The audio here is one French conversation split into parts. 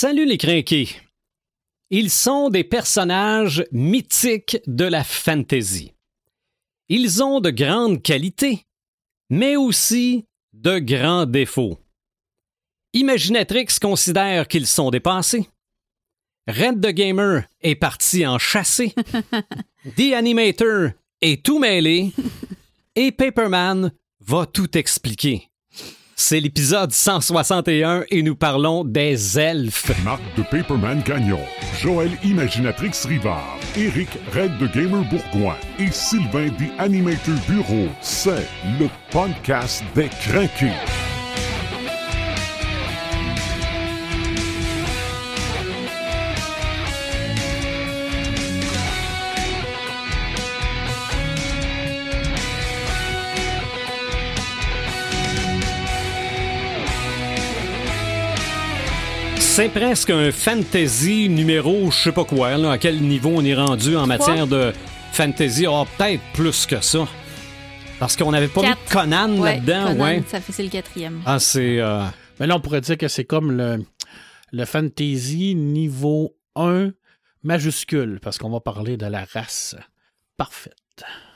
Salut les crinqués. Ils sont des personnages mythiques de la fantasy. Ils ont de grandes qualités, mais aussi de grands défauts. Imaginatrix considère qu'ils sont dépassés. Red the Gamer est parti en chassé. The Animator est tout mêlé. Et Paperman va tout expliquer. C'est l'épisode 161 et nous parlons des elfes. Marc de Paperman Gagnon, Joël Imaginatrix Rivard, Eric Red de Gamer Bourgoin et Sylvain The Animator Bureau. C'est le podcast des craqués. C'est presque un fantasy numéro, je sais pas quoi, là, à quel niveau on est rendu en matière de fantasy? Oh, peut-être plus que ça. Parce qu'on n'avait pas mis. Conan Ouais, là-dedans, Conan, ouais. Ça fait c'est le quatrième. Ah, c'est. euh, Mais là, on pourrait dire que c'est comme le, le fantasy niveau 1 majuscule, parce qu'on va parler de la race parfaite.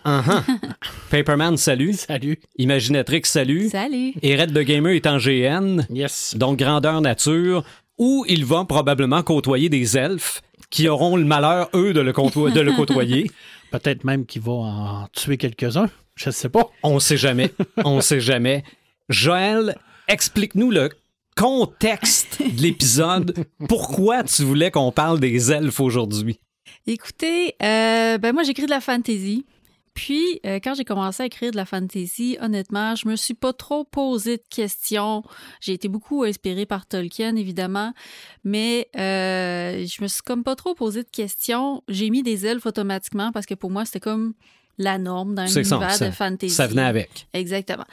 uh-huh. Paperman, salut. Salut. Imaginatrix, salut. Salut. Et Red the Gamer est en GN, Yes. donc grandeur nature, où il va probablement côtoyer des elfes qui auront le malheur, eux, de le, côto- de le côtoyer. Peut-être même qu'il va en tuer quelques-uns. Je ne sais pas. On sait jamais. On sait jamais. Joël, explique-nous le contexte de l'épisode. Pourquoi tu voulais qu'on parle des elfes aujourd'hui? Écoutez, euh, ben moi j'écris de la fantasy. Puis euh, quand j'ai commencé à écrire de la fantasy, honnêtement, je me suis pas trop posé de questions. J'ai été beaucoup inspirée par Tolkien évidemment, mais euh, je me suis comme pas trop posé de questions. J'ai mis des elfes automatiquement parce que pour moi c'était comme la norme dans un univers ça- de fantasy. Ça venait avec. Exactement.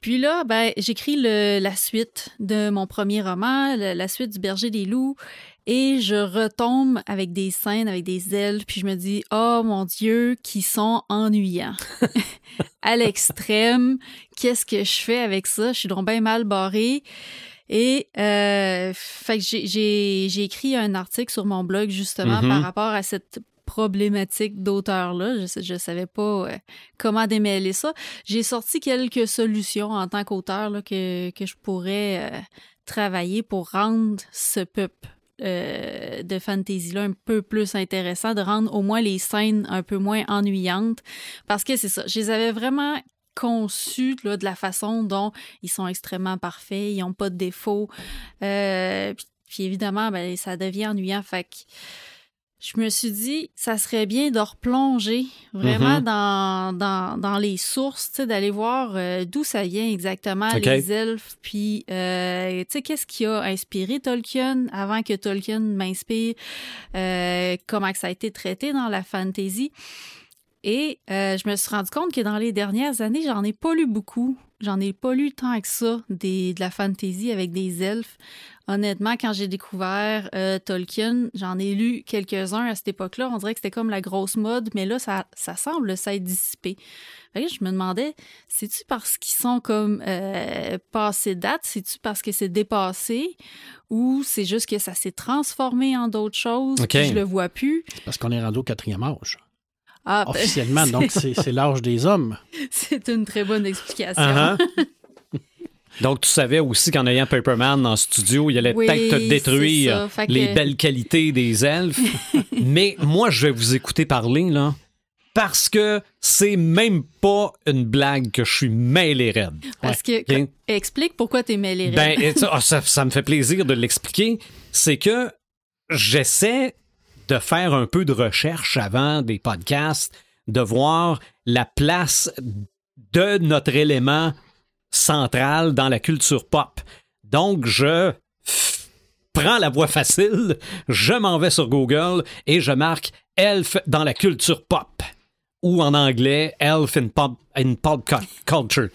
Puis là, ben, j'écris la suite de mon premier roman, le- la suite du Berger des loups, et je retombe avec des scènes, avec des elfes, puis je me dis, oh mon Dieu, qui sont ennuyants. à l'extrême, qu'est-ce que je fais avec ça? Je suis donc bien mal barrée. Et euh, fait que j'ai- écrit un article sur mon blog justement par rapport à cette problématique d'auteur-là. Je, je savais pas euh, comment démêler ça. J'ai sorti quelques solutions en tant qu'auteur là, que, que je pourrais euh, travailler pour rendre ce peuple euh, de fantasy-là un peu plus intéressant, de rendre au moins les scènes un peu moins ennuyantes. Parce que c'est ça, je les avais vraiment conçus là, de la façon dont ils sont extrêmement parfaits, ils n'ont pas de défauts. Euh, puis, évidemment, ben, ça devient ennuyant. Je me suis dit, ça serait bien de replonger vraiment Mhm. dans, dans, dans les sources, tu sais, d'aller voir euh, d'où ça vient exactement, les elfes, puis, euh, tu sais, qu'est-ce qui a inspiré Tolkien avant que Tolkien m'inspire, euh, comment que ça a été traité dans la fantasy. Et euh, je me suis rendu compte que dans les dernières années, j'en ai pas lu beaucoup. J'en ai pas lu tant que ça des, de la fantasy avec des elfes. Honnêtement, quand j'ai découvert euh, Tolkien, j'en ai lu quelques-uns à cette époque-là. On dirait que c'était comme la grosse mode, mais là, ça, ça semble s'être dissipé. Fait que je me demandais, c'est-tu parce qu'ils sont comme euh, passés date? C'est-tu parce que c'est dépassé? Ou c'est juste que ça s'est transformé en d'autres choses? Ok. puis je le vois plus? C'est parce qu'on est rendu au quatrième âge. Ah, ben, Officiellement, donc c'est l'âge des hommes. c'est une très bonne explication. Uh-huh. Donc, tu savais aussi qu'en ayant Paperman en studio, il allait Oui, peut-être te détruire ça. Les que- belles qualités des elfes. Mais moi, je vais vous écouter parler, là, parce que c'est même pas une blague que je suis mêlé raide. Parce que, Ok. explique pourquoi t'es mêlé raide. Ben, ça, ah, ça, ça me fait plaisir de l'expliquer. C'est que j'essaie de faire un peu de recherche avant des podcasts, de voir la place de notre élément central dans la culture pop. Donc, je prends la voie facile, je m'en vais sur Google et je marque Elf dans la culture pop ou en anglais Elf in pop, in pop cu- culture.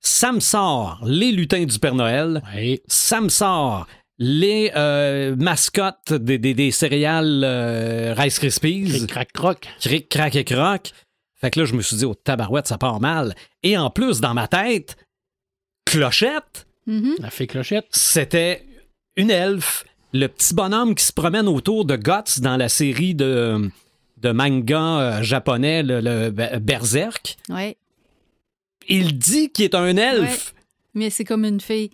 Ça me sort les lutins du Père Noël, Oui. ça me sort les euh, mascottes des, des- des céréales euh, Rice Krispies. Cric, crac, croc. Cric, crac et croc. Fait que là, je me suis dit, oh, tabarouette, ça part mal. Et en plus, dans ma tête, Clochette, Mhm. La fée clochette. c'était une elfe, le petit bonhomme qui se promène autour de Guts dans la série de, de manga euh, japonais, le, le Be- Berserk. Ouais. Il dit qu'il est un elfe. Mais c'est comme une fille.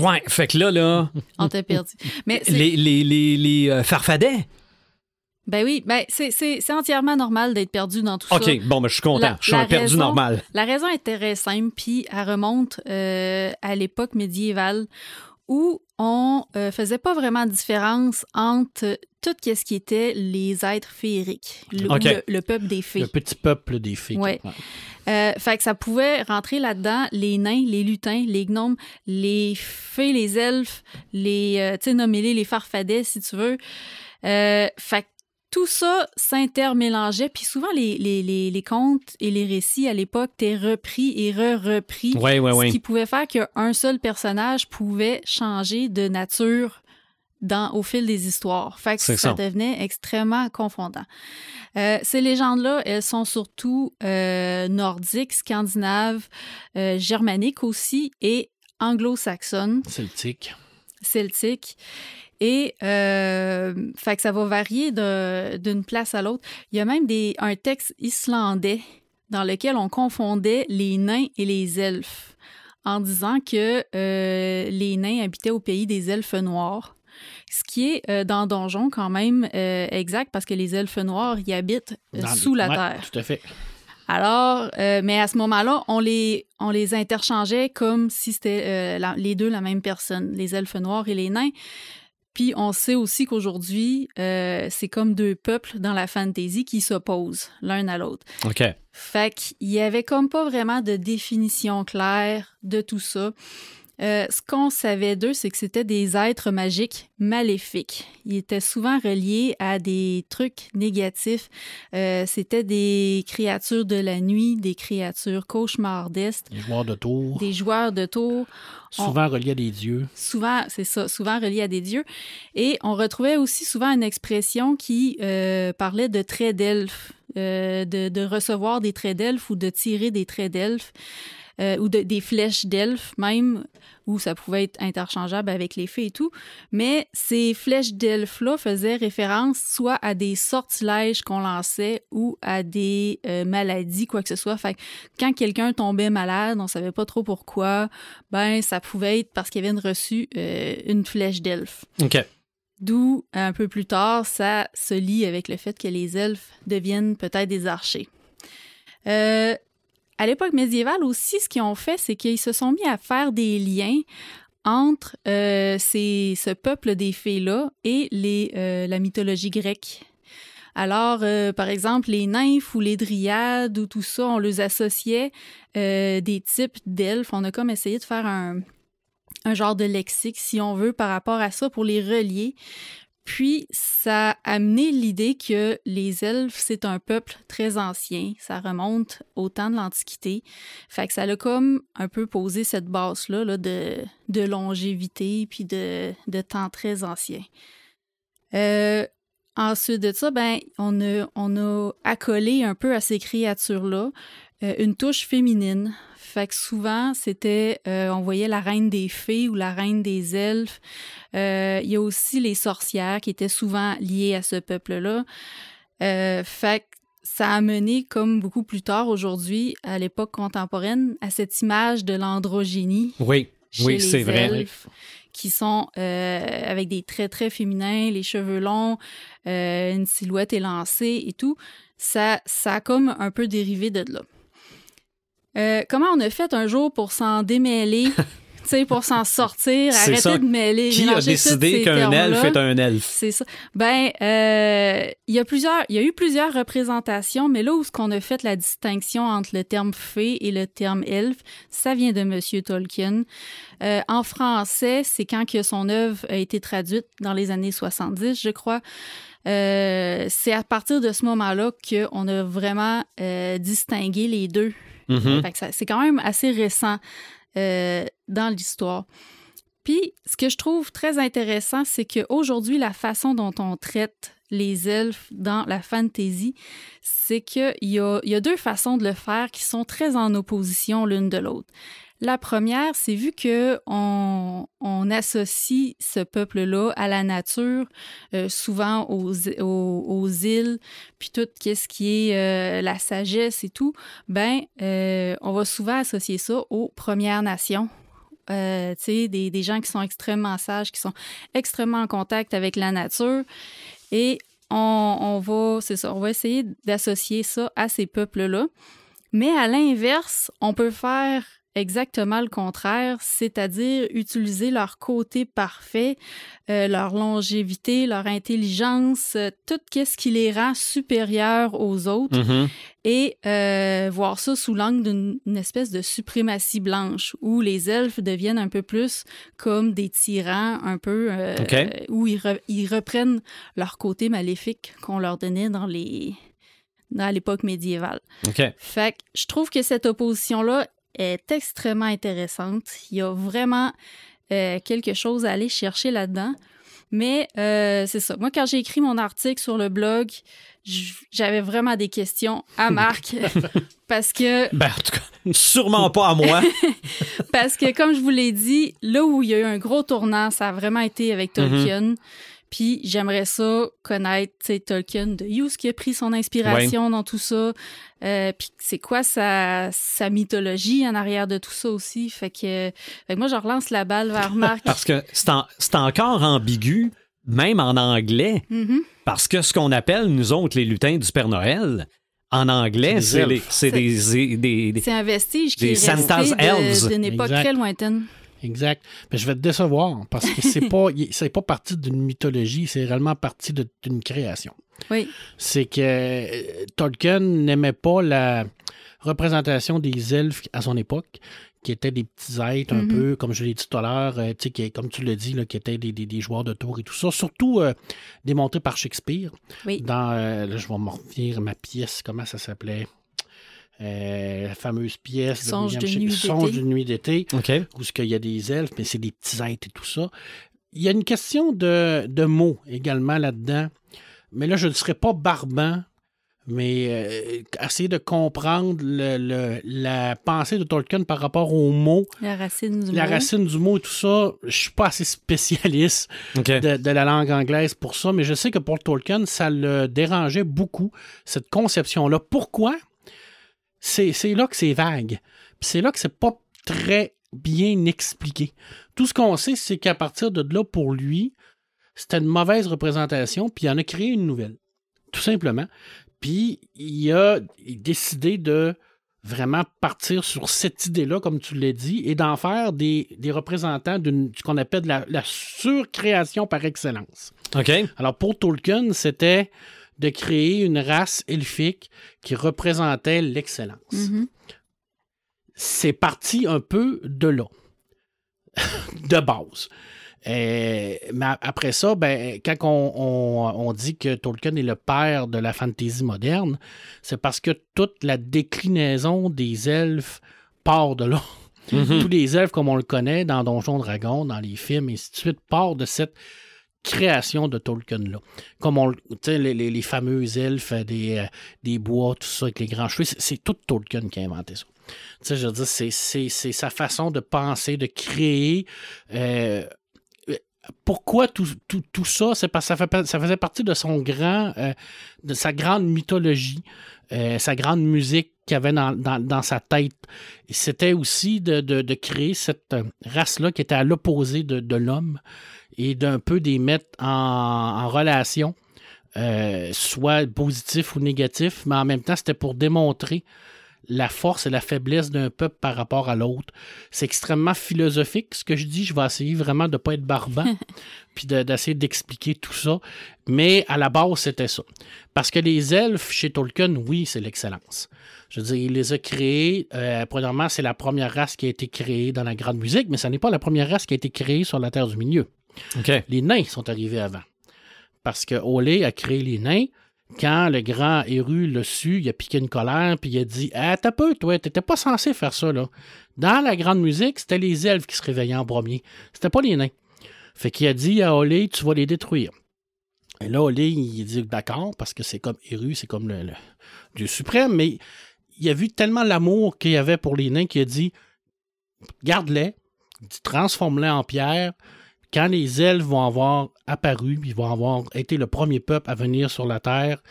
Ouais, fait que là, là, On t'a perdu. Mais les, les, les, les euh, farfadets. ben oui, ben c'est- c'est c'est entièrement normal d'être perdu dans tout ça. OK, bon, ben, je suis content. La- je suis un perdu raison- normal. La raison est très simple, puis elle remonte euh, à l'époque médiévale où on euh, faisait pas vraiment de différence entre tout ce qui était les êtres féeriques, le peuple des fées. Le petit peuple des fées. Ouais. Euh, fait que ça pouvait rentrer là-dedans les nains, les lutins, les gnomes, les fées, les elfes, les, euh, tu sais, nommez-les les farfadets si tu veux. Euh, fait que tout ça s'intermélangeait, puis souvent les, les, les, les contes et les récits à l'époque étaient repris et re-repris. Ouais, ouais, Ce ouais. qui pouvait faire qu'un seul personnage pouvait changer de nature dans, au fil des histoires. Fait que ça, ça. devenait extrêmement confondant. Euh, ces légendes-là, elles sont surtout euh, nordiques, scandinaves, euh, germaniques aussi et anglo-saxonnes, Celtique. celtiques. Et euh, fait que ça va varier d'une place à l'autre. Il y a même des, un texte islandais dans lequel on confondait les nains et les elfes en disant que les nains habitaient au pays des elfes noirs. Ce qui est euh, dans Donjon quand même euh, exact parce que les elfes noirs y habitent euh, Dans- sous la Ouais, terre. Tout à fait. Alors, euh, mais à ce moment-là, on les, on les interchangeait comme si c'était la- les deux la même personne, les elfes noirs et les nains. Puis on sait aussi qu'aujourd'hui, euh, c'est comme deux peuples dans la fantasy qui s'opposent l'un à l'autre. OK. Fait qu'il y avait comme pas vraiment de définition claire de tout ça. Euh, ce qu'on savait d'eux, c'est que c'était des êtres magiques maléfiques. Ils étaient souvent reliés à des trucs négatifs. Euh, c'était des créatures de la nuit, des créatures cauchemardesques, Les joueurs de tour. des joueurs de tours Souvent reliés à des dieux. souvent, c'est ça, souvent relié à des dieux. Et on retrouvait aussi souvent une expression qui euh, parlait de traits d'elfes, de, de recevoir des traits d'elfes ou de tirer des traits d'elfes, euh, ou de- des flèches d'elfes même, où ça pouvait être interchangeable avec les fées et tout. Mais ces flèches d'elfes-là faisaient référence soit à des sortilèges qu'on lançait ou à des euh, maladies, quoi que ce soit. Fait que quand quelqu'un tombait malade, on savait pas trop pourquoi, ben ça pouvait être parce qu'il de reçu euh, une flèche d'elfe. OK. D'où, un peu plus tard, ça se lie avec le fait que les elfes deviennent peut-être des archers. Euh, à l'époque médiévale aussi, ce qu'ils ont fait, c'est qu'ils se sont mis à faire des liens entre euh, ces- ce peuple des fées-là et les, euh, la mythologie grecque. Alors, euh, par exemple, les nymphes ou les dryades ou tout ça, on les associait des types d'elfes. On a comme essayé de faire un, un genre de lexique, si on veut, par rapport à ça pour les relier. Puis, ça a amené l'idée que les elfes, c'est un peuple très ancien. Ça remonte au temps de l'Antiquité. Fait que ça a comme un peu posé cette base-là là, de, longévité puis de, temps très ancien. Euh, ensuite de ça, ben, on a, on a accolé un peu à ces créatures-là euh, une touche féminine. Fait que souvent, c'était, euh, on voyait la reine des fées ou la reine des elfes. Euh, Il y a aussi les sorcières qui étaient souvent liées à ce peuple-là. Euh, fait que ça a mené, comme beaucoup plus tard aujourd'hui, à l'époque contemporaine, à cette image de l'androgynie Oui. chez Oui, c'est vrai. qui sont euh, avec des traits très féminins, les cheveux longs, euh, une silhouette élancée et tout. Ça, ça a comme un peu dérivé de là. Euh, comment on a fait un jour pour s'en démêler, tu sais, pour s'en sortir, arrêter ça. de mêler, Qui a décidé qu'un elfe est un elfe? C'est ça. Ben, euh, il y a plusieurs, il y a eu plusieurs représentations, mais là où ce qu'on a fait la distinction entre le terme fée et le terme elfe, ça vient de Monsieur Tolkien. Euh, en français, c'est quand que son œuvre a été traduite dans les années 70, je crois. Euh, c'est à partir de ce moment-là qu'on a vraiment distingué les deux. Mhm. Ça- c'est quand même assez récent euh, dans l'histoire. Puis, ce que je trouve très intéressant, c'est qu'aujourd'hui, la façon dont on traite les elfes dans la fantasy, c'est qu'il y a deux façons de le faire qui sont très en opposition l'une de l'autre. La première, c'est vu que on, associe ce peuple-là à la nature, euh, souvent aux, îles, puis tout ce qui est euh, la sagesse et tout, ben, euh, on va souvent associer ça aux Premières Nations. Euh, des, des gens qui sont extrêmement sages, qui sont extrêmement en contact avec la nature. Et on, va, ça, on va essayer d'associer ça à ces peuples-là. Mais à l'inverse, on peut faire exactement le contraire, c'est-à-dire utiliser leur côté parfait, euh, leur longévité, leur intelligence, euh, tout ce qui les rend supérieurs aux autres, Mhm. et euh, voir ça sous l'angle d'une espèce de suprématie blanche, où les elfes deviennent un peu plus comme des tyrans, un peu, où ils, re- ils reprennent leur côté maléfique qu'on leur donnait dans les dans l'époque médiévale. Fait que je trouve que cette opposition-là est extrêmement intéressante. Il y a vraiment euh, quelque chose à aller chercher là-dedans. Mais euh, c'est ça. Moi, quand j'ai écrit mon article sur le blog, j'avais vraiment des questions à Marc. parce que, Ben, en tout cas, sûrement pas à moi. parce que, comme je vous l'ai dit, là où il y a eu un gros tournant, ça a vraiment été avec Tolkien. Puis j'aimerais ça connaître Tolkien de où qui a pris son inspiration dans tout ça. Euh, puis c'est quoi sa, sa mythologie en arrière de tout ça aussi? Fait que, fait que moi, je relance la balle vers Marc. Parce que c'est en- c'est encore ambigu, même en anglais. Mhm. Parce que ce qu'on appelle, nous autres, les lutins du Père Noël, en anglais, C'est des des, des- un vestige qui Des est Santa's Elves. d'une époque Exact. très lointaine. Exact. Mais je vais te décevoir parce que c'est pas, c'est pas parti d'une mythologie, c'est réellement parti d'une création. Oui. C'est que euh, Tolkien n'aimait pas la représentation des elfes à son époque, qui étaient des petits êtres un Mhm. peu, comme je l'ai dit tout à l'heure, euh, qui- comme tu l'as dit, là, qui étaient des, des- des joueurs de tour et tout ça, surtout euh, démontrés par Shakespeare. Oui. Dans, euh, là, je vais me revenir ma pièce, comment ça s'appelait? Euh, la fameuse pièce Songe William de nuit Songe de nuit d'été où ce qu'il y a des elfes, mais c'est des petits êtres et tout ça. Il y a une question de, de mots également là-dedans. Mais là, je ne serais pas barbant, mais euh, essayer de comprendre le- le- la pensée de Tolkien par rapport aux mots, La racine du la mot. racine du mot et tout ça. Je suis pas assez spécialiste de, de la langue anglaise pour ça, mais je sais que pour Tolkien, ça le dérangeait beaucoup, cette conception-là. Pourquoi? C'est là que c'est vague. C'est là que c'est pas très bien expliqué. Tout ce qu'on sait, c'est qu'à partir de là, pour lui, c'était une mauvaise représentation, puis il en a créé une nouvelle. Tout simplement. Puis il a décidé de vraiment partir sur cette idée-là, comme tu l'as dit, et d'en faire des, des représentants d'une ce qu'on appelle la, la surcréation par excellence. OK. Alors pour Tolkien, c'était de créer une race elfique qui représentait l'excellence. Mhm. C'est parti un peu de là, de base. Euh, mais après ça, ben, quand on, on- on dit que Tolkien est le père de la fantasy moderne, c'est parce que toute la déclinaison des elfes part de là. Mhm. Tous les elfes, comme on le connaît dans Donjons Dragons, dans les films, et ainsi de suite, part de cette création de Tolkien-là. Comme on les, les, fameux elfes euh, des, euh, des bois, tout ça, avec les grands cheveux, c'est, tout Tolkien qui a inventé ça. Je veux dire, c'est, sa façon de penser, de créer. euh, pourquoi tout, tout, tout ça? C'est parce que ça, faisait partie de son grand, de sa grande mythologie, sa grande musique qu'il avait dans, sa tête. C'était aussi de, de, de créer cette race-là qui était à l'opposé de l'homme et d'un peu des mettre en, en relation, euh, soit positif ou négatif, mais en même temps, c'était pour démontrer la force et la faiblesse d'un peuple par rapport à l'autre. C'est extrêmement philosophique, ce que je dis. Je vais essayer vraiment de ne pas être barbant, puis de- d'essayer d'expliquer tout ça. Mais à la base, c'était ça. Parce que les elfes, chez Tolkien, oui, c'est l'excellence. Je veux dire, il les a créés. Euh, premièrement, c'est la première race qui a été créée dans la grande musique, mais ce n'est pas la première race qui a été créée sur la Terre du Milieu. Les nains sont arrivés avant. Parce que Olé a créé les nains. Quand le grand Eru l'a su, il a piqué une colère, puis il a dit Ah, t'as peu, toi, t'étais pas censé faire ça, là. Dans la grande musique, c'était les elfes qui se réveillaient en premier. C'était pas les nains. Fait qu'il a dit à Olé Tu vas les détruire. Et là, Olé, il dit D'accord, parce que c'est comme Eru, c'est comme le, le Dieu suprême, mais il a vu tellement l'amour qu'il y avait pour les nains qu'il a dit garde-les, transforme-les en pierre. Quand les elfes vont avoir apparu, ils vont avoir été le premier peuple à venir sur la Terre,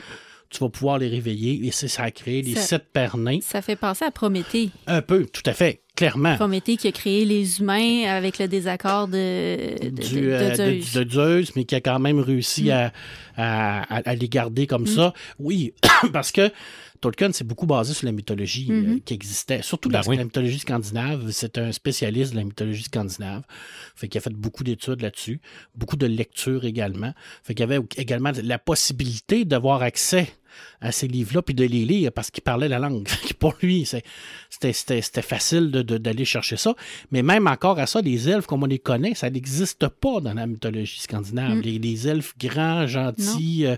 tu vas pouvoir les réveiller et c'est sacré, les Ça- sept pères nains. Ça fait penser à Prométhée. Un peu, tout à fait, clairement. Prométhée qui a créé les humains avec le désaccord de, de, du, de- de euh, de- Zeus. de Zeus, mais qui a quand même réussi Mm. à, à- à- à les garder comme ça. Oui, parce que Tolkien s'est beaucoup basé sur la mythologie euh, Mhm. qui existait, surtout Ben la, oui. la mythologie scandinave. C'est un spécialiste de la mythologie scandinave. Fait qu'il a fait beaucoup d'études là-dessus, beaucoup de lectures également. Fait qu'il y avait également la possibilité d'avoir accès à ces livres-là puis de les lire parce qu'il parlait la langue. Pour lui, c'était facile d'aller chercher ça. Mais même encore à ça, les elfes, comme on les connaît, ça n'existe pas dans la mythologie scandinave. Mm. Les, les elfes grands, gentils, euh,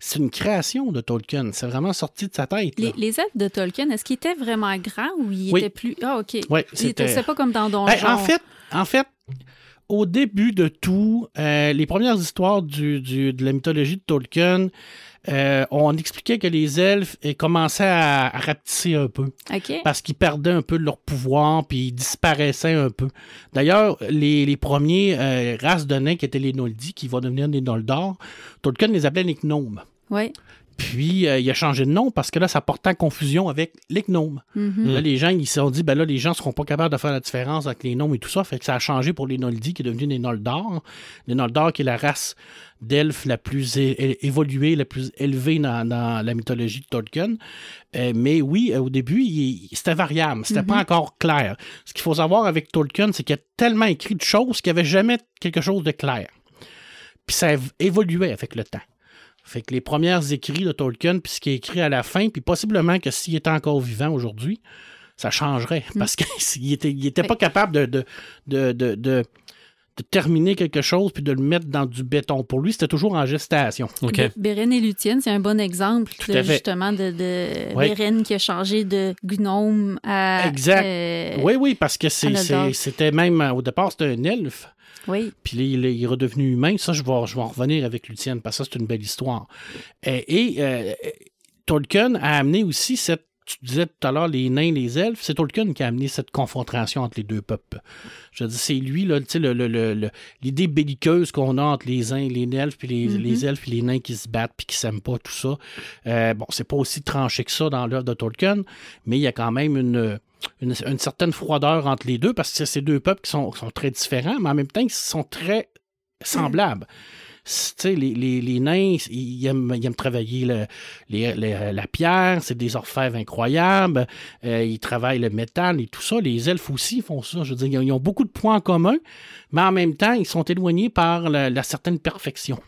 c'est une création de Tolkien. C'est vraiment sorti de sa tête. Les, les elfes de Tolkien, est-ce qu'ils étaient vraiment grands ou ils Oui. étaient plus. Ah, OK. Ils c'était- pas comme dans Donjon. Ben, en fait, en fait, au début de tout, euh, les premières histoires du, du- de la mythologie de Tolkien, euh, on expliquait que les elfes eh, commençaient à, à rapetisser un peu parce qu'ils perdaient un peu de leur pouvoir puis ils disparaissaient un peu. D'ailleurs, les, les premiers euh, races de nains qui étaient les Noldis, qui vont devenir des Noldor, Tolkien les appelait les gnomes. Oui. Puis euh, il a changé de nom parce que là, ça portait en confusion avec les gnomes. Mhm. Là, les gens, ils se sont dit, ben là, les gens seront pas capables de faire la différence avec les noms et tout ça. Fait que ça a changé pour les Noldis, qui est devenu les Noldor. Les Noldor, qui est la race d'elfes la plus évoluée, la plus élevée dans, dans la mythologie de Tolkien. Euh, mais oui, euh, au début, c'était variable. C'était pas encore clair. Ce qu'il faut savoir avec Tolkien, c'est qu'il a tellement écrit de choses qu'il n'y avait jamais quelque chose de clair. Puis ça év- évoluait avec le temps. Fait que les premières écrits de Tolkien, puis ce qui est écrit à la fin, puis possiblement que s'il était encore vivant aujourd'hui, ça changerait. Parce qu'il était, il était pas capable de, de, de, de, de- de terminer quelque chose puis de le mettre dans du béton. Pour lui, c'était toujours en gestation. OK. Bé- Bérène et Lucienne, c'est un bon exemple justement de, de. Bérène qui a changé de gnome à. Exact. euh, Oui, oui, parce que c'était même, au départ, c'était un elfe. Oui. Puis là, il est, il est redevenu humain. Ça, je vais, je vais en revenir avec Lucienne, parce que ça, c'est une belle histoire. Et, et, euh, Tolkien a amené aussi cette. Tu disais tout à l'heure, les nains, les elfes, c'est Tolkien qui a amené cette confrontation entre les deux peuples. Je dire, c'est lui, là, tu sais, le- le- le- l'idée belliqueuse qu'on a entre les, uns, les elfes, puis les, Mhm. les elfes, puis les nains qui se battent, puis qui s'aiment pas, tout ça. Euh, bon, c'est pas aussi tranché que ça dans l'œuvre de Tolkien, mais il y a quand même une, une, certaine froideur entre les deux, parce que c'est ces deux peuples qui sont, sont très différents, mais en même temps, ils sont très semblables. Les, les, les nains, ils aiment, travailler le- les- la pierre, c'est des orfèvres incroyables, euh, ils travaillent le métal et tout ça. Les elfes aussi font ça. Je veux dire, ils ont, beaucoup de points en commun, mais en même temps, ils sont éloignés par la, la certaine perfection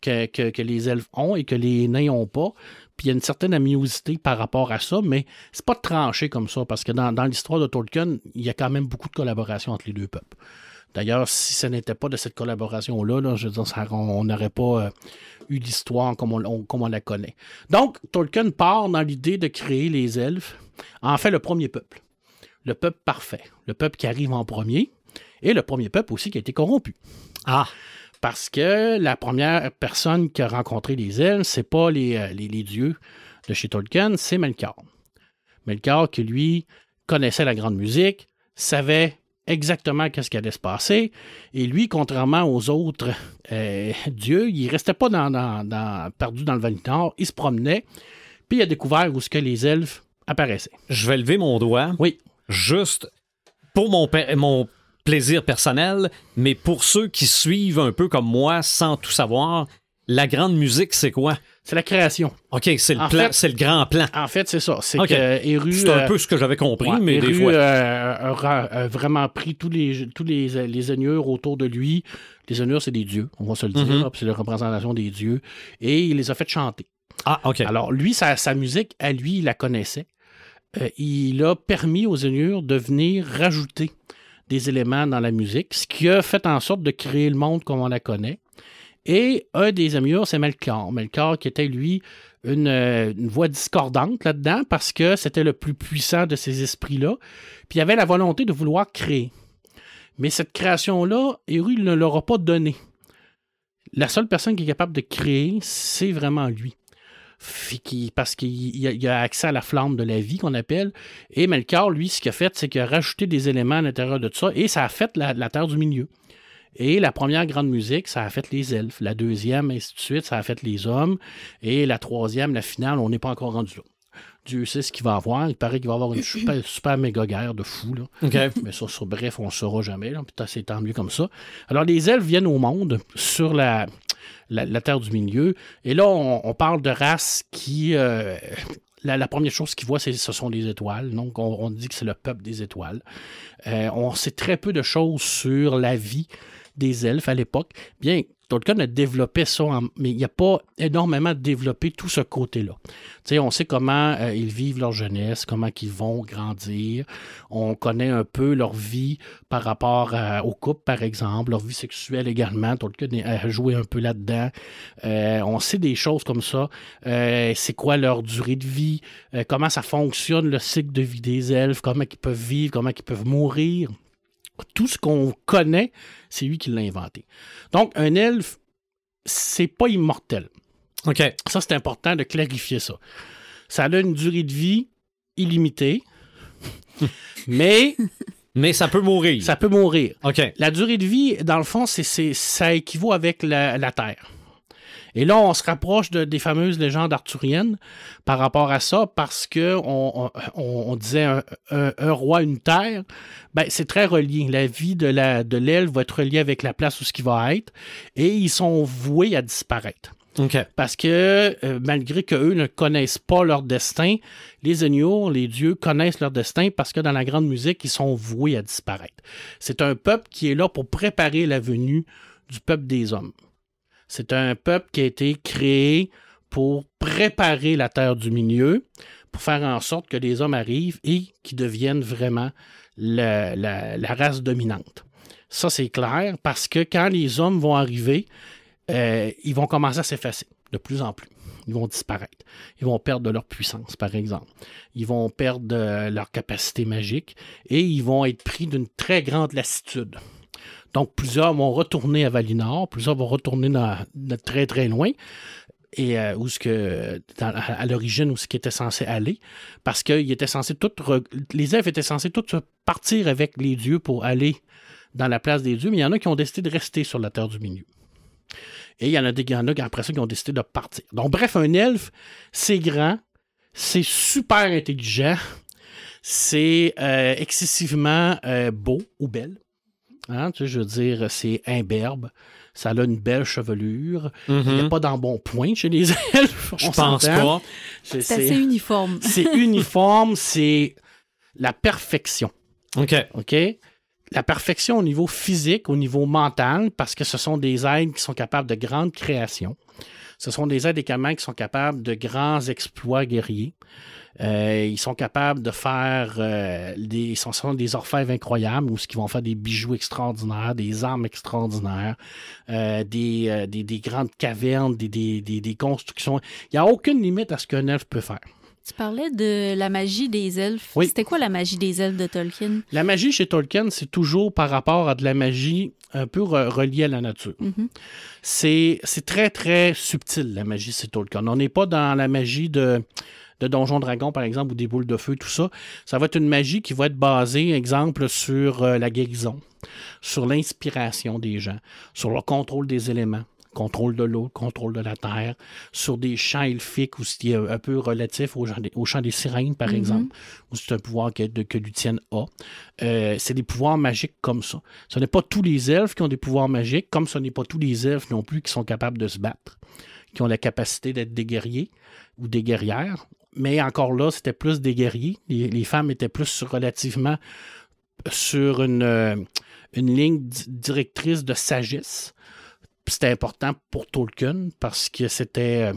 que, que- que les elfes ont et que les nains n'ont pas. Il y a une certaine amélosité par rapport à ça, mais c'est pas tranché comme ça, parce que dans, l'histoire de Tolkien, il y a quand même beaucoup de collaboration entre les deux peuples. D'ailleurs, si ce n'était pas de cette collaboration-là, là, je veux dire, on n'aurait pas euh, eu l'histoire comme on, on- comme on la connaît. Donc, Tolkien part dans l'idée de créer les elfes, en fait le premier peuple. Le peuple parfait. Le peuple qui arrive en premier. Et le premier peuple aussi qui a été corrompu. Ah, Parce que la première personne qui a rencontré les elfes, c'est pas les, euh, les, les dieux de chez Tolkien, c'est Melkor. Melkor qui, lui, connaissait la grande musique, savait exactement qu'est-ce qui allait se passer, et lui, contrairement aux autres euh, dieux, il restait pas dans, dans- dans- perdu dans le Valinor, il se promenait, puis il a découvert où ce que les elfes apparaissaient. je vais lever mon doigt. Oui. Juste pour mon, pa- mon plaisir personnel, mais pour ceux qui suivent un peu comme moi sans tout savoir, la grande musique, c'est quoi? C'est la création. OK, c'est le, plan, c'est le grand plan. En fait, c'est ça. C'est que Eru, C'est un euh, peu ce que j'avais compris, Ouais, mais des fois. euh, a, a vraiment pris tous les tous les, les seigneurs autour de lui. Les seigneurs, c'est des dieux, on va se le dire, puis c'est la représentation des dieux. Et il les a fait chanter. Ah, OK. Alors, lui, sa, sa musique, à lui, il la connaissait. Euh, il a permis aux seigneurs de venir rajouter des éléments dans la musique, ce qui a fait en sorte de créer le monde comme on la connaît. Et un des émures, c'est Melkor. Melkor qui était, lui, une, euh, une voix discordante là-dedans parce que c'était le plus puissant de ces esprits-là. Puis il avait la volonté de vouloir créer. Mais cette création-là, Eru ne l'aura pas donnée. La seule personne qui est capable de créer, c'est vraiment lui. Parce qu'il il a, accès à la flamme de la vie qu'on appelle. Et Melchior, lui, ce qu'il a fait, c'est qu'il a rajouté des éléments à l'intérieur de tout ça et ça a fait la, la Terre du Milieu. Et la première grande musique, ça a fait les elfes. La deuxième, ainsi de suite, ça a fait les hommes. Et la troisième, la finale, on n'est pas encore rendu là. Dieu sait ce qu'il va avoir. Il paraît qu'il va avoir une super, super méga guerre de fous. Là. Mais ça, ça, bref, on ne saura jamais. Là. C'est tant mieux comme ça. Alors, les elfes viennent au monde sur la, la, Terre du Milieu. Et là, on, parle de races qui. euh, la, première chose qu'ils voient, ce sont les étoiles. Donc, on, on dit que c'est le peuple des étoiles. Euh, on sait très peu de choses sur la vie des elfes à l'époque. Bien, Tolkien a développé ça, mais il n'a pas énormément développé tout ce côté-là. On sait comment euh, ils vivent leur jeunesse, comment ils vont grandir. On connaît un peu leur vie par rapport à- au couple, par exemple, leur vie sexuelle également. Tolkien a joué un peu là-dedans. Euh, on sait des choses comme ça. Euh, c'est quoi leur durée de vie, euh, comment ça fonctionne le cycle de vie des elfes, comment ils peuvent vivre, comment ils peuvent mourir? Tout ce qu'on connaît, c'est lui qui l'a inventé. Donc, un elfe, c'est pas immortel. OK. Ça, c'est important de clarifier ça. Ça a une durée de vie illimitée, mais Mais ça peut mourir. ça peut mourir. OK. La durée de vie, dans le fond, c'est, c'est- ça équivaut avec la, la Terre. Et là, on se rapproche de- des fameuses légendes arthuriennes par rapport à ça, parce que on, on- on disait un, un- un roi, une terre. Ben, c'est très relié. La vie de, la, de l'elfe va être reliée avec la place où ce qui va être, et ils sont voués à disparaître. Parce que euh, malgré qu'eux ne connaissent pas leur destin, les Aignurs, les dieux, connaissent leur destin parce que dans la grande musique, ils sont voués à disparaître. C'est un peuple qui est là pour préparer la venue du peuple des hommes. C'est un peuple qui a été créé pour préparer la terre du milieu, pour faire en sorte que les hommes arrivent et qu'ils deviennent vraiment la, race dominante. Ça, c'est clair parce que quand les hommes vont arriver, euh, ils vont commencer à s'effacer de plus en plus. Ils vont disparaître. Ils vont perdre de leur puissance, par exemple. Ils vont perdre de leur capacité magique et ils vont être pris d'une très grande lassitude. Donc, plusieurs vont retourner à Valinor, plusieurs vont retourner très, très loin, et euh, où que, à, l'origine, où ce qui était censé aller, parce re- les elfes étaient censés tous partir avec les dieux pour aller dans la place des dieux, mais il y en a qui ont décidé de rester sur la terre du milieu. Et il y en a des y en a après ça qui ont décidé de partir. Donc, bref, un elfe, c'est grand, c'est super intelligent, c'est euh, excessivement euh, beau ou belle. Hein, tu sais, je veux dire, c'est imberbe. Ça a une belle chevelure. Il n'y a pas d'embonpoint chez les elfes. Je on pense pas. C'est- assez uniforme. c'est uniforme, c'est la perfection. OK. OK? La perfection au niveau physique, au niveau mental, parce que ce sont des êtres qui sont capables de grandes créations. Ce sont des êtres également qui sont capables de grands exploits guerriers. Euh, ils sont capables de faire euh, des, ce sont des orfèvres incroyables où ils vont faire des bijoux extraordinaires, des armes extraordinaires, euh, des, des, des grandes cavernes, des constructions. Il n'y a aucune limite à ce qu'un elfe peut faire. Tu parlais de la magie des elfes. Oui. C'était quoi la magie des elfes de Tolkien? La magie chez Tolkien, c'est toujours par rapport à de la magie un peu re- reliée à la nature. Mhm. C'est c'est très, très subtil, la magie chez Tolkien. On n'est pas dans la magie de, de Donjon Dragon, par exemple, ou des boules de feu, tout ça. Ça va être une magie qui va être basée, exemple, sur euh, la guérison, sur l'inspiration des gens, sur le contrôle des éléments, contrôle de l'eau, contrôle de la terre, sur des chants elfiques ou c'est un peu relatif au, chant des- au chant des sirènes, par Mhm. exemple, où c'est un pouvoir que, que Lucienne a. Euh, c'est des pouvoirs magiques comme ça. Ce n'est pas tous les elfes qui ont des pouvoirs magiques, comme ce n'est pas tous les elfes non plus qui sont capables de se battre, qui ont la capacité d'être des guerriers ou des guerrières. Mais encore là, c'était plus des guerriers. Les, les femmes étaient plus relativement sur une, euh, une ligne di- directrice de sagesse. Puis C'était important pour Tolkien parce que c'était. euh,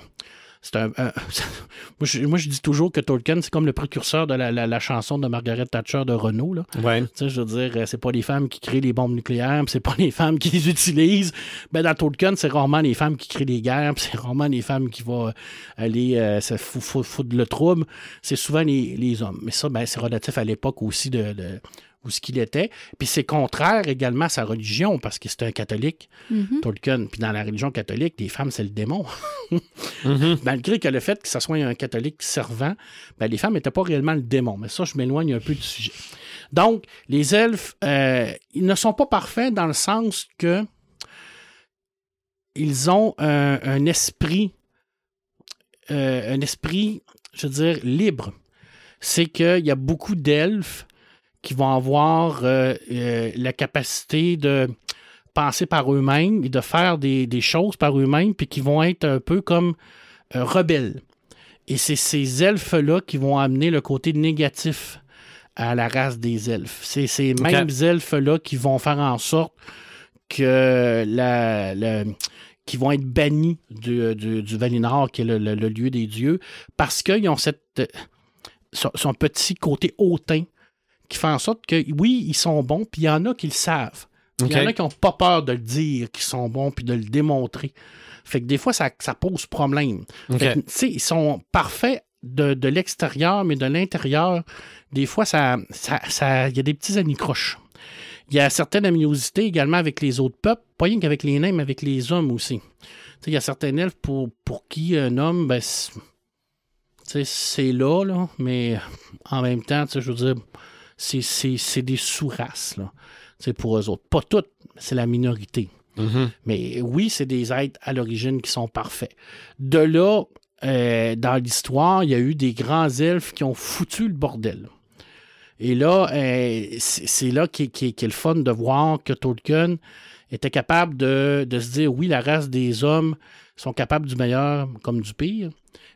un- un- moi, je, moi, je dis toujours que Tolkien, c'est comme le précurseur de la, la- la chanson de Margaret Thatcher de Renault. Là. Ouais. Tu sais, je veux dire, euh, c'est pas les femmes qui créent les bombes nucléaires, c'est pas les femmes qui les utilisent. Ben, dans Tolkien, c'est rarement les femmes qui créent les guerres, c'est rarement les femmes qui vont aller euh, se fou- fou- foutre le trouble. C'est souvent les, les hommes. Mais ça, ben, c'est relatif à l'époque aussi de, de- où ce qu'il était. Puis c'est contraire également à sa religion, parce que c'était un catholique, Mhm. Tolkien. Puis dans la religion catholique, les femmes, c'est le démon. Mhm. Malgré que le fait que ce soit un catholique servant, ben, les femmes n'étaient pas réellement le démon. Mais ça, je m'éloigne un peu du sujet. Donc, les elfes, euh, ils ne sont pas parfaits dans le sens que ils ont un, un esprit, euh, un esprit, je veux dire, libre. C'est qu'il y a beaucoup d'elfes qui vont avoir euh, euh, la capacité de penser par eux-mêmes et de faire des, des choses par eux-mêmes, puis qui vont être un peu comme euh, rebelles. Et c'est ces elfes-là qui vont amener le côté négatif à la race des elfes. C'est ces mêmes elfes-là qui vont faire en sorte que la, la- qui vont être bannis du, du, du Valinor, qui est le, le- le lieu des dieux, parce qu'ils ont cette, son, son petit côté hautain qui fait en sorte que, oui, ils sont bons, puis il y en a qui le savent. Il y en a qui n'ont pas peur de le dire qu'ils sont bons, puis de le démontrer. Fait que des fois, ça, ça pose problème. OK. Fait que, tu sais, ils sont parfaits de, de l'extérieur, mais de l'intérieur, des fois, ça, ça, ça- il y a des petits anicroches. Il y a certaines animosités également avec les autres peuples, pas rien qu'avec les nains, mais avec les hommes aussi. Il y a certains elfes pour, pour qui un homme, ben, c'est là, là, mais en même temps, je veux dire, c'est- des sous-races, pour eux autres. Pas toutes, c'est la minorité. Mhm. Mais oui, c'est des êtres à l'origine qui sont parfaits. De là, euh, dans l'histoire, il y a eu des grands elfes qui ont foutu le bordel. Et là, euh, c'est là qui est le fun de voir que Tolkien était capable de, de se dire oui, la race des hommes sont capables du meilleur comme du pire,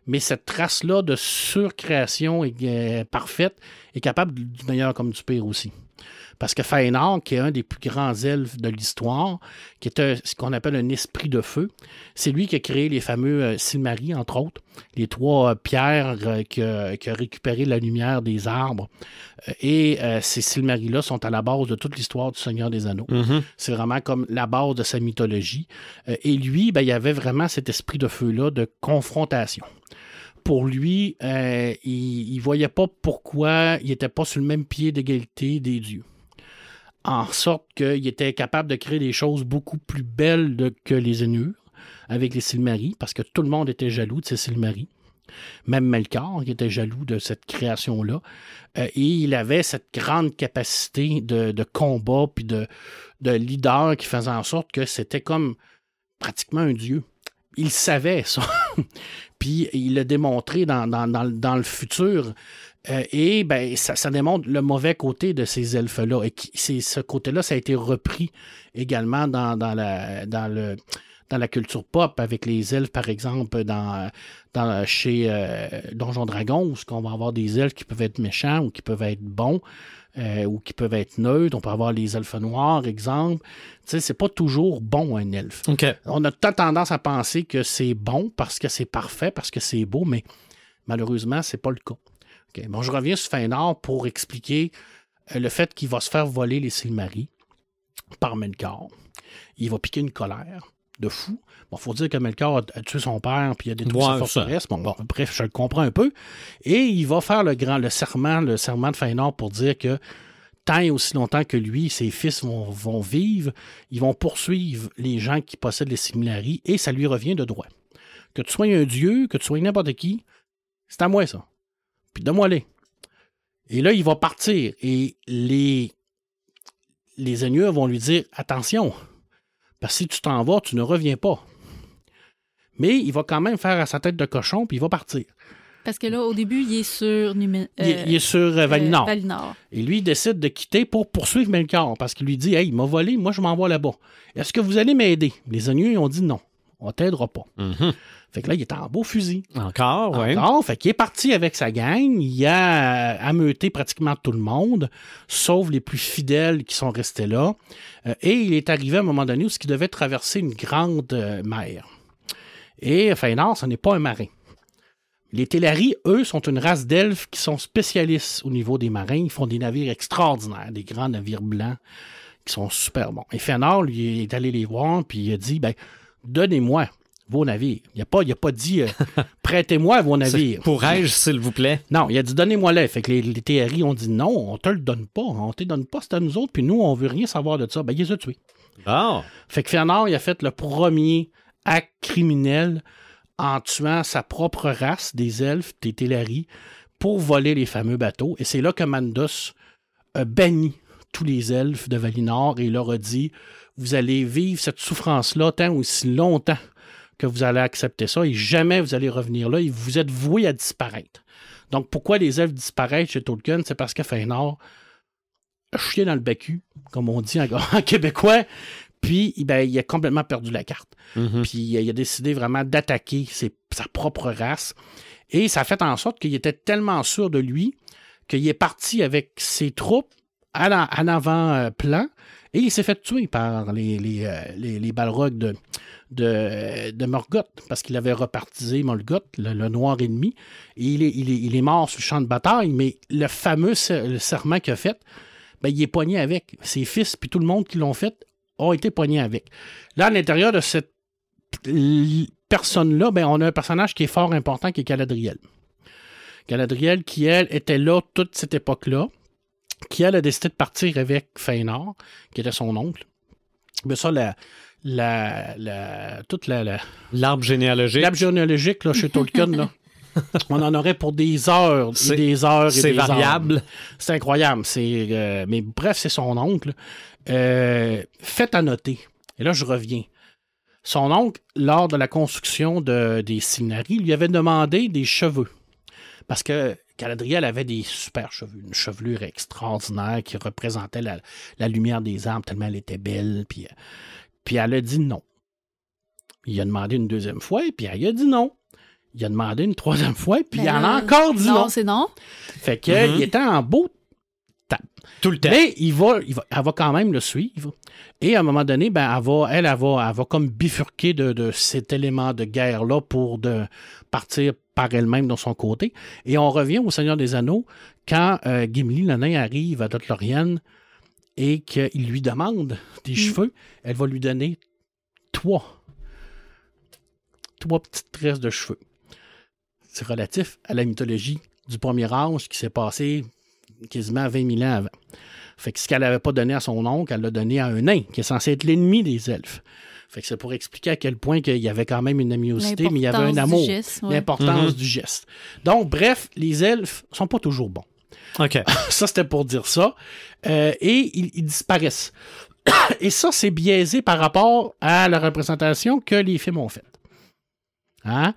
mais cette race-là de surcréation euh, parfaite est capable du meilleur comme du pire aussi. Parce que Fëanor, qui est un des plus grands elfes de l'histoire, qui est un- ce qu'on appelle un esprit de feu, c'est lui qui a créé les fameux euh, Silmaris, entre autres, les trois euh, pierres euh, qui, qui a récupéré la lumière des arbres. Euh, et ces Silmaris-là sont à la base de toute l'histoire du Seigneur des Anneaux. Mhm. C'est vraiment comme la base de sa mythologie. Et lui, ben, il avait vraiment cet esprit de feu-là de confrontation. Pour lui, euh, il ne voyait pas pourquoi il n'était pas sur le même pied d'égalité des dieux. En sorte qu'il était capable de créer des choses beaucoup plus belles que les Ainures avec les Silmaris, parce que tout le monde était jaloux de ces Silmaris. Même Melkor, qui était jaloux de cette création-là. Euh, et il avait cette grande capacité de, combat puis de, de leader qui faisait en sorte que c'était comme pratiquement un dieu. Il savait ça. puis il l'a démontré dans le futur. Euh, et ben, ça, ça démontre le mauvais côté de ces elfes-là. Et qui- ce côté-là, ça a été repris également dans, dans la, dans, le, dans la culture pop avec les elfes, par exemple, dans, dans, chez euh, Donjon Dragon, où on va avoir des elfes qui peuvent être méchants ou qui peuvent être bons. euh, ou qui peuvent être neutres. On peut avoir les elfes noirs, exemple. Tu sais, c'est pas toujours bon, un elfe. On a tant tendance à penser que c'est bon parce que c'est parfait, parce que c'est beau, mais malheureusement, c'est pas le cas. Bon, je reviens sur Fëanor pour expliquer euh, le fait qu'il va se faire voler les Silmaris par Melkor. Il va piquer une colère de fou. Bon, faut dire que Melkor a, tué son père puis il a détruit Ouais, sa forteresse. Bon, bon, bref, je le comprends un peu. Et il va faire le grand, le serment, le serment de Fëanor pour dire que tant et aussi longtemps que lui et ses fils vont, vont vivre, ils vont poursuivre les gens qui possèdent les Silmaris et ça lui revient de droit. Que tu sois un dieu, que tu sois n'importe qui, c'est à moi ça. Puis donne-moi-les. Et là, il va partir et les, les vont lui dire attention, parce que si tu t'en vas, tu ne reviens pas. Mais il va quand même faire à sa tête de cochon, puis il va partir. Parce que là, au début, il est sur Numé- Il, est- euh, il est sur euh, Valinor. euh, Valinor. Et lui, il décide de quitter pour poursuivre Melkor parce qu'il lui dit Hey, il m'a volé, moi je m'envoie là-bas. Est-ce que vous allez m'aider? Les Agneux ils ont dit non, on t'aidera pas. Mhm. Fait que là, il est en beau fusil. Encore, oui. Encore, fait qu'il est parti avec sa gang. Il a euh, ameuté pratiquement tout le monde, sauf les plus fidèles qui sont restés là. Euh, et il est arrivé à un moment donné où il devait traverser une grande euh, mer. Et Fëanor, ce n'est pas un marin. Les Tellari, eux, sont une race d'elfes qui sont spécialistes au niveau des marins. Ils font des navires extraordinaires, des grands navires blancs qui sont super bons. Et Fëanor, lui, est allé les voir, puis il a dit, ben, donnez-moi vos navires. Il n'a pas, il a pas dit euh, prêtez-moi vos navires. Pourrais-je, s'il vous plaît? Non, il a dit donnez-moi-les. Fait que les, les TRI ont dit non, on te le donne pas. On te le donne pas, c'est à nous autres, puis nous, on veut rien savoir de ça. Ben, il les a tués. Fait que il a fait le premier acte criminel en tuant sa propre race des elfes, des Télari, pour voler les fameux bateaux. Et c'est là que Mandos a banni tous les elfes de Valinor et leur a dit vous allez vivre cette souffrance-là tant aussi longtemps que vous allez accepter ça et jamais vous allez revenir là et vous êtes voués à disparaître. Donc pourquoi les elfes disparaissent chez Tolkien? C'est parce que a chié dans le bécu, comme on dit en, en québécois, puis ben, il a complètement perdu la carte. Mhm. Puis il a décidé vraiment d'attaquer sa propre race. Et ça a fait en sorte qu'il était tellement sûr de lui qu'il est parti avec ses troupes à la- en avant-plan et il s'est fait tuer par les, les, euh, Balrogs de, Morgoth parce qu'il avait repartisé Morgoth, le, noir ennemi. Et il est, mort sur le champ de bataille, mais le fameux serment qu'il a fait, ben, il est poigné avec. Ses fils, puis tout le monde qui l'ont fait, ont été poignés avec. Là, à l'intérieur de cette personne-là, ben, on a un personnage qui est fort important, qui est Galadriel. Galadriel, qui, elle, était là toute cette époque-là, qui, elle, a décidé de partir avec Fëanor, qui était son oncle. Mais ça, la, la, la- toute la, la, L'arbre généalogique. l'arbre généalogique là, chez Tolkien, là, on en aurait pour des heures et C'est- des heures et C'est des heures. variable. C'est incroyable. C'est, euh, mais bref, c'est son oncle. Euh, fait à noter, et là je reviens. Son oncle, lors de la construction de, des Signaries, lui avait demandé des cheveux. Parce que Galadriel avait des super cheveux, une chevelure extraordinaire qui représentait la, la lumière des arbres tellement elle était belle. Puis, puis elle a dit non. Il a demandé une deuxième fois, et puis elle a dit non. Il a demandé une troisième fois, puis Ben elle a encore dit non. Non, c'est non. Fait que, Mhm. il était en beau Tout le temps. mais il va, il va- elle va quand même le suivre. Et à un moment donné, ben, elle, va, elle, elle va, elle va comme bifurquer de, de cet élément de guerre-là pour de partir par elle-même dans son côté. Et on revient au Seigneur des Anneaux quand euh, Gimli, le nain, arrive à Dothlorien et qu'il lui demande des cheveux. Elle va lui donner trois. Trois petites tresses de cheveux. C'est relatif à la mythologie du premier âge qui s'est passé quasiment 20 000 ans avant. Fait que ce qu'elle n'avait pas donné à son oncle, elle l'a donné à un nain, qui est censé être l'ennemi des elfes. Fait que c'est pour expliquer à quel point qu'il y avait quand même une amicalité, mais il y avait un amour. ouais. L'importance Mhm. du geste. Donc, bref, les elfes sont pas toujours bons. OK. Ça, c'était pour dire ça. Euh, et ils, ils disparaissent. Et ça, c'est biaisé par rapport à la représentation que les films ont faite. Hein?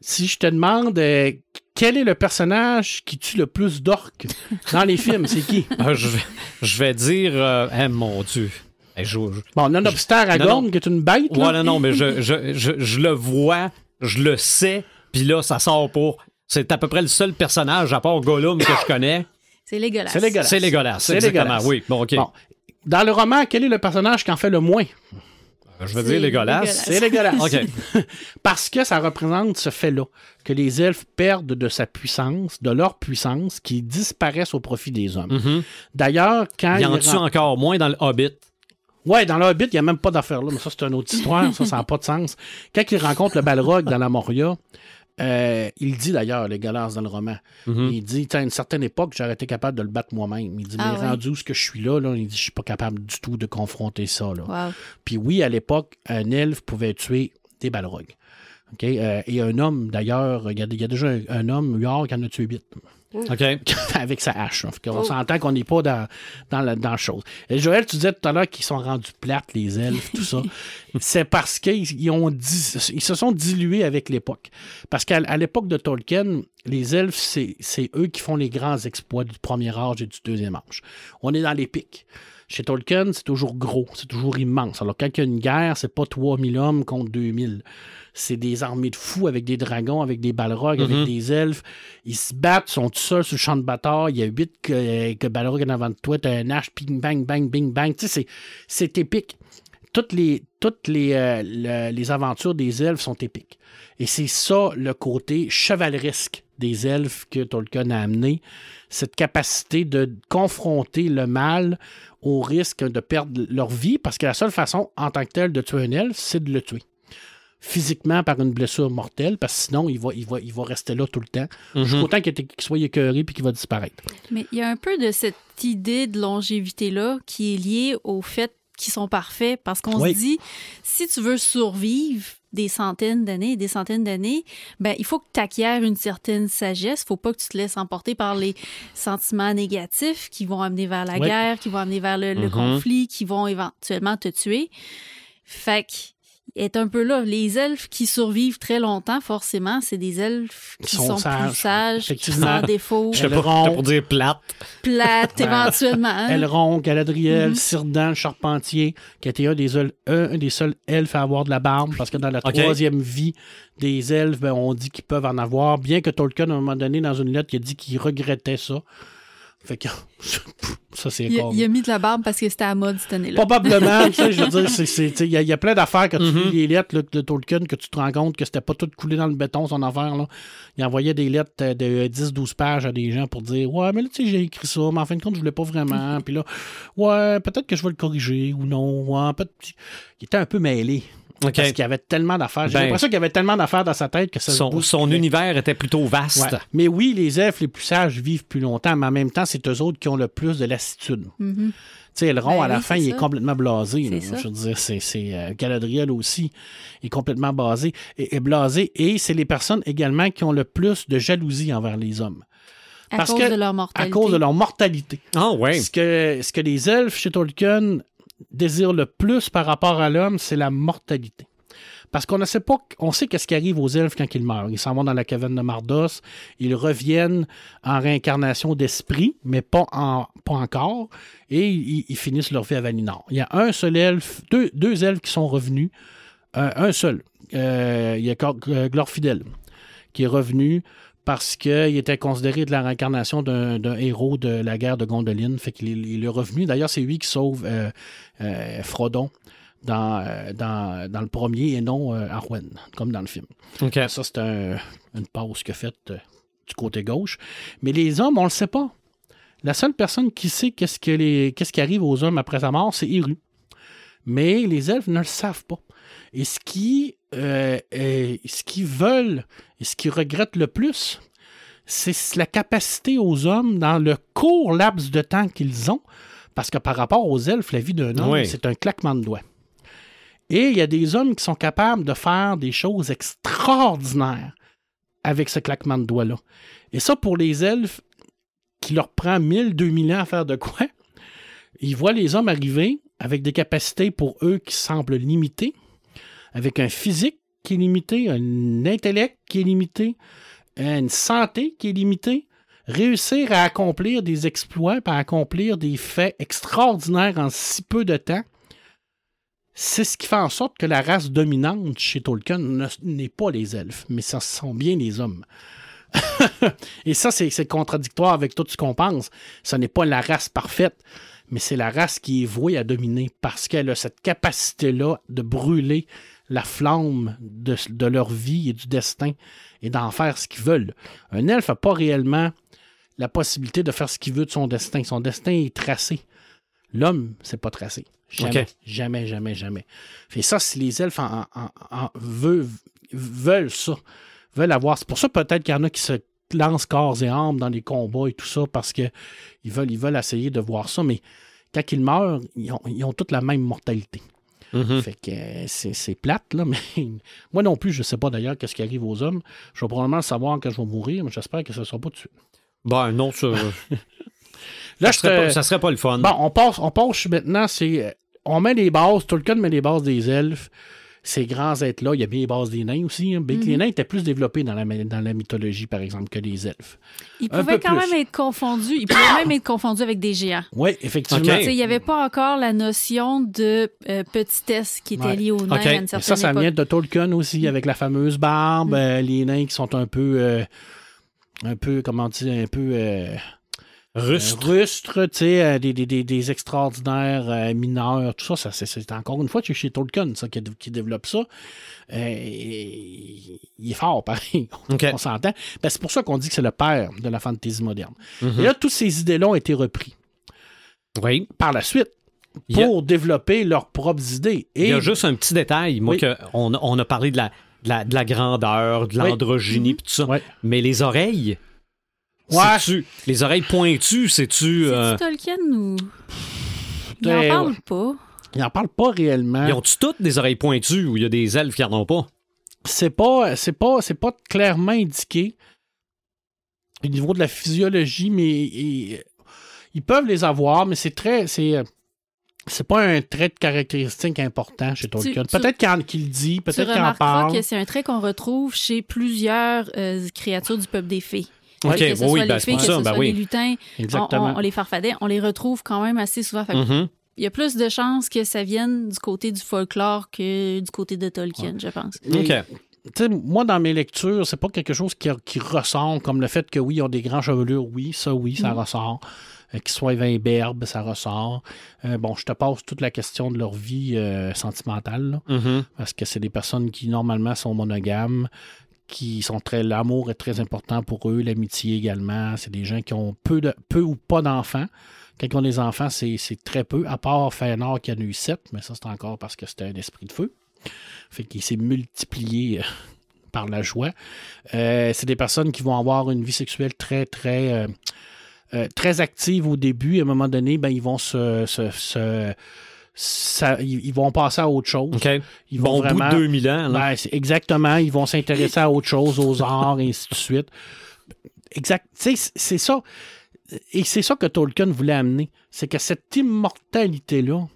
Si je te demande euh, quel est le personnage qui tue le plus d'orques dans les films, c'est qui? Ah, je, vais, je vais dire. euh, eh, mon Dieu. Je- je- Bon, nonobstant Aragorn, non. qui est une bête. là. Ouais, non, non, mais je, je, je, je le vois, je le sais, puis là, ça sort pour. C'est à peu près le seul personnage, à part Gollum, que je connais. C'est dégueulasse. C'est dégueulasse. C'est. C'est exactement. dégueulasse. Oui, bon, OK. Bon. Dans le roman, quel est le personnage qui en fait le moins? je veux dire. Legolas. C'est Legolas. OK. Parce que ça représente ce fait-là, que les elfes perdent de sa puissance, de leur puissance, qui disparaissent au profit des hommes. Mhm. D'ailleurs, quand Il y en ren- encore moins dans le Hobbit. Ouais, dans le Hobbit, il n'y a même pas d'affaire là, mais ça, c'est une autre histoire, ça, ça n'a pas de sens. Quand il rencontre le Balrog dans la Moria, euh, il dit d'ailleurs, les Galars dans le roman, mhm. il dit, à une certaine époque, j'aurais été capable de le battre moi-même. Il dit, ah mais rendu où ce que je suis là, là, il dit, je suis pas capable du tout de confronter ça. Puis oui, à l'époque, un elfe pouvait tuer des Balrogs. Euh, et un homme, d'ailleurs, il y, a déjà un, un homme, Huard, qui en a tué 8. Mm. Okay. Avec sa hache. On oh. s'entend qu'on n'est pas dans, dans, la, dans chose. Et Joël, tu disais tout à l'heure qu'ils sont rendus plates, les elfes, tout ça. c'est parce qu'ils ils se sont dilués avec l'époque. Parce qu'à l'époque de Tolkien, les elfes, c'est eux qui font les grands exploits du premier âge et du deuxième âge. On est dans les pics. Chez Tolkien, c'est toujours gros, c'est toujours immense. Alors, quand il y a une guerre, c'est pas 3000 hommes contre 2000. C'est des armées de fous avec des dragons, avec des balrogs, Mhm. avec des elfes. Ils se battent, sont tout seuls sur le champ de bataille. Il y a huit que, que balrogs en avant de toi. T'as un hache, ping, bang, bang, bing, bang. Tu sais, c'est- c'est épique. Toutes les, toutes les, euh, le- les aventures des elfes sont épiques. Et c'est ça le côté chevaleresque des elfes que Tolkien a amené. Cette capacité de confronter le mal au risque de perdre leur vie, parce que la seule façon, en tant que tel, de tuer un elfe, c'est de le tuer. Physiquement par une blessure mortelle, parce que sinon, il va, il va, il va rester là tout le temps, jusqu'au temps qu'il soit écœuré puis qu'il va disparaître. Mais il y a un peu de cette idée de longévité-là qui est liée au fait qu'ils sont parfaits parce qu'on Oui. se dit, si tu veux survivre des centaines d'années et des centaines d'années, ben, il faut que tu acquières une certaine sagesse. Il faut pas que tu te laisses emporter par les sentiments négatifs qui vont amener vers la guerre, qui vont amener vers le, le Mhm. conflit, qui vont éventuellement te tuer. Fait que est un peu là. Les elfes qui survivent très longtemps, forcément, c'est des elfes qui sont sont, sages, plus sages, qui effectivement. sans défaut, Je sais pas, pour dire plate. plates éventuellement. hein. Elrond, Galadriel, Mhm. Círdan, le Charpentier, qui était un des, un, un des seuls elfes à avoir de la barbe, parce que dans la troisième vie des elfes, ben, on dit qu'ils peuvent en avoir, bien que Tolkien, à un moment donné, dans une lettre, il a dit qu'il regrettait ça. Fait que ça, c'est Il, il a mis de la barbe parce que c'était à la mode cette année-là. Probablement, tu sais, je veux dire, c'est- c'est- tu sais, il y, a- il y a plein d'affaires quand tu Mhm. lis les lettres là, de Tolkien que tu te rends compte que c'était pas tout coulé dans le béton, son affaire. Là. Il envoyait des lettres euh, de 10-12 pages à des gens pour dire Ouais, mais là, tu sais, j'ai écrit ça, mais en fin de compte, je voulais pas vraiment. Puis là, ouais, peut-être que je vais le corriger ou non. Ouais, peut-être. Il était un peu mêlé. OK. Parce qu'il y avait tellement d'affaires. J'ai Ben, l'impression qu'il y avait tellement d'affaires dans sa tête que ça Son, univers était plutôt vaste. Ouais. Mais oui, les elfes les plus sages vivent plus longtemps, mais en même temps, c'est eux autres qui ont le plus de lassitude. Mhm. Tu sais, Elrond, Ben à la oui, fin, c'est il est complètement blasé. là. Je veux dire, c'est, euh, Galadriel aussi est complètement basé et, et blasé. Et c'est les personnes également qui ont le plus de jalousie envers les hommes. À Parce cause que- de leur À mortalité. cause de leur mortalité. Ah, ouais. Ce, que, ce que les elfes chez Tolkien désirent le plus par rapport à l'homme, c'est la mortalité. Parce qu'on ne sait pas, qu'est-ce qui arrive aux elfes quand ils meurent. Ils s'en vont dans la caverne de Mardos, ils reviennent en réincarnation d'esprit, mais pas, en, pas encore, et ils, finissent leur vie à Valinor. Il y a un seul elfe, deux, elfes qui sont revenus, euh, un seul. Euh, il y a euh, Glorfidel qui est revenu parce qu'il était considéré de la réincarnation d'un héros de la guerre de Gondolin. Fait qu'il est, il est revenu. D'ailleurs, c'est lui qui sauve euh, euh, Frodon dans, euh, dans, dans le premier et non euh, Arwen, comme dans le film. Ça, c'est un- une pause a faite euh, du côté gauche. Mais les hommes, on le sait pas. La seule personne qui sait qu'est-ce, que les, qu'est-ce qui arrive aux hommes après sa mort, c'est Eru. Mais les elfes ne le savent pas. Et ce qui, euh, ce qu'ils veulent et ce qu'ils regrettent le plus, c'est la capacité aux hommes, dans le court laps de temps qu'ils ont, parce que par rapport aux elfes, la vie d'un homme, Oui. c'est un claquement de doigts. Et il y a des hommes qui sont capables de faire des choses extraordinaires avec ce claquement de doigts-là. Et ça, pour les elfes, qui leur prend 1000, 2000 ans à faire de quoi, ils voient les hommes arriver avec des capacités pour eux qui semblent limitées, avec un physique qui est limité, un intellect qui est limité, une santé qui est limitée, réussir à accomplir des exploits, à accomplir des faits extraordinaires en si peu de temps, c'est ce qui fait en sorte que la race dominante chez Tolkien ne- n'est pas les elfes, mais ce sont bien les hommes. Et ça, c'est contradictoire avec tout ce qu'on pense. Ce n'est pas la race parfaite, mais c'est la race qui est vouée à dominer parce qu'elle a cette capacité-là de brûler la flamme de, de leur vie et du destin et d'en faire ce qu'ils veulent. Un elfe n'a pas réellement la possibilité de faire ce qu'il veut de son destin. Son destin est tracé. L'homme, c'est pas tracé. Jamais, jamais, jamais, jamais. Et ça, si les elfes en, en- en- veulent, veulent ça, veulent avoir. C'est pour ça peut-être qu'il y en a qui se lancent corps et âme dans les combats et tout ça parce que ils veulent, ils veulent essayer de voir ça, mais quand ils meurent, ils ont, ils ont toutes la même mortalité. Mhm. Fait que euh, c'est c'est plate, là, mais moi non plus, je sais pas d'ailleurs qu'est-ce qui arrive aux hommes. Je vais probablement le savoir quand je vais mourir, mais j'espère que ce ne sera pas tout de suite. Ben, non, ça, Là, ça, je serait te- pas, ça serait pas le fun. Bon, on passe, on passe maintenant, c'est. euh, On met les bases, Tolkien met les bases des elfes, ces grands êtres-là. Il y a bien les bases des nains aussi. hein. Les nains étaient plus développés dans la, dans la mythologie, par exemple, que les elfes. Ils Un pouvaient quand plus. même être confondus. Ils pouvaient même être confondus avec des géants. Oui, effectivement. Il n'y avait pas encore la notion de euh, petitesse qui était Ouais. liée aux nains Ok. à une Et certaine ça, ça époque. vient de Tolkien aussi, avec la fameuse barbe, Mm. euh, les nains qui sont un peu. euh, un peu, comment dire, un peu. Euh, Rustre. Tu sais, euh, des, des, des, extraordinaires euh, mineurs, tout ça, ça c'est, encore une fois chez, Tolkien ça, qui, qui développe ça. Et- il est fort, pareil. On s'entend. Ben, c'est pour ça qu'on dit que c'est le père de la fantasy moderne. Mhm. Et là, toutes ces idées-là ont été repris. Oui. Par la suite, pour développer leurs propres idées. Il y a juste un petit détail, moi, Oui. que on, a- on a parlé de la, de la, de la grandeur, de l'androgynie, pis tout ça. Mais les oreilles, Ouais. c'est-tu- les oreilles pointues, c'est-tu. C'est-tu euh, Tolkien ou. Il Ben, en parle ouais. pas. ils n'en parlent pas réellement. ils ont-tu toutes des oreilles pointues ou il y a des elfes qui n'en ont pas? c'est pas c'est pas c'est pas clairement indiqué au niveau de la physiologie mais ils, ils peuvent les avoir mais c'est très c'est c'est pas un trait de caractéristique important chez Tolkien. tu- Peut-être qu'il qu'il le dit, Tu peut-être qu'il en parle. que c'est un trait qu'on retrouve chez plusieurs euh, créatures du peuple des fées. Ok, que ce oui, soit ben, les pour que ça, ce ben soit oui. les lutins, on, Exactement. on- on les farfadets, on les retrouve quand même assez souvent. Fait Mhm. Il y a plus de chances que ça vienne du côté du folklore que du côté de Tolkien, je pense. OK. tu sais, moi, dans mes lectures, c'est pas quelque chose qui, qui ressort, comme le fait que oui, ils ont des grands chevelures, oui, ça, oui, ça Mhm. ressort. Euh, qu'ils soient imberbes, ça ressort. Euh, bon, je te passe toute la question de leur vie euh, sentimentale, là, Mhm. parce que c'est des personnes qui, normalement, sont monogames, qui sont très... L'amour est très important pour eux, l'amitié également. C'est des gens qui ont peu, peu ou pas d'enfants. Quand ils ont des enfants, c'est très peu, à part Fëanor qui en a eu sept, mais ça, c'est encore parce que c'était un esprit de feu. Fait qu'il s'est multiplié euh, par la joie. Euh, c'est des personnes qui vont avoir une vie sexuelle très, très, euh, très active au début. À un moment donné, ben, ils vont se- ça- ils ils vont passer à autre chose. Ils Bon, vont au bout vraiment. de 2000 ans, là. Ben, exactement. Ils vont s'intéresser à autre chose, aux arts, et ainsi de suite. Exact. C'est- ça. Et c'est ça que Tolkien voulait amener. C'est que cette immortalité-là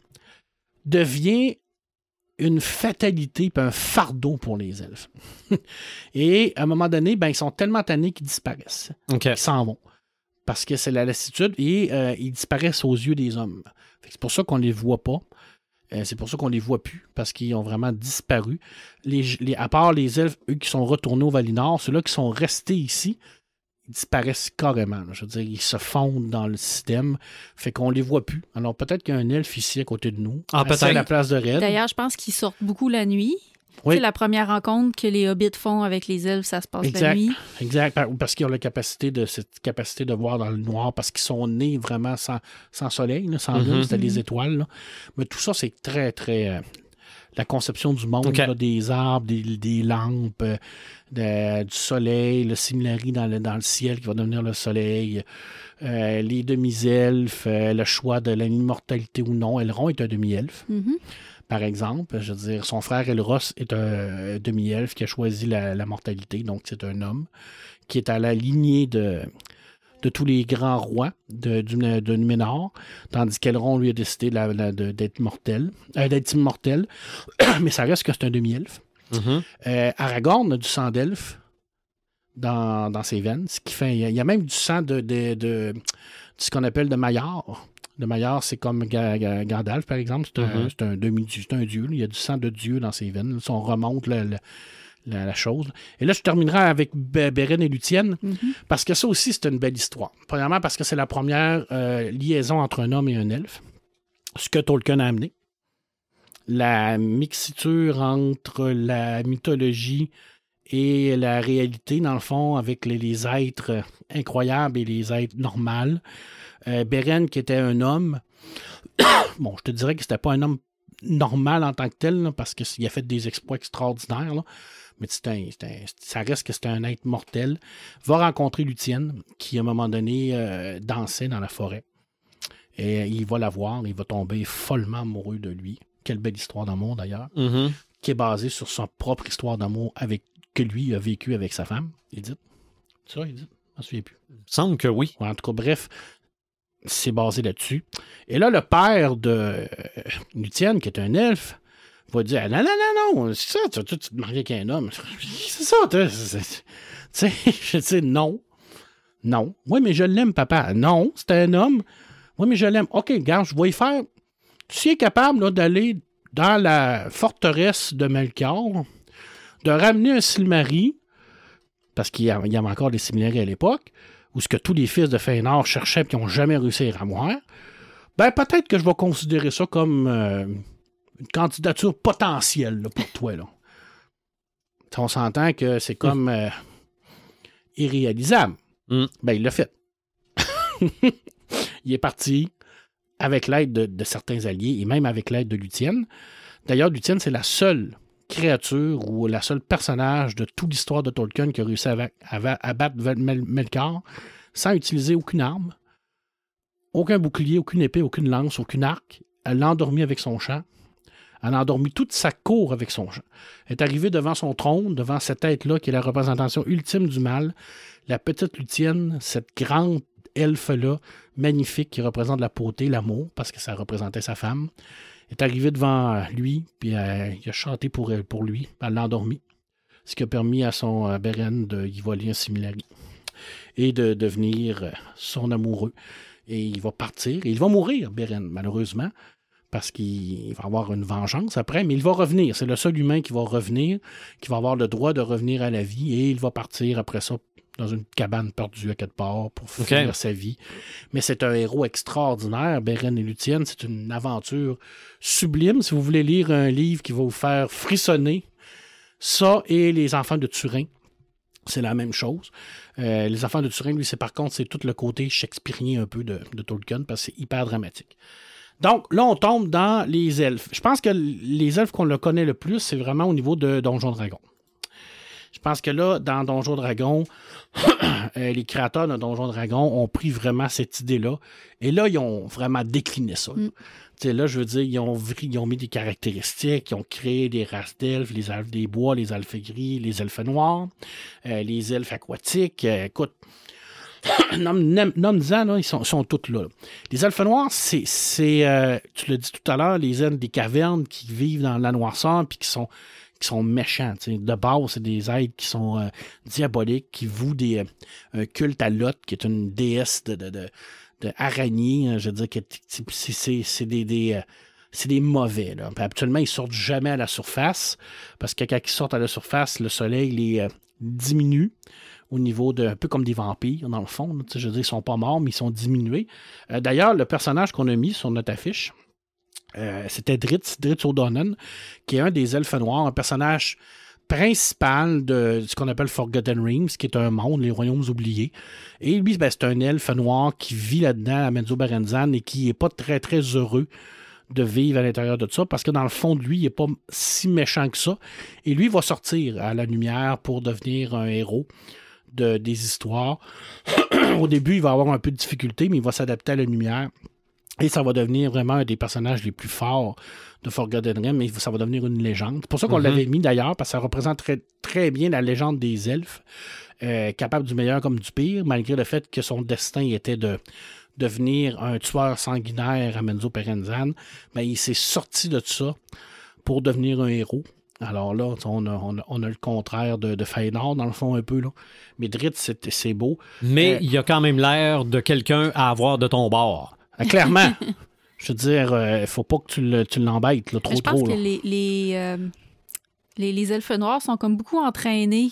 devient une fatalité puis un fardeau pour les elfes. et à un moment donné, ben, ils sont tellement tannés qu'ils disparaissent. Ils s'en vont. Parce que c'est la lassitude et euh, ils disparaissent aux yeux des hommes. C'est pour ça qu'on les voit pas. Euh, c'est pour ça qu'on les voit plus, parce qu'ils ont vraiment disparu. Les, les- à part les elfes, eux qui sont retournés au Valinor, ceux-là qui sont restés ici, ils disparaissent carrément. là. Je veux dire, ils se fondent dans le système. Fait qu'on les voit plus. Alors peut-être qu'il y a un elfe ici à côté de nous. Ah, à peut-être. la place de Red. D'ailleurs, je pense qu'ils sortent beaucoup la nuit. Oui. C'est la première rencontre que les hobbits font avec les elfes, ça se passe la nuit. Exact. Par- Parce qu'ils ont la capacité de, cette capacité de voir dans le noir, parce qu'ils sont nés vraiment sans, sans soleil, là, sans Mhm. lune, c'était Mhm. des étoiles. là. Mais tout ça, c'est très, très. euh, la conception du monde, là, des arbres, des, des lampes, euh, de- du soleil, le similari dans le, dans le ciel qui va devenir le soleil, euh, les demi-elfes, euh, le choix de l'immortalité ou non. Elrond est un demi-elfe Mhm. Par exemple. Je veux dire, son frère Elros est un demi-elfe qui a choisi la, la mortalité, donc c'est un homme qui est à la lignée de, de tous les grands rois de, de Numénor, tandis qu'Elrond, lui, a décidé d'être mortel, euh, d'être immortel, mais ça reste que c'est un demi-elfe. Mhm. Euh, Aragorn a du sang d'elfe dans, dans ses veines, ce qui fait. Il y a, il y a même du sang de, de, de- de ce qu'on appelle de Maillard. Le Maillard, c'est comme Ga- Ga- Gandalf, par exemple. C'est un, Mhm. un demi-dieu, c'est un dieu. là. Il y a du sang de Dieu dans ses veines. Si on remonte le- le- la, la chose. Et là, je terminerai avec Be- Beren et Luthien, Mhm. parce que ça aussi, c'est une belle histoire. Premièrement, parce que c'est la première euh, liaison entre un homme et un elfe. Ce que Tolkien a amené. La mixiture entre la mythologie et la réalité, dans le fond, avec les, les êtres incroyables et les êtres normaux. Euh, Beren, qui était un homme, bon, je te dirais que c'était pas un homme normal en tant que tel, là, parce qu'il a fait des exploits extraordinaires, là. mais c'est un- c'est un- ça reste que c'est un être mortel. Va rencontrer Lucienne, qui à un moment donné euh, dansait dans la forêt. Et il va la voir, il va tomber follement amoureux de lui. Quelle belle histoire d'amour d'ailleurs Mhm. qui est basé sur sa propre histoire d'amour avec que lui a vécu avec sa femme, Edith. C'est ça, Edith? Je me souviens plus. Il me semble que oui. En tout cas, bref, c'est basé là-dessus. Et là, le père de euh, Lucienne, qui est un elfe, va dire Non, non, non, non, c'est ça, tu, tu, te maries avec un homme. C'est ça, tu sais, je dis non. Non. Oui, mais je l'aime, papa. Non, c'est un homme. Oui, mais je l'aime. OK, regarde, je vais y faire. Tu es capable d'aller dans la forteresse de Melchior, de ramener un Silmari, parce qu'il y, y avait encore des Silmaris à l'époque, où ce que tous les fils de Fëanor cherchaient et qui n'ont jamais réussi à avoir, ben peut-être que je vais considérer ça comme euh, une candidature potentielle là, pour toi. Là. On s'entend que c'est comme euh, irréalisable. Mm. Ben, il l'a fait. il est parti. avec l'aide de, de certains alliés et même avec l'aide de Luthien. D'ailleurs, Luthien, c'est la seule créature ou la seule personnage de toute l'histoire de Tolkien qui a réussi à, battre Melkor sans utiliser aucune arme, aucun bouclier, aucune épée, aucune lance, aucun arc. Elle l'a endormi avec son chant. Elle a endormi toute sa cour avec son chant. Elle est arrivée devant son trône, devant cette tête-là qui est la représentation ultime du mal. La petite Luthienne, cette grande elfe-là, magnifique, qui représente la beauté, l'amour, parce que ça représentait sa femme, est arrivée devant lui, puis euh, il a chanté pour, elle, pour lui. Elle l'a endormi. Ce qui a permis à son euh, Beren de y voler un similari et de devenir euh, son amoureux. Et il va partir. Il va mourir, Beren, malheureusement, parce qu'il va avoir une vengeance après, mais il va revenir. C'est le seul humain qui va revenir, qui va avoir le droit de revenir à la vie, et il va partir après ça dans une cabane perdue à quelque part pour finir sa vie. Mais c'est un héros extraordinaire, Beren et Luthien. C'est une aventure sublime. Si vous voulez lire un livre qui va vous faire frissonner, ça et Les Enfants de Turin, c'est la même chose. Euh, les Enfants de Turin, lui, c'est par contre, c'est tout le côté shakespearien un peu de, de Tolkien parce que c'est hyper dramatique. Donc là, on tombe dans les elfes. Je pense que les elfes qu'on le connaît le plus, c'est vraiment au niveau de Donjon Dragon. Je pense que là, dans Donjon Dragon, les créateurs de Donjon Dragon ont pris vraiment cette idée-là. Et là, ils ont vraiment décliné ça. Mm. Là, je veux dire, ils ont, vri- ils ont mis des caractéristiques, ils ont créé des races d'elfes, les elfes des bois, les elfes gris, les elfes noirs, euh, les elfes aquatiques. Euh, écoute, nomme- nomme- nomme-en, là, ils sont, sont tous là. là. Les elfes noirs, c'est, euh, tu l'as dit tout à l'heure, les elfes des cavernes qui vivent dans la noirceur puis qui sont qui sont méchants. tu sais. De base, c'est des êtres qui sont euh, diaboliques, qui vouent des, euh, un culte à Lot, qui est une déesse de, de, de, araignée. hein, je veux dire, que c'est, des, des, euh, c'est des mauvais. Là. Habituellement, ils sortent jamais à la surface, parce que quand ils sortent à la surface, le soleil les diminue au niveau de, un peu comme des vampires, dans le fond. là. Je veux dire, ils sont pas morts, mais ils sont diminués. D'ailleurs, le personnage qu'on a mis sur notre affiche, euh, c'était Dritz, Dritz O'Donnell, qui est un des elfes noirs, un personnage principal de ce qu'on appelle Forgotten Realms, qui est un monde, les royaumes oubliés. Et lui, ben, c'est un elfe noir qui vit là-dedans à Menzo Barenzan et qui n'est pas très, très heureux de vivre à l'intérieur de ça, parce que dans le fond de lui, il n'est pas si méchant que ça. Et lui va sortir à la lumière pour devenir un héros de, des histoires. Au début, il va avoir un peu de difficulté, mais il va s'adapter à la lumière. Et ça va devenir vraiment un des personnages les plus forts de Forgotten Realms, mais ça va devenir une légende. C'est pour ça qu'on Mhm. l'avait mis d'ailleurs, parce que ça représente très, très bien la légende des elfes, euh, capable du meilleur comme du pire, malgré le fait que son destin était de devenir un tueur sanguinaire à Menzo Perenzan. Mais il s'est sorti de ça pour devenir un héros. Alors là, on a, on a- on a le contraire de, de dans le fond, un peu. Là. Mais Dritz, c'est c'est beau. Mais Euh, il y a quand même l'air de quelqu'un à avoir de ton bord. Ah, clairement. Je veux dire, il faut pas que tu le- tu l'embêtes là, trop je pense trop. que là. les, les, euh, les, les elfes noirs sont comme beaucoup entraînés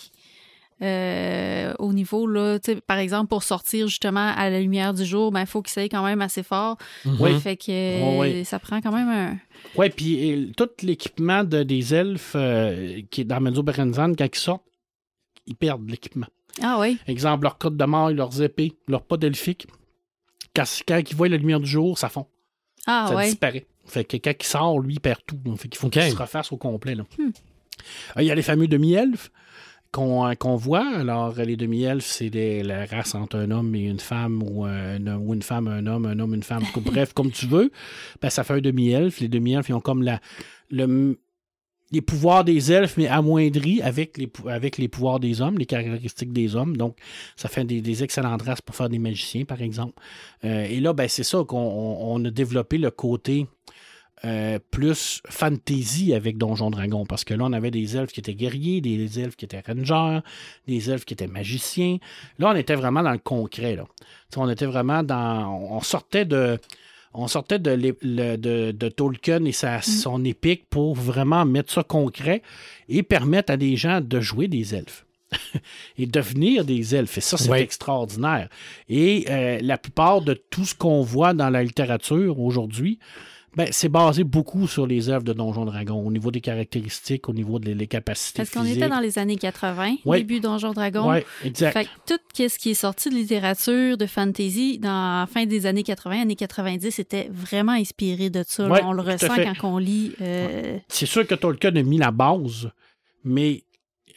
euh, au niveau, là, par exemple, pour sortir justement à la lumière du jour, il ben, faut qu'ils soient quand même assez fort. Oui. Fait que oui. ça prend quand même un. Ouais, puis euh, tout l'équipement de, des elfes euh, qui est dans Menzo Berenzan, quand ils sortent, ils perdent l'équipement. Ah oui. Exemple, leurs cottes de mort, leurs épées, leurs pas delphiques. Quand, quand ils voient la lumière du jour, ça fond. Ah ça oui. disparaît. Fait que quand il sort, lui, il perd tout. Donc, Fait qu'il faut qu'il se refasse au complet. là. Hmm. Euh, Il y a les fameux demi-elfes qu'on euh, qu'on voit. Alors, euh, les demi-elfes, c'est des- la race entre un homme et une femme, ou, euh, un homme- ou une femme, un homme, un homme, une femme. Bref, comme tu veux. Ben, ça fait un demi-elfe. Les demi-elfes, ils ont comme la, le, les pouvoirs des elfes, mais amoindris avec les, avec les pouvoirs des hommes, les caractéristiques des hommes. Donc, ça fait des, des excellentes races pour faire des magiciens, par exemple. Euh, et là, ben, c'est ça qu'on on- on a développé le côté euh, plus fantasy avec Donjon Dragon. Parce que là, on avait des elfes qui étaient guerriers, des elfes qui étaient rangers, des elfes qui étaient magiciens. Là, on était vraiment dans le concret. Là. On était vraiment dans. On sortait de. On sortait de, l'é- le- de, de Tolkien et sa, son épique pour vraiment mettre ça concret et permettre à des gens de jouer des elfes et devenir des elfes. Et ça, c'est Oui. extraordinaire. Et euh, la plupart de tout ce qu'on voit dans la littérature aujourd'hui, Ben, c'est basé beaucoup sur les œuvres de Donjon Dragon, au niveau des caractéristiques, au niveau des les capacités Parce qu'on était dans les années 80, Ouais. début Donjon Dragon. Oui, exact. Fait que tout ce qui est sorti de littérature, de fantasy, dans la fin des années 80, années 90, c'était vraiment inspiré de ça. Ouais, on le ressent fait. quand on lit. euh, C'est sûr que Tolkien a mis la base, mais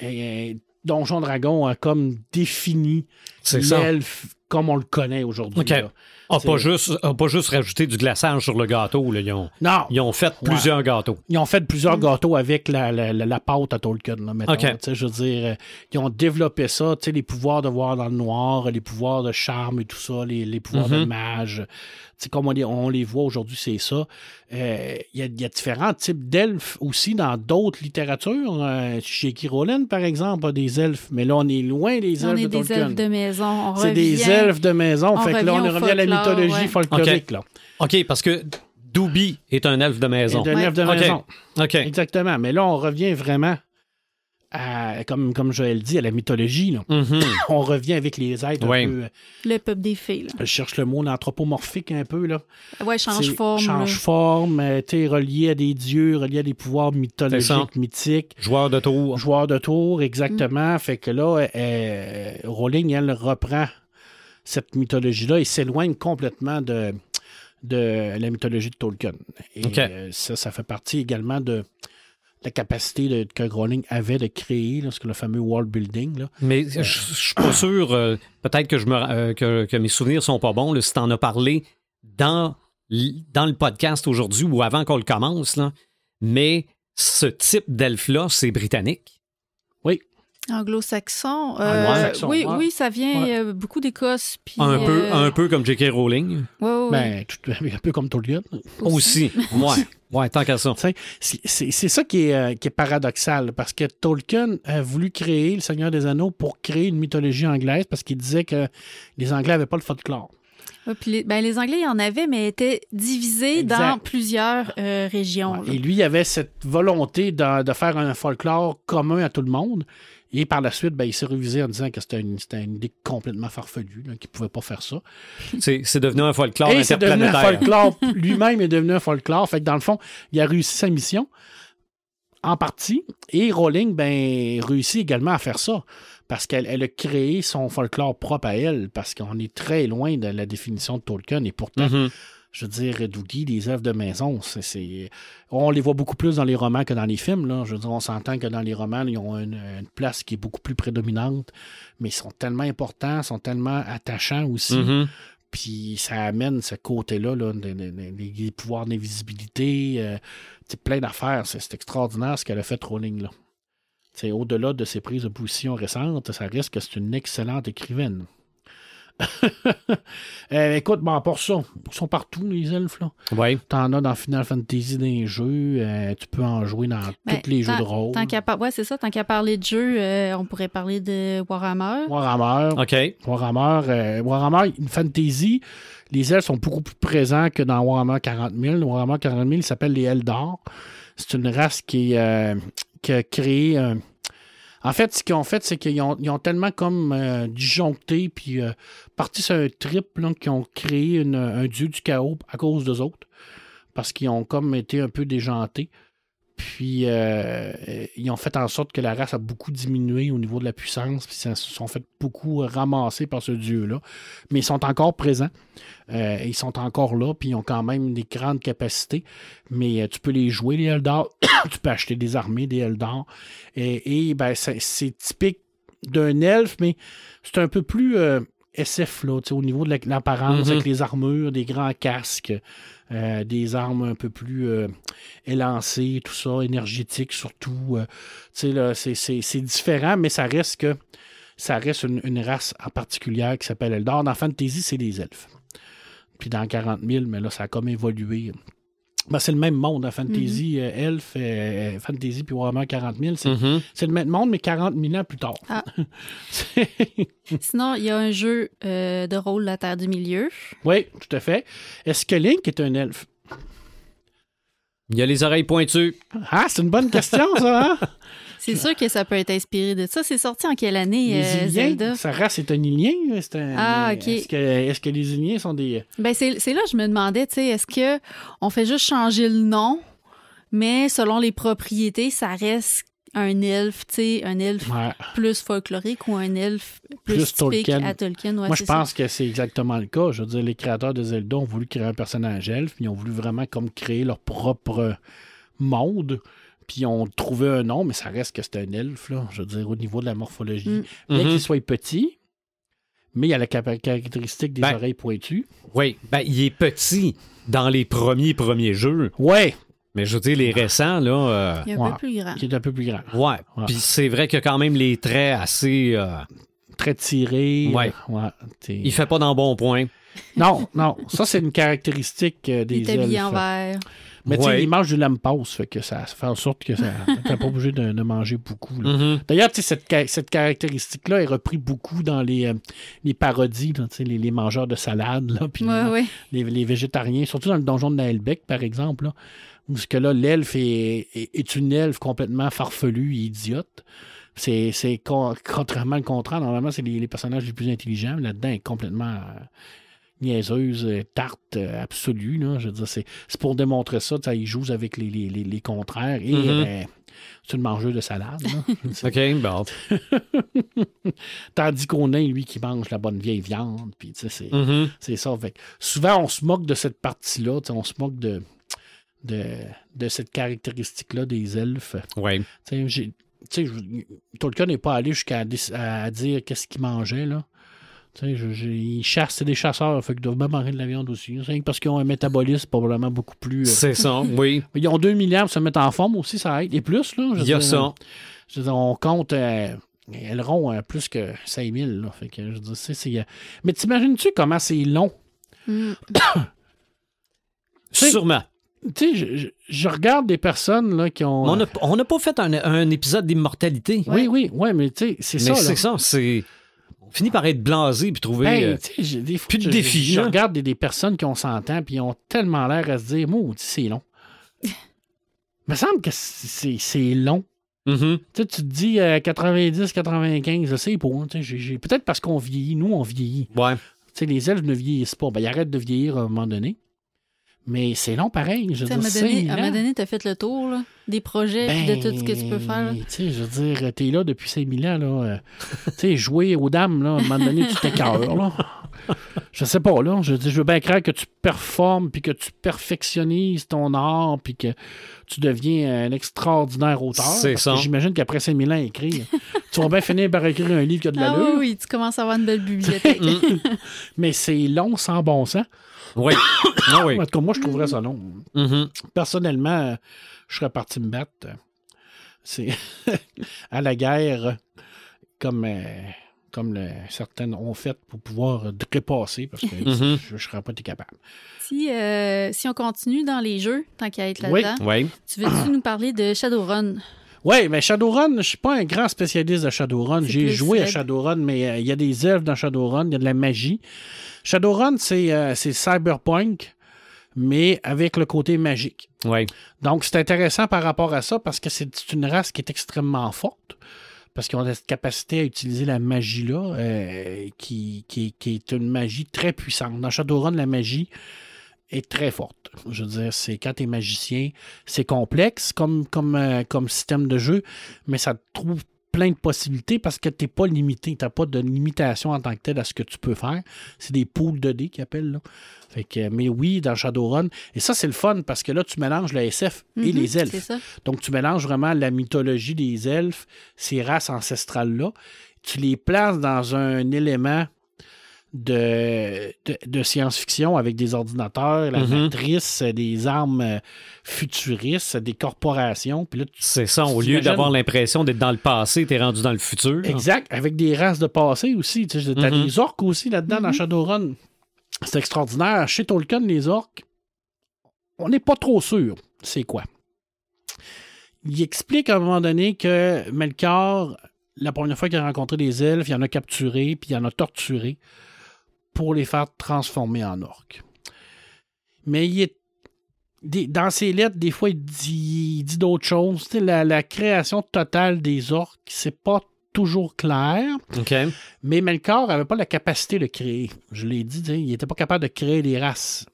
euh, Donjon Dragon a comme défini l'elfe comme on le connaît aujourd'hui. OK. là. A C'est- pas, juste, a pas juste rajouté du glaçage sur le gâteau. Là. Ils, ont, Non, ils ont fait plusieurs gâteaux. Ils ont fait plusieurs gâteaux avec la, la, la- la pâte à Tolkien, là, mettons. OK. Tu sais, Je veux dire, euh, ils ont développé ça, tu sais, les pouvoirs de voir dans le noir, les pouvoirs de charme et tout ça, les, les pouvoirs de Mhm. mage. Tu sais, comme on les, on les voit aujourd'hui, c'est ça. Euh, Il y, a, il y a différents types d'elfes aussi dans d'autres littératures. Euh, chez J.K. Rowling, par exemple, a des elfes, mais là, on est loin des on elfes est de des Tolkien. elfes de maison. On C'est des revient- elfes de maison. on fait que là, on revient à la mythologie ouais. folklorique. Là. OK, parce que Doobie est un elfe de maison. C'est un Ouais. elfe de maison. OK. Exactement. Mais là, on revient vraiment à, comme, comme Joël dit, à la mythologie. là. Mhm. On revient avec les êtres Ouais. un peu. euh, Le peuple des fées. Là. Je cherche le mot anthropomorphique un peu. Là. Ouais, change forme. Change là. forme, euh, t'es relié à des dieux, relié à des pouvoirs mythologiques, mythiques. Joueur de tour. Joueur de tour, exactement. Mm. Fait que là, euh, Rowling, elle reprend cette mythologie-là et s'éloigne complètement de, de la mythologie de Tolkien. Et euh, ça, ça fait partie également de la capacité de- que Rowling avait de créer, là, ce que le fameux world building. Là. Mais je je suis pas sûr. euh, Peut-être que, je me, euh, que, que mes souvenirs sont pas bons. Là, si tu en as parlé dans, le podcast aujourd'hui ou avant qu'on le commence. Là. Mais ce type d'elfe-là, c'est britannique. Anglo-saxon. euh, Anglo-saxon, oui, ouais. oui, ça vient Ouais. euh, beaucoup d'Écosse. Un, peu, euh, un peu comme J.K. Rowling. ouais, ouais, ouais. Ben, tout- un peu comme Tolkien. Aussi. Ouais. Ouais, tant qu'à ça. C'est ça qui est, qui est paradoxal, parce que Tolkien a voulu créer Le Seigneur des Anneaux pour créer une mythologie anglaise, parce qu'il disait que les Anglais n'avaient pas le folklore. Ouais, les, ben, les Anglais, il y en avait, mais étaient divisés Exact. dans plusieurs euh, régions. Et lui, il avait cette volonté de, de faire un folklore commun à tout le monde. Et par la suite, ben, il s'est révisé en disant que c'était une, c'était une idée complètement farfelue, qu'il ne pouvait pas faire ça. C'est c'est devenu un folklore Et c'est devenu un interplanétaire. folklore. Lui-même est devenu un folklore. Fait que dans le fond, il a réussi sa mission en partie. Et Rowling, ben, réussit également à faire ça. Parce qu'elle elle a créé son folklore propre à elle. Parce qu'on est très loin de la définition de Tolkien. Et pourtant, Mhm. Je veux dire, Doody, les œuvres de maison, c'est, on les voit beaucoup plus dans les romans que dans les films. Là. Je veux dire, on s'entend que dans les romans, ils ont une, une place qui est beaucoup plus prédominante, mais ils sont tellement importants, sont tellement attachants aussi. Mhm. Puis ça amène ce côté-là, là, de- de- de- des pouvoirs d'invisibilité, euh, plein d'affaires. C'est, extraordinaire ce qu'elle a fait Rowling. Là. Au-delà de ses prises de position récentes, ça reste que c'est une excellente écrivaine. Euh, écoute, bon, pour ça, ils sont partout, les elfes. Là. Ouais. T'en as dans Final Fantasy dans les jeux, euh, tu peux en jouer dans Ben, tous les jeux de rôle. Tant qu'à par- ouais, c'est ça. Tant qu'à parler de jeu, euh, on pourrait parler de Warhammer. Warhammer, OK. Warhammer, euh, Warhammer, une fantasy, les elfes sont beaucoup plus présents que dans Warhammer 40 000. Warhammer 40 000 il s'appelle les Eldar. C'est une race qui, euh, qui a créé. euh, en fait, ce qu'ils ont fait, c'est qu'ils ont, tellement comme euh, disjoncté puis euh, parti sur un trip qu'ils ont créé un dieu du chaos à cause d'eux autres. Parce qu'ils ont comme été un peu déjantés. Puis euh, ils ont fait en sorte que la race a beaucoup diminué au niveau de la puissance, puis ils se sont fait beaucoup ramasser par ce dieu-là. Mais ils sont encore présents. Euh, ils sont encore là, puis ils ont quand même des grandes capacités. Mais euh, tu peux les jouer, les Eldar. tu peux acheter des armées, des Eldar. Et, et, ben, c'est typique d'un elfe, mais c'est un peu plus euh, SF, là, au niveau de la- l'apparence, Mhm. avec les armures, des grands casques, euh, des armes un peu plus euh, élancées, tout ça, énergétiques surtout. euh, c'est- différent, mais ça reste ça reste une, une race en particulier qui s'appelle Eldar. Dans Fantasy, c'est les elfes. Puis dans 40 000, mais là, ça a comme évolué. Ben, c'est le même monde, hein, Fantasy, euh, Elf, euh, Fantasy, puis Warhammer 40 000. C'est Mhm. c'est le même monde, mais 40 000 ans plus tard. Ah. Sinon, il y a un jeu euh, de rôle La Terre du Milieu. oui, tout à fait. Est-ce que Link est un elfe? Il a les oreilles pointues. Ah, c'est une bonne question, ça, hein? C'est sûr que ça peut être inspiré de ça. C'est sorti en quelle année, Les euh, Iliens, Zelda? sa race est un Ilien. c'est un- Ah, ok. Est-ce que, les Iliens sont des. Ben, c'est là que je me demandais, tu sais, est-ce que on fait juste changer le nom, mais selon les propriétés, ça reste un elfe, tu sais, un elfe Ouais. plus folklorique ou un elfe plus, Plus typique Tolkien. à Tolkien. Ouais, Moi, je ça. pense que c'est exactement le cas. Je veux dire, les créateurs de Zelda ont voulu créer un personnage elfe, puis ils ont voulu vraiment comme créer leur propre monde. Puis ont trouvé un nom, mais ça reste que c'est un elfe, là. Je veux dire, au niveau de la morphologie. Mm. Bien qu'il soit petit, mais il y a la caractéristique des Ben. oreilles pointues. Oui, ben, il est petit dans les premiers premiers jeux, Ouais, mais je veux dire, les récents, là, euh, Il est un Ouais. peu plus grand. qui est un peu plus grand. ouais. Ouais. Puis c'est vrai qu'il y a quand même les traits assez... euh, Très tiré. Ouais. euh, ouais, il fait pas dans bon point. Non, non. Ça, c'est une caractéristique euh, Il des est habillé en vert. Mais tu sais, Ouais. il mange du lampasse, fait que ça, fait en sorte que ça. T'es pas obligé de, de manger beaucoup. là. Mhm. D'ailleurs, tu sais, cette, cette caractéristique-là est reprise beaucoup dans les, euh, les parodies, là, tu sais, les, les mangeurs de salade, là, puis Ouais, ouais. les, les végétariens, surtout dans le donjon de Naelbeck, par exemple, là, où ce que là, l'elfe est, est, est une elfe complètement farfelue et idiote. C'est, c'est con- contrairement le contraire. Normalement, c'est les, les personnages les plus intelligents. mais Là-dedans, elle est complètement euh, niaiseuse, euh, tarte euh, absolue. Là. Je veux dire, c'est, c'est pour démontrer ça. Ils jouent avec les, les, les, les contraires. Et Mhm. ben, c'est une mangeuse de salade. OK, bon. Tandis qu'on a, lui, qui mange la bonne vieille viande. Puis, sais, c'est, c'est ça. Fait souvent, on se moque de cette partie-là. On se moque de, de, de cette caractéristique-là des elfes. Je- Tolkien n'est pas allé jusqu'à à dire qu'est-ce qu'il mangeait, là. Je- je- ils chassent, c'est des chasseurs, fait qu'ils doivent même manger de la viande aussi. C'est que parce qu'ils ont un métabolisme probablement beaucoup plus. euh, C'est ça, oui. Ils ont 2 milliards pour se mettre en forme aussi, ça aide. Et plus, là. je Il y a ça. je dire, on compte. euh, elles auront euh, plus que 5000, là. Fait que, je dire, c'est, euh, Mais t'imagines-tu comment c'est long? Mm. Sûrement. Tu sais, je, je- je regarde des personnes, là, qui ont. Mais on n'a on n'a pas fait un, un épisode d'immortalité. Oui, oui, oui, mais tu sais, c'est ça, c'est ça, c'est... On finit par être blasé puis trouver... Ben, euh, des fois, plus de je- défis, Je, là. regarde des, des personnes qui ont 100 ans puis ils ont tellement l'air à se dire, moi, c'est long. Il me semble que c'est c'est long. mhm. Tu sais, tu te dis euh, 90, 95, je sais pas. hein, tu sais, j'ai- j'ai- Peut-être parce qu'on vieillit, nous, on vieillit. Ouais. Tu sais, les elfes ne vieillissent pas. Ben, ils arrêtent de vieillir à un moment donné. Mais c'est long pareil. Je veux Tu sais, À un dire, moment donné- 5000 à un moment donné, tu as fait le tour là, des projets puis de tout ce que tu peux faire. Ben, Tu sais, je veux dire, t'es là depuis 5000 ans, là. euh, tu sais, jouer aux dames, là, à un moment donné, tu t'écœures, là. Je sais pas, là. Je, veux bien croire que tu performes, puis que tu perfectionnises ton art, puis que tu deviens un extraordinaire auteur. C'est ça. J'imagine qu'après 5000 ans à écrire, tu vas bien finir par écrire un livre qui a de Ah l'allure, oui, oui, tu commences à avoir une belle bibliothèque. mais c'est long sans bon sens. Oui. Ah oui. En tout cas, moi, je trouverais ça long. Mhm. Personnellement, je serais parti me battre. C'est à la guerre, comme, euh, comme le- certaines ont fait pour pouvoir trépasser, parce que Mhm. je ne serais pas été capable. si, euh, si on continue dans les jeux, tant qu'à être là-dedans, Oui. tu veux-tu nous parler de Shadowrun? Oui, mais Shadowrun, je ne suis pas un grand spécialiste de Shadowrun. J'ai joué à. Shadowrun, mais euh, il y a des elfes dans Shadowrun, il y a de la magie. Shadowrun, c'est euh, c'est cyberpunk, mais avec le côté magique. Oui. Donc, c'est intéressant par rapport à ça parce que c'est c'est une race qui est extrêmement forte. Parce qu'ils ont cette capacité à utiliser la magie-là, euh, qui, qui- qui est une magie très puissante. Dans Shadowrun, la magie est très forte. Je veux dire, c'est quand tu es magicien, c'est complexe comme, comme, euh, comme système de jeu, mais ça te trouve plein de possibilités parce que tu n'es pas limité. Tu n'as pas de limitation en tant que tel à ce que tu peux faire. C'est des poules de dés qu'ils appellent. Là. Fait que, mais oui, dans Shadowrun. Et ça, c'est le fun parce que là, tu mélanges le SF et Mhm, les elfes. ça. Donc, tu mélanges vraiment la mythologie des elfes, ces races ancestrales-là. Tu les places dans un élément de, de, de science-fiction avec des ordinateurs, la Mhm. matrice, des armes euh, futuristes, des corporations. Puis là, tu- C'est ça. Au lieu d'avoir l'impression d'être dans le passé, t'es rendu dans le futur. Exact, avec des races de passé aussi. Tu sais, as Mhm. des orques aussi là-dedans dans Shadowrun. C'est extraordinaire. Chez Tolkien, les orques, on n'est pas trop sûr c'est quoi. Il explique à un moment donné que Melkor, la première fois qu'il a rencontré des elfes, il en a capturé, puis il en a torturé pour les faire transformer en orques. Mais il est dans ses lettres, des fois, il dit, d'autres choses. La, la création totale des orques, c'est pas toujours clair. OK. Mais Melkor n'avait pas la capacité de créer. Je l'ai dit, il n'était pas capable de créer des races.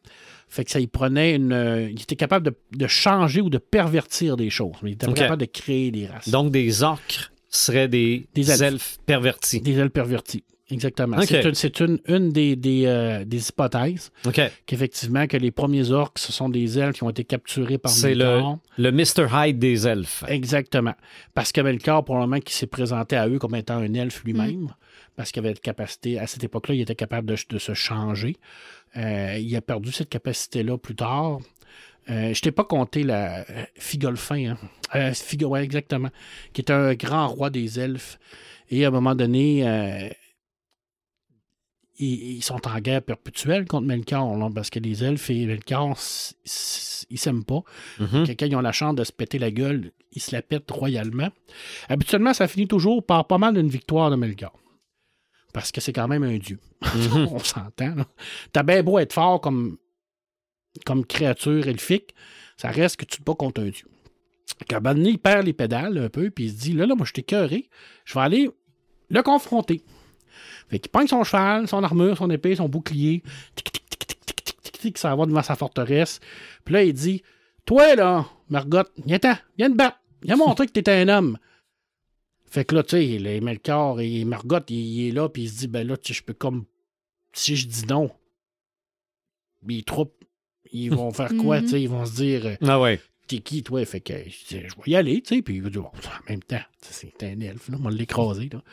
Fait que ça, il prenait une. euh, il était capable de, de changer ou de pervertir des choses, mais il était Ok. pas capable de créer des races. Donc, des orques seraient des, Des elfes. elfes. pervertis. Des ailes perverties. Exactement. C'est une, une, une des, des, euh, des hypothèses qu'effectivement, que les premiers orques, ce sont des elfes qui ont été capturés par C'est le, le Mr. Hyde des elfes. Exactement. Parce que Melkor, probablement, qui s'est présenté à eux comme étant un elfe lui-même, parce qu'il avait la capacité, à cette époque-là, il était capable de, de se changer. Euh, il a perdu cette capacité-là plus tard. Euh, je t'ai pas compté la euh, Figolfin, hein? Euh, Figo- ouais, exactement, qui est un grand roi des elfes. Et à un moment donné, ils, ils sont en guerre perpétuelle contre Melkor, là, parce que les elfes et Melkor, ils s'aiment pas. Mhm. Que Quand ils ont la chance de se péter la gueule, ils se la pètent royalement. Habituellement, ça finit toujours par pas mal d'une victoire de Melkor. Parce que c'est quand même un dieu. Mhm. On s'entend. T'as bien beau être fort comme, comme créature elfique, ça reste que tu te bats contre un dieu. Donné, il perd les pédales un peu, puis il se dit là, là, moi, je t'ai cœuré, je vais aller le confronter. Fait qu'il prend son cheval, son armure, son épée, son bouclier. Tic, tic, tic, tic, tic, tic, tic, tic, ça va devant sa forteresse. Puis là, il dit Toi, là, Margot, viens-t'en, viens te battre. Viens montrer que t'es un homme. Fait que là, tu sais, les Melkor et Margot, il, est là, puis il se dit Ben là, tu je peux comme. Si je dis non, les troupes, ils vont faire quoi, tu sais? Mhm. Ils vont se dire euh, Ah ouais t'es qui, toi? Fait que je, vais y aller, tu sais. Puis il va dire, bon, en même temps, c'est un elfe, là, on l'écraser, là.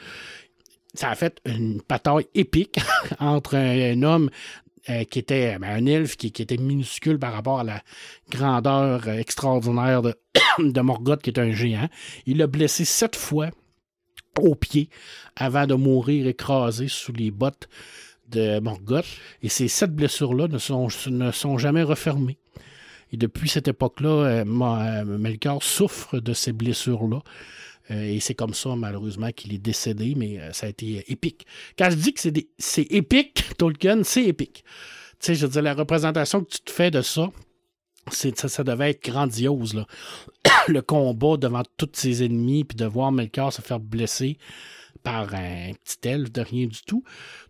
Ça a fait une bataille épique entre un, homme euh, qui était ben, un elfe qui, était minuscule par rapport à la grandeur euh, extraordinaire de, Morgoth, qui est un géant. Il l'a blessé sept fois au pied avant de mourir écrasé sous les bottes de Morgoth. Et ces sept blessures-là ne sont, jamais refermées. Et depuis cette époque-là, euh, Melkor souffre de ces blessures-là. Euh, et c'est comme ça, malheureusement, qu'il est décédé, mais euh, ça a été euh, épique. Quand je dis que c'est des- c'est épique, Tolkien, c'est épique. Tu sais, je veux dire, la représentation que tu te fais de ça, c'est, ça, ça devait être grandiose. Là. Le combat devant tous ses ennemis, puis de voir Melkor se faire blesser par un petit elfe de rien du tout.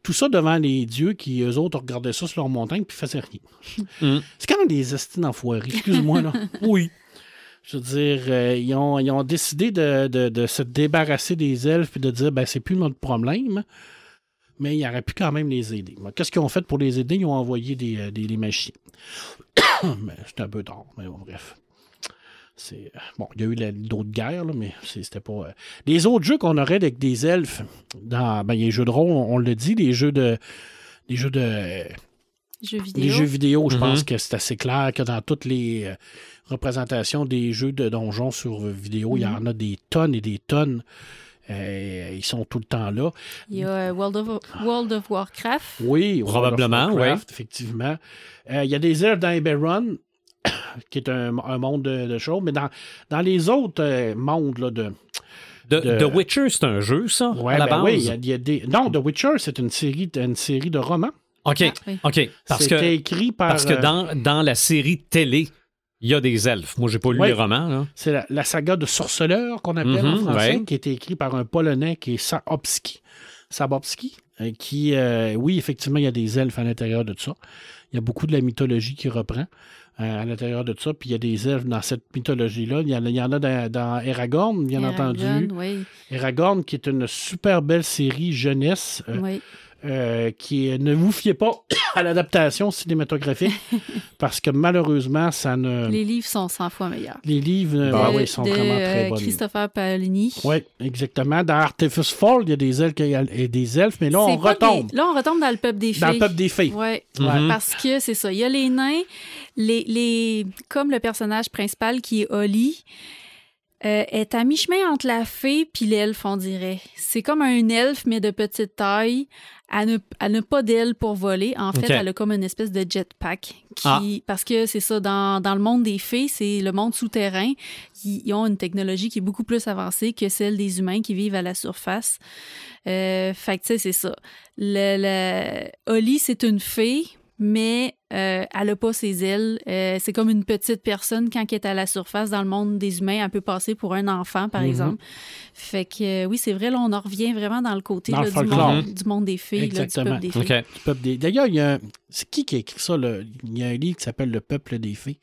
Tout ça devant les dieux qui, eux autres, regardaient ça sur leur montagne, puis faisaient rien. Mm. C'est quand même des estines enfoirés, excuse-moi, là. oui. Je veux dire, euh, ils, ont, ils ont décidé de, de- de se débarrasser des elfes puis de dire, ben, c'est plus notre problème, mais il aurait pu quand même les aider. Qu'est-ce qu'ils ont fait pour les aider? Ils ont envoyé des, euh, des, des un peu tard, mais bon, bref. Euh, bon, il y a eu d'autres guerres, là, mais c'était pas. Les autres jeux qu'on aurait avec des elfes, dans ben, les jeux de rôle, on, on le dit, les jeux de. Les jeux de. Jeux vidéo? Les jeux vidéo, je Mhm. pense que c'est assez clair que dans toutes les euh, représentations des jeux de donjons sur vidéo, il y en a des tonnes et des tonnes. Euh, ils sont tout le temps là. Il y a euh, World of, World of Warcraft. Oui, World of Probablement, Warcraft, effectivement. Euh, il y a des elfes dans Eberron, qui est un, un monde de, de choses, mais dans, dans les autres euh, mondes là, de. The, De- The Witcher, c'est un jeu, ça, Ouais, à la ben base? oui, il y a- il y a des. Non, The Witcher, c'est une série, une série de romans. OK, Ah, oui. OK. Parce que, écrit par. parce que euh, dans, dans la série télé, il y a des elfes. Moi, j'ai pas lu Ouais. les romans. Là. C'est la, la saga de Sorceleur qu'on appelle en Mhm, français, ouais. qui a été écrit par un Polonais qui est Sabowski. Sabowski, euh, qui, euh, oui, effectivement, il y a des elfes à l'intérieur de ça. Il y a beaucoup de la mythologie qui reprend euh, à l'intérieur de ça. Puis il y a des elfes dans cette mythologie-là. Il y en a, il y en a dans, dans Aragorn, bien entendu. Eragon, Oui, Aragorn, qui est une super belle série jeunesse. euh, oui. Euh, qui ne vous fiez pas à l'adaptation cinématographique parce que malheureusement, ça ne. Les, Les livres sont 100 fois meilleurs. livres, euh, De- ah oui, sont de, vraiment très euh, bons. Christopher Paolini. Oui, exactement. Dans Artifice Fall, il y a des elfes, et des elfes mais là, on retombe des- Là, on retombe dans le peuple des fées. dans le peuple des fées. Ouais. Mhm. Parce que c'est ça. Il y a les nains, les, les, comme le personnage principal qui est Holly, euh, est à mi-chemin entre la fée puis l'elfe, on dirait. C'est comme un elfe, mais de petite taille. Elle n'a elle n'a pas d'aile pour voler. En fait, elle a comme une espèce de jetpack. Qui, Ah. Parce que c'est ça, dans, dans le monde des fées, c'est le monde souterrain. Ils, ils ont une technologie qui est beaucoup plus avancée que celle des humains qui vivent à la surface. Euh, fait que, tu sais, c'est ça. Le, c'est une fée, mais euh, elle n'a pas ses ailes. Euh, c'est comme une petite personne quand elle est à la surface dans le monde des humains. Elle peut passer pour un enfant, par Mhm. exemple. Fait que euh, oui, c'est vrai, là, on en revient vraiment dans le côté Dans là, le du, monde, du monde des filles, là, du Exactement. peuple des filles. D'ailleurs, il y a un- C'est qui qui a écrit ça? là? Il y a un livre qui s'appelle Le peuple des fées.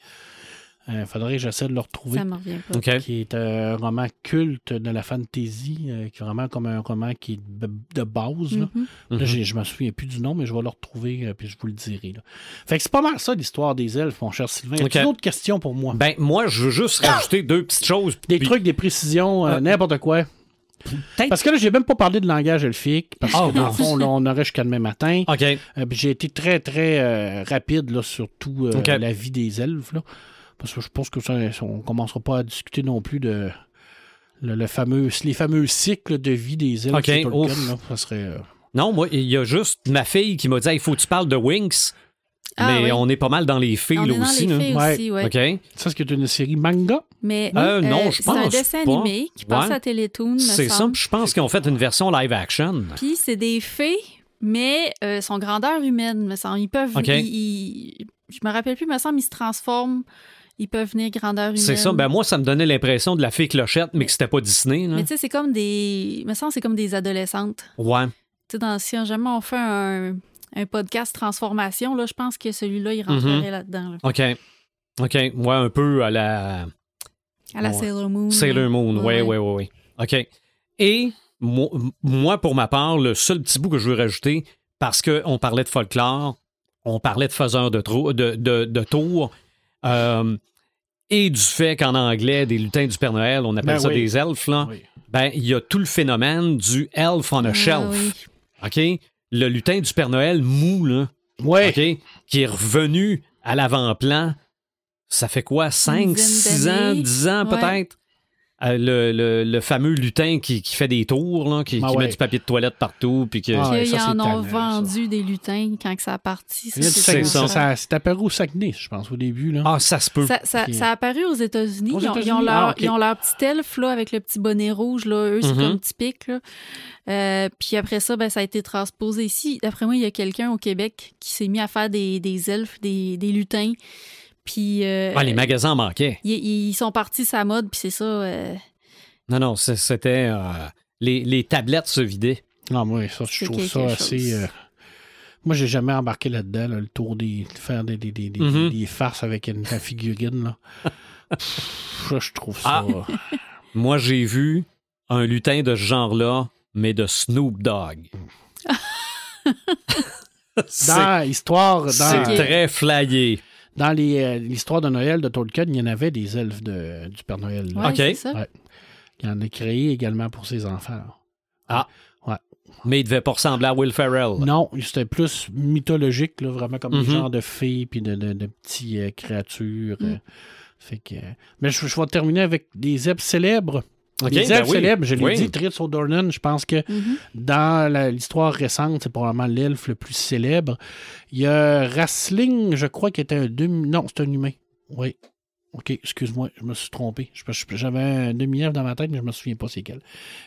Il faudrait que j'essaie de le retrouver. Ça me revient pas. Qui est un roman culte de la fantasy, euh, qui est vraiment comme un roman qui est de, base. là. Mhm. Là, Mhm. je me souviens plus du nom, mais je vais le retrouver euh, puis je vous le dirai. là. Fait que c'est pas mal ça l'histoire des elfes, mon cher Sylvain. Ok. As-tu d'autres questions pour moi? Ben, moi, je veux juste rajouter deux petites choses. Des puis- trucs, des précisions, euh, Ah. n'importe quoi. Peut-être- Parce que là, j'ai même pas parlé de langage elfique, parce Ah, que dans le fond, là, on aurait jusqu'à demain matin. OK. Euh, puis j'ai été très, très euh, rapide là, sur tout euh, Ok. la vie des elfes. Là, parce que je pense que ça, on commencera pas à discuter non plus de le, le fameux, les fameux cycles de vie des elfes. Tolkien, là, ça serait. euh, Non, moi, il y a juste ma fille qui m'a dit il faut que tu parles de Winx. Ah, mais oui. on est pas mal dans les filles On là est dans aussi. les filles aussi, ouais. Ça, c'est une série manga. Mais Euh, non, je c'est un pense dessin pas. animé qui passe à Télétoon, C'est ça. Je pense qu'ils ont fait une version live action. Puis c'est des fées, mais euh, sont grandeur humaine, me semble. Ils peuvent. OK. ils- ils- je me rappelle plus, me semble, ils se transforment. Ils peuvent venir grandeur humaine. C'est ça. Ben moi, ça me donnait l'impression de la fée clochette, mais que c'était pas Disney. là. Mais tu sais, c'est comme des. Me semble, c'est comme des adolescentes. Ouais. Tu sais, dans si jamais on fait un, un podcast transformation, là, je pense que celui-là, il rentrerait Mhm. là-dedans. là. OK. OK. Ouais, un peu à la À la Ouais. Sailor Moon. Sailor Moon. Ouais, Ouais, ouais. OK. Et moi, moi, pour ma part, le seul petit bout que je veux rajouter, parce qu'on parlait de folklore, on parlait de faiseurs de, de, de, de tours, euh, et du fait qu'en anglais, des lutins du Père Noël, on appelle Ben ça oui. des elfes, là, Oui. ben, il y a tout le phénomène du elf on a Ah, shelf. oui. OK? Le lutin du Père Noël mou, là, Ouais. OK? Qui est revenu à l'avant-plan. Ça fait quoi? 5, dizaine 6 ans, d'années? 10 ans Ouais. peut-être? Euh, le, le- le fameux lutin qui, qui fait des tours, là, qui, Ah qui ouais. met du papier de toilette partout. Puis que... Ah, ouais, Qu'ils ça, c'est en ont ça. vendu des lutins quand que ça a parti. C'est ça. ça, ça c'est apparu au Saguenay, je pense, au début. Là. Ah, ça se peut. Ça, ça- a apparu aux États-Unis. Ils, ils Ah, ils ont leur petit elfe là, avec le petit bonnet rouge. Là. Eux, c'est Mhm. comme typique. Là. Euh, puis après ça, ben, ça a été transposé ici. D'après moi, il y a quelqu'un au Québec qui s'est mis à faire des, des elfes, des, des lutins. Puis euh, Ah, les magasins en manquaient. ils, sont partis sa mode, puis c'est ça. euh, Non, non, c'était... euh, les, les tablettes se vidaient. Non, moi, ça, je trouve ça chose. assez. euh, Moi, j'ai jamais embarqué là-dedans, là, le tour des. faire des, des, des, des- des farces avec une, la figurine. Là. Pff, ça, je trouve ça. Ah. Moi, j'ai vu un lutin de ce genre-là, mais de Snoop Dogg. c'est Dans l'histoire, c'est très flyé. Dans les, euh, l'histoire de Noël de Tolkien, il y en avait des elfes de, du Père Noël. là. ouais, Ok. c'est ça. Ouais. Il en a créé également pour ses enfants. là. Mais il devait pas ressembler à Will Ferrell. Non, c'était plus mythologique, là, vraiment comme Mhm. des genres de fées puis de, de, de petites euh, créatures. Mm. euh, fait que, mais je, je vais terminer avec des elfes célèbres. OK, les ben oui. célèbres, je l'ai Oui. dit, Tritz O'Dornan, je pense que Mhm. dans la- l'histoire récente, c'est probablement l'elfe le plus célèbre. Il y a Rasling, je crois, qui était un demi... Non, c'est un humain. Oui. OK, excuse-moi, je me suis trompé. Je- je- J'avais un demi-elfe dans ma tête, mais je me souviens pas c'est quel.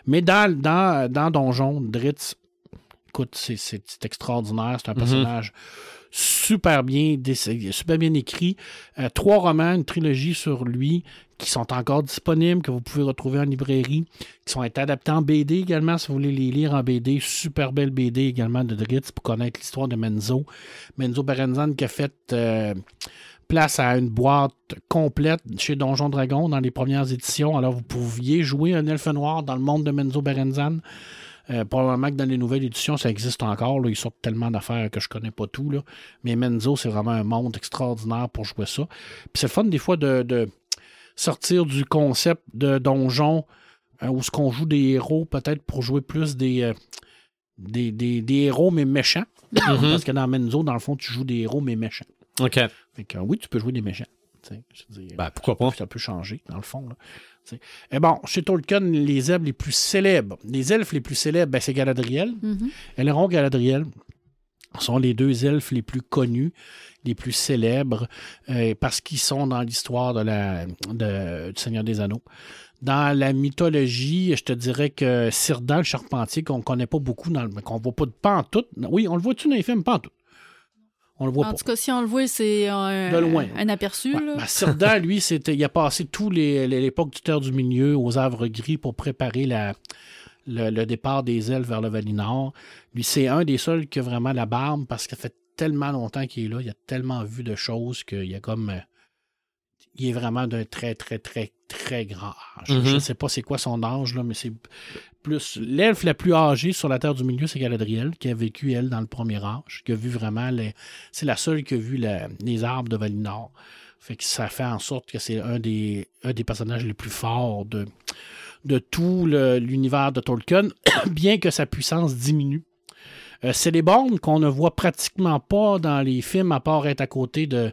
Mais dans, dans, dans Donjon, Dritz, écoute, c'est- c'est c'est extraordinaire. C'est un Mhm. personnage super bien, super bien écrit. Euh, trois romans, une trilogie sur lui qui sont encore disponibles, que vous pouvez retrouver en librairie, qui sont adaptés en BD également, si vous voulez les lire en BD. Super belle BD également de Dritz pour connaître l'histoire de Menzo. Menzo Berenzan qui a fait euh, place à une boîte complète chez Donjon Dragon dans les premières éditions. Alors vous pouviez jouer un elfe noir dans le monde de Menzo Berenzan. Euh, probablement que dans les nouvelles éditions, ça existe encore. Là. Ils sortent tellement d'affaires que je connais pas tout. Là. Mais Menzo, c'est vraiment un monde extraordinaire pour jouer ça. Puis c'est fun des fois de, de sortir du concept de donjon euh, où ce qu'on joue des héros, peut-être pour jouer plus des, euh, des, des- des héros mais méchants. Parce que dans Menzo, dans le fond, tu joues des héros mais méchants. OK. Fait que, oui, tu peux jouer des méchants. Je veux dire, Ben, pourquoi pas? ça peut changer, dans le fond. Là. Et bon, chez Tolkien, les elfes les plus célèbres, les elfes les plus célèbres, ben, c'est Galadriel. Mhm. Elrond Galadriel sont les deux elfes les plus connus, les plus célèbres, euh, parce qu'ils sont dans l'histoire de la, de- du Seigneur des Anneaux. Dans la mythologie, je te dirais que Círdan, le charpentier, qu'on ne connaît pas beaucoup, dans le- qu'on ne voit pas de pas en tout. Oui, on le voit-tu dans les films? Pas en tout. On le voit En pas. tout cas, si on le voit, c'est un, De loin. un aperçu. Ouais, ben, lui, c'était, il a passé les- l'époque du Terre du Milieu aux Havres Gris pour préparer la, le, le départ des elfes vers le Valinor. Lui, c'est un des seuls qui a vraiment la barbe parce ça fait tellement longtemps qu'il est là, il a tellement vu de choses qu'il y a comme. Il est vraiment d'un très, très, très, très grand âge. Mhm. Je ne sais pas c'est quoi son âge, là, mais c'est plus. L'elfe la plus âgée sur la Terre du Milieu, c'est Galadriel, qui a vécu, elle, dans le premier âge, qui a vu vraiment. Les... C'est la seule qui a vu la- les arbres de Valinor. Fait que ça fait en sorte que c'est un des, un des personnages les plus forts de, de tout l'univers de Tolkien, bien que sa puissance diminue. Euh, Celeborn, qu'on ne voit pratiquement pas dans les films, à part être à côté de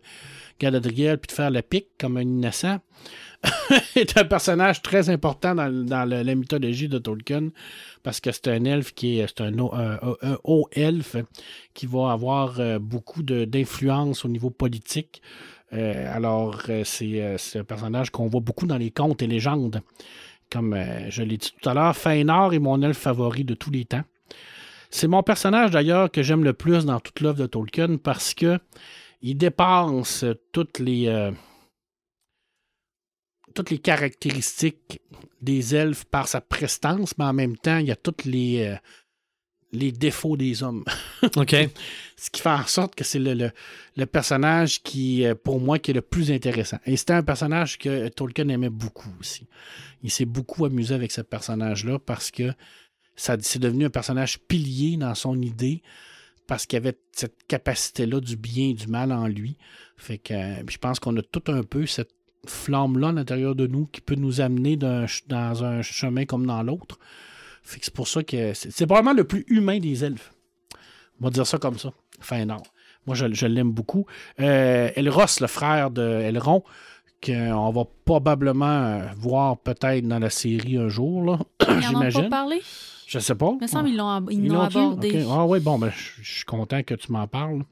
Galadriel puis de faire le pic comme un innocent, est un personnage très important dans, la mythologie de Tolkien parce que c'est un elfe qui est un, haut- elfe qui va avoir euh, beaucoup d'influence au niveau politique. Euh, alors, euh, c'est un personnage qu'on voit beaucoup dans les contes et légendes. Comme je l'ai dit tout à l'heure, Fëanor est mon elfe favori de tous les temps. C'est mon personnage d'ailleurs que j'aime le plus dans toute l'œuvre de Tolkien parce que il dépasse toutes les euh, toutes les caractéristiques des elfes par sa prestance, mais en même temps, il y a tous les, euh, les défauts des hommes. OK. Ce qui fait en sorte que c'est le, le- le personnage qui, euh, pour moi, qui est le plus intéressant. Et c'était un personnage que Tolkien aimait beaucoup aussi. Il s'est beaucoup amusé avec ce personnage-là parce que ça, c'est devenu un personnage pilier dans son idée parce qu'il avait cette capacité-là du bien et du mal en lui. Fait que euh, je pense qu'on a tout un peu cette flamme-là à l'intérieur de nous qui peut nous amener dans un chemin comme dans l'autre. Fait c'est pour ça que c'est, probablement le plus humain des elfes. On va dire ça comme ça. Fin non. Moi, je, l'aime beaucoup. Euh, Elros, le frère de qu'on va probablement euh, voir peut-être dans la série un jour, là, Ils en ont pas j'imagine. parlé? Je sais pas. Il me semble qu'ils l'ont ils Ils l'ont abordé. Ah oui, bon, ben, je suis content que tu m'en parles.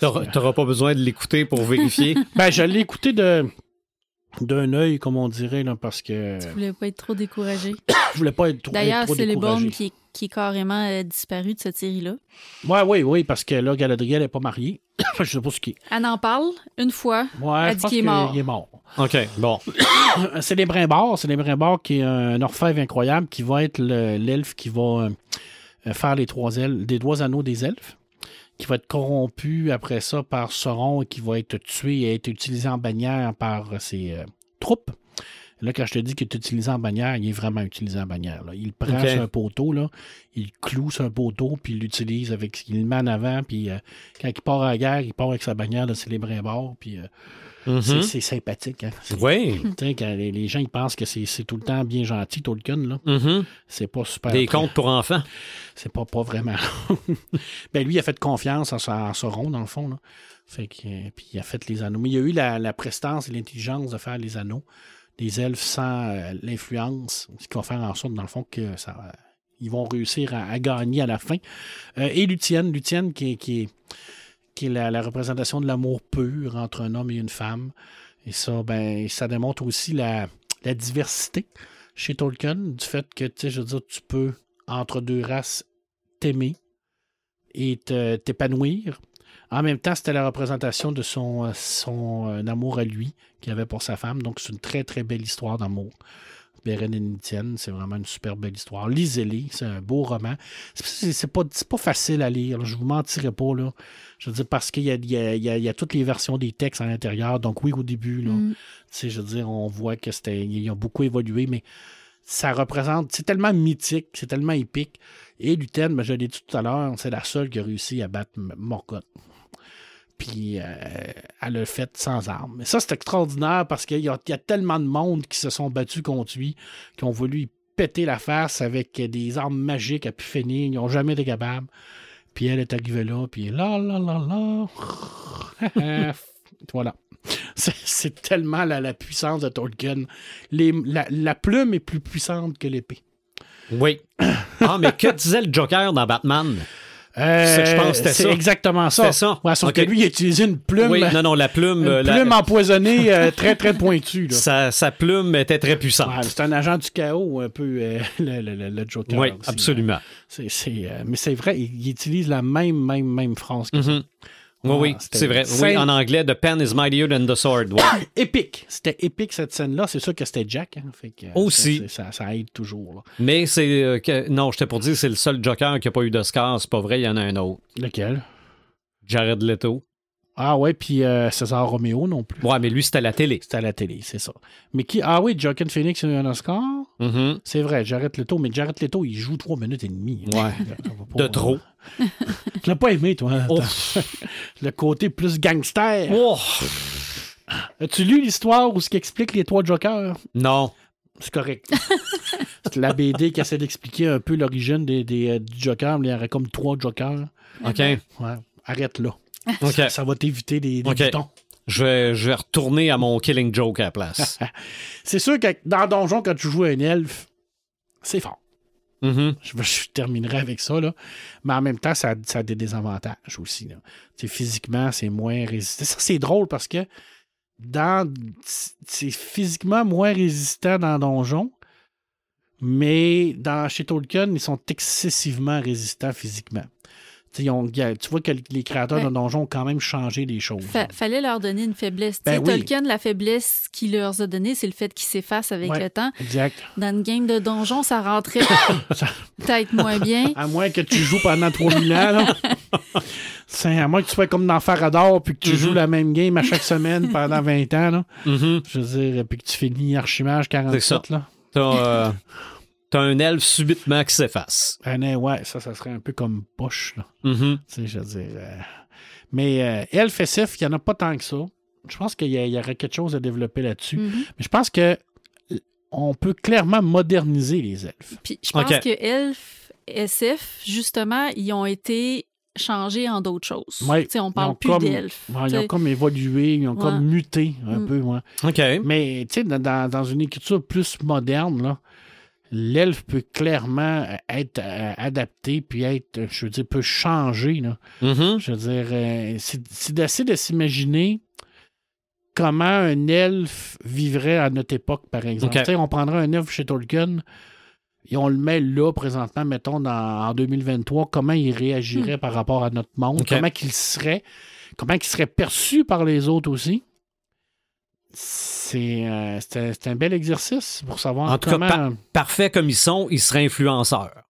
Que- t'auras pas besoin de l'écouter pour vérifier. Ben, je l'ai écouté de d'un œil, comme on dirait, là, parce que Tu voulais pas être trop découragé. je voulais pas être trop, D'ailleurs, être trop c'est les découragé. bombes qui, qui est carrément euh, disparu de cette série-là. Ouais, oui, oui, parce que là, Galadriel n'est pas mariée. je sais pas ce qui est. Elle en parle une fois. Ouais, Elle je dit qu'il est mort. est mort. OK, bon. c'est les Brimbors. C'est les Brimbors qui est un orfèvre incroyable qui va être le- l'elfe qui va euh, faire les trois ailes, des trois anneaux des elfes, qui va être corrompu après ça par Sauron et qui va être tué et être utilisé en bannière par ses euh, troupes. Là, quand je te dis qu'il est utilisé en bannière, il est vraiment utilisé en bannière. là. Il prend sur un poteau, là, il cloue sur un poteau, puis il l'utilise avec. Il le met en avant, puis euh, quand il part à la guerre, il part avec sa bannière de les Brimbors, puis euh, Mhm. c'est- c'est sympathique. Hein? Oui. quand les, les gens ils pensent que c'est tout le temps bien gentil, Tolkien, là. Mhm. C'est pas super. Des contes pour enfants. C'est pas, pas vraiment. ben lui, il a fait confiance en, sa- en Sauron, dans le fond. Là. Fait que, euh, puis il a fait les anneaux. Mais il a eu la, la prestance et l'intelligence de faire les anneaux des elfes sans euh, l'influence, ce qui va faire en sorte, dans le fond, que ça. euh, ils vont réussir à, gagner à la fin. Euh, et Lucienne, Lucienne qui qui qui est la, représentation de l'amour pur entre un homme et une femme. Et ça, ben, ça démontre aussi la, la diversité chez Tolkien, du fait que, tu je veux dire, tu peux, entre deux races, t'aimer et t'épanouir. En même temps, c'était la représentation de son, euh, son euh, amour à lui qu'il avait pour sa femme. Donc, c'est une très, très belle histoire d'amour. Beren et Nitienne, c'est vraiment une super belle histoire. Lisez-les, c'est un beau roman. C'est- pas, pas facile à lire, je vous mentirai pas. Là. Je veux dire, parce qu'il y y, a, y y toutes les versions des textes à l'intérieur. Donc, oui, au début, là, Mm. je veux dire, on voit que c'était, ils ont beaucoup évolué, mais ça représente, c'est tellement mythique, c'est tellement épique. Et Lutène, ben, je l'ai dit tout à l'heure, c'est la seule qui a réussi à battre Morgoth. Puis euh, elle l'a fait sans armes. Mais ça, c'est extraordinaire parce qu'il y, a- tellement de monde qui se sont battus contre lui, qui ont voulu péter la face avec des armes magiques à pu. Ils n'ont jamais été capables. Puis elle est arrivée là, puis là, là, là, là. voilà. C'est- tellement la, puissance de Tolkien. La, la plume est plus puissante que l'épée. Oui. Ah, mais que disait le Joker dans Batman? Euh, Ça, je pense que c'était c'est ça. exactement ça. Ça. Ouais, sauf que lui, il a utilisé une plume, Oui, non, non, la plume. une euh, la- plume empoisonnée euh, très, très pointue. là. sa, sa plume était très puissante. Ouais, c'est un agent du chaos, un peu, euh, le, le- le- Joker. oui, aussi. absolument. Euh, mais c'est vrai, il, il utilise la même, même, même phrase. que ça. Oui, oui, Ah, c'est vrai. Oui, en anglais, The pen is mightier than the sword. Ouais. épique. C'était épique cette scène-là. C'est sûr que c'était Jack. hein. Fait que, euh, Aussi. Ça, ça aide toujours. là. Mais c'est. euh, que- non, j'étais pour dire c'est le seul Joker qui n'a pas eu d'Oscar. C'est pas vrai, il y en a un autre. Lequel? Jared Leto. Ah ouais, puis euh, César Roméo non plus. Ouais, mais lui, c'était à la télé. C'était à la télé, c'est ça. Mais qui. Ah oui, Joaquin Phoenix a eu un Oscar. Mhm. C'est vrai, Jared Leto. Mais Jared Leto, il joue trois minutes et demie. Ouais. Pas- De trop. Tu l'as pas aimé, toi. hein? Oh. Le côté plus gangster. Oh. As-tu lu l'histoire où ce qui explique les trois Jokers? Non. C'est correct. c'est la BD qui essaie d'expliquer un peu l'origine des, des, euh, du Joker. mais Il y aurait comme trois Jokers. OK. Ouais. Arrête là. Ça, ça va t'éviter des, des boutons. Je vais, je vais retourner à mon Killing Joke à la place. C'est sûr que dans Donjon, quand tu joues un elfe, c'est fort. Mhm. Je, je terminerai avec ça, là. Mais en même temps, ça, ça a des désavantages aussi. là. Physiquement, c'est moins résistant. Ça, c'est drôle parce que dans c'est physiquement moins résistant dans Donjon, mais dans chez Tolkien, ils sont excessivement résistants physiquement. Tu sais, ils ont- tu vois que les créateurs Ouais. de Donjon ont quand même changé les choses. Fa- fallait leur donner une faiblesse. Ben oui. Tolkien, la faiblesse qu'il leur a donnée, c'est le fait qu'ils s'effacent avec Ouais. le temps. Exact. Dans une game de donjon, ça rentrait Ça- peut-être moins bien. À moins que tu joues pendant 3000 ans. Là. C'est à moins que tu sois comme dans Farador puis que tu Mhm. joues la même game à chaque semaine pendant 20 ans. Là. Mhm. Je veux dire, puis que tu finis Archimage C'est 47. ça. Là. T'as euh, t'as un elfe subitement qui s'efface. Ah, non, ouais, ça, ça serait un peu comme poche. Là. Mhm. Tu sais, je veux dire. euh, Mais euh, Elf SF, il n'y en a pas tant que ça. Je pense qu'il y, aurait quelque chose à développer là-dessus. Mhm. Mais je pense que euh, on peut clairement moderniser les elfes. Puis je pense Ok. que Elf, SF, justement, ils ont été changés en d'autres choses. Ouais, Tu sais, on ils ont parle plus comme- d'elfes. Ouais, ils ont comme évolué, ils ont Ouais. comme muté un Mm. peu. ouais. OK. Mais tu sais, dans- dans, dans une écriture plus moderne, là, l'elfe peut clairement euh, être euh, adapté, puis être, euh, je veux dire, peut changer. Là. Mhm. Je veux dire, c'est d'essayer de s'imaginer comment un elfe vivrait à notre époque, par exemple. On prendrait un elfe chez Tolkien et on le met là, présentement, mettons, dans, en 2023, comment il réagirait par rapport à notre monde, comment qu'il serait, comment il serait perçu par les autres aussi. C'est euh, c'est un, c'est un bel exercice pour savoir En tout cas, parfait comme ils sont, ils seraient influenceurs.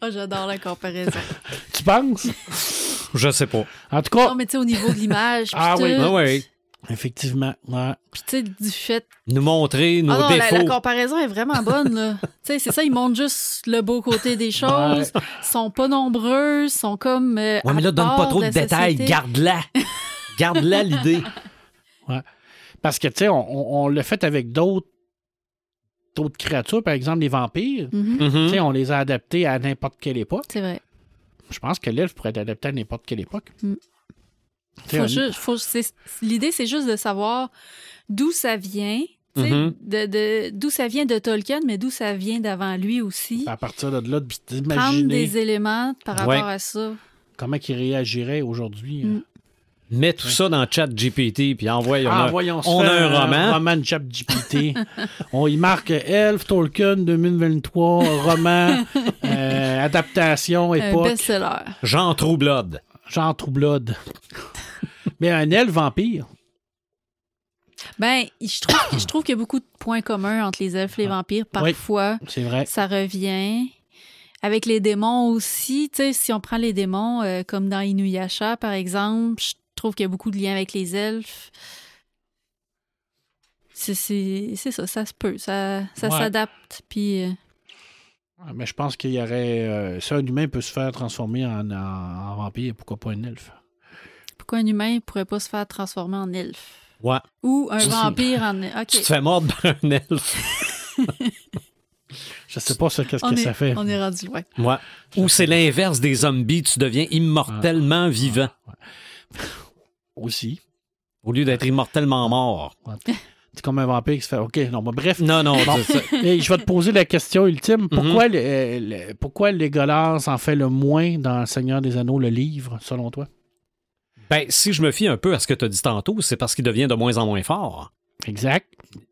Ah, j'adore la comparaison. Tu penses? Je sais pas. En tout cas, non, mais tu sais, au niveau de l'image, Ah oui. Ah ouais. effectivement, ouais. puis tu sais, du fait... Nous montrer nos Ah non, défauts. la comparaison est vraiment bonne, là. tu sais, c'est ça, ils montrent juste le beau côté des choses. Ils sont pas nombreux, ils sont comme... euh, Ouais, mais là, donne pas trop de détails. Garde-la. Garde-la l'idée. Parce que, tu sais, on, on- on l'a fait avec d'autres d'autres créatures, par exemple les vampires. Tu sais, on les a adaptés à n'importe quelle époque. C'est vrai. Je pense que l'elfe pourrait être adapté à n'importe quelle époque. Mm. Tu sais, Faut on- juste- faut- c'est- L'idée, c'est juste de savoir d'où ça vient, tu sais, Mhm. de- de- d'où ça vient de Tolkien, mais d'où ça vient d'avant lui aussi. à partir de là, Prendre d'imaginer des éléments par rapport Ouais. à ça. comment il réagirait aujourd'hui. Mm. Mets tout ça dans chat GPT puis envoie. on Ah, on a un roman. roman de Chap GPT. on y marque Elf, Tolkien 2023, roman, euh, adaptation, Un époque, best-seller. Jean Troublode. genre True Blood. Mais un elfe vampire. Ben, je trouve, je trouve qu'il y a beaucoup de points communs entre les elfes et les vampires. Ah. Oui. Parfois, C'est vrai. ça revient. Avec les démons aussi, tu sais, si on prend les démons, euh, comme dans Inuyasha, par exemple, je trouve qu'il y a beaucoup de liens avec les elfes. C'est- ça, ça se peut, ça, ça Ouais. s'adapte. Puis, euh, Mais je pense qu'il y aurait. euh, si un humain peut se faire transformer en, en- en vampire, pourquoi pas un elfe? pourquoi un humain ne pourrait pas se faire transformer en elfe? Ouais. Ou un vampire en... Tu te fais mordre par un elfe. Je sais pas ça, qu'est-ce que est, ça fait. on est rendu loin. Ouais. Ou c'est l'inverse des zombies. Tu deviens immortellement vivant Aussi. au lieu d'être immortellement mort. C'est comme un vampire qui se fait. OK, non, mais bref. Non, non. Bon. Et je vais te poser la question Mhm. ultime. Pourquoi, le, euh, le- pourquoi Legolas en fait le moins dans Le Seigneur des Anneaux, le livre, selon toi? Ben, si je me fie un peu à ce que tu as dit tantôt, c'est parce qu'il devient de moins en moins fort. Exact.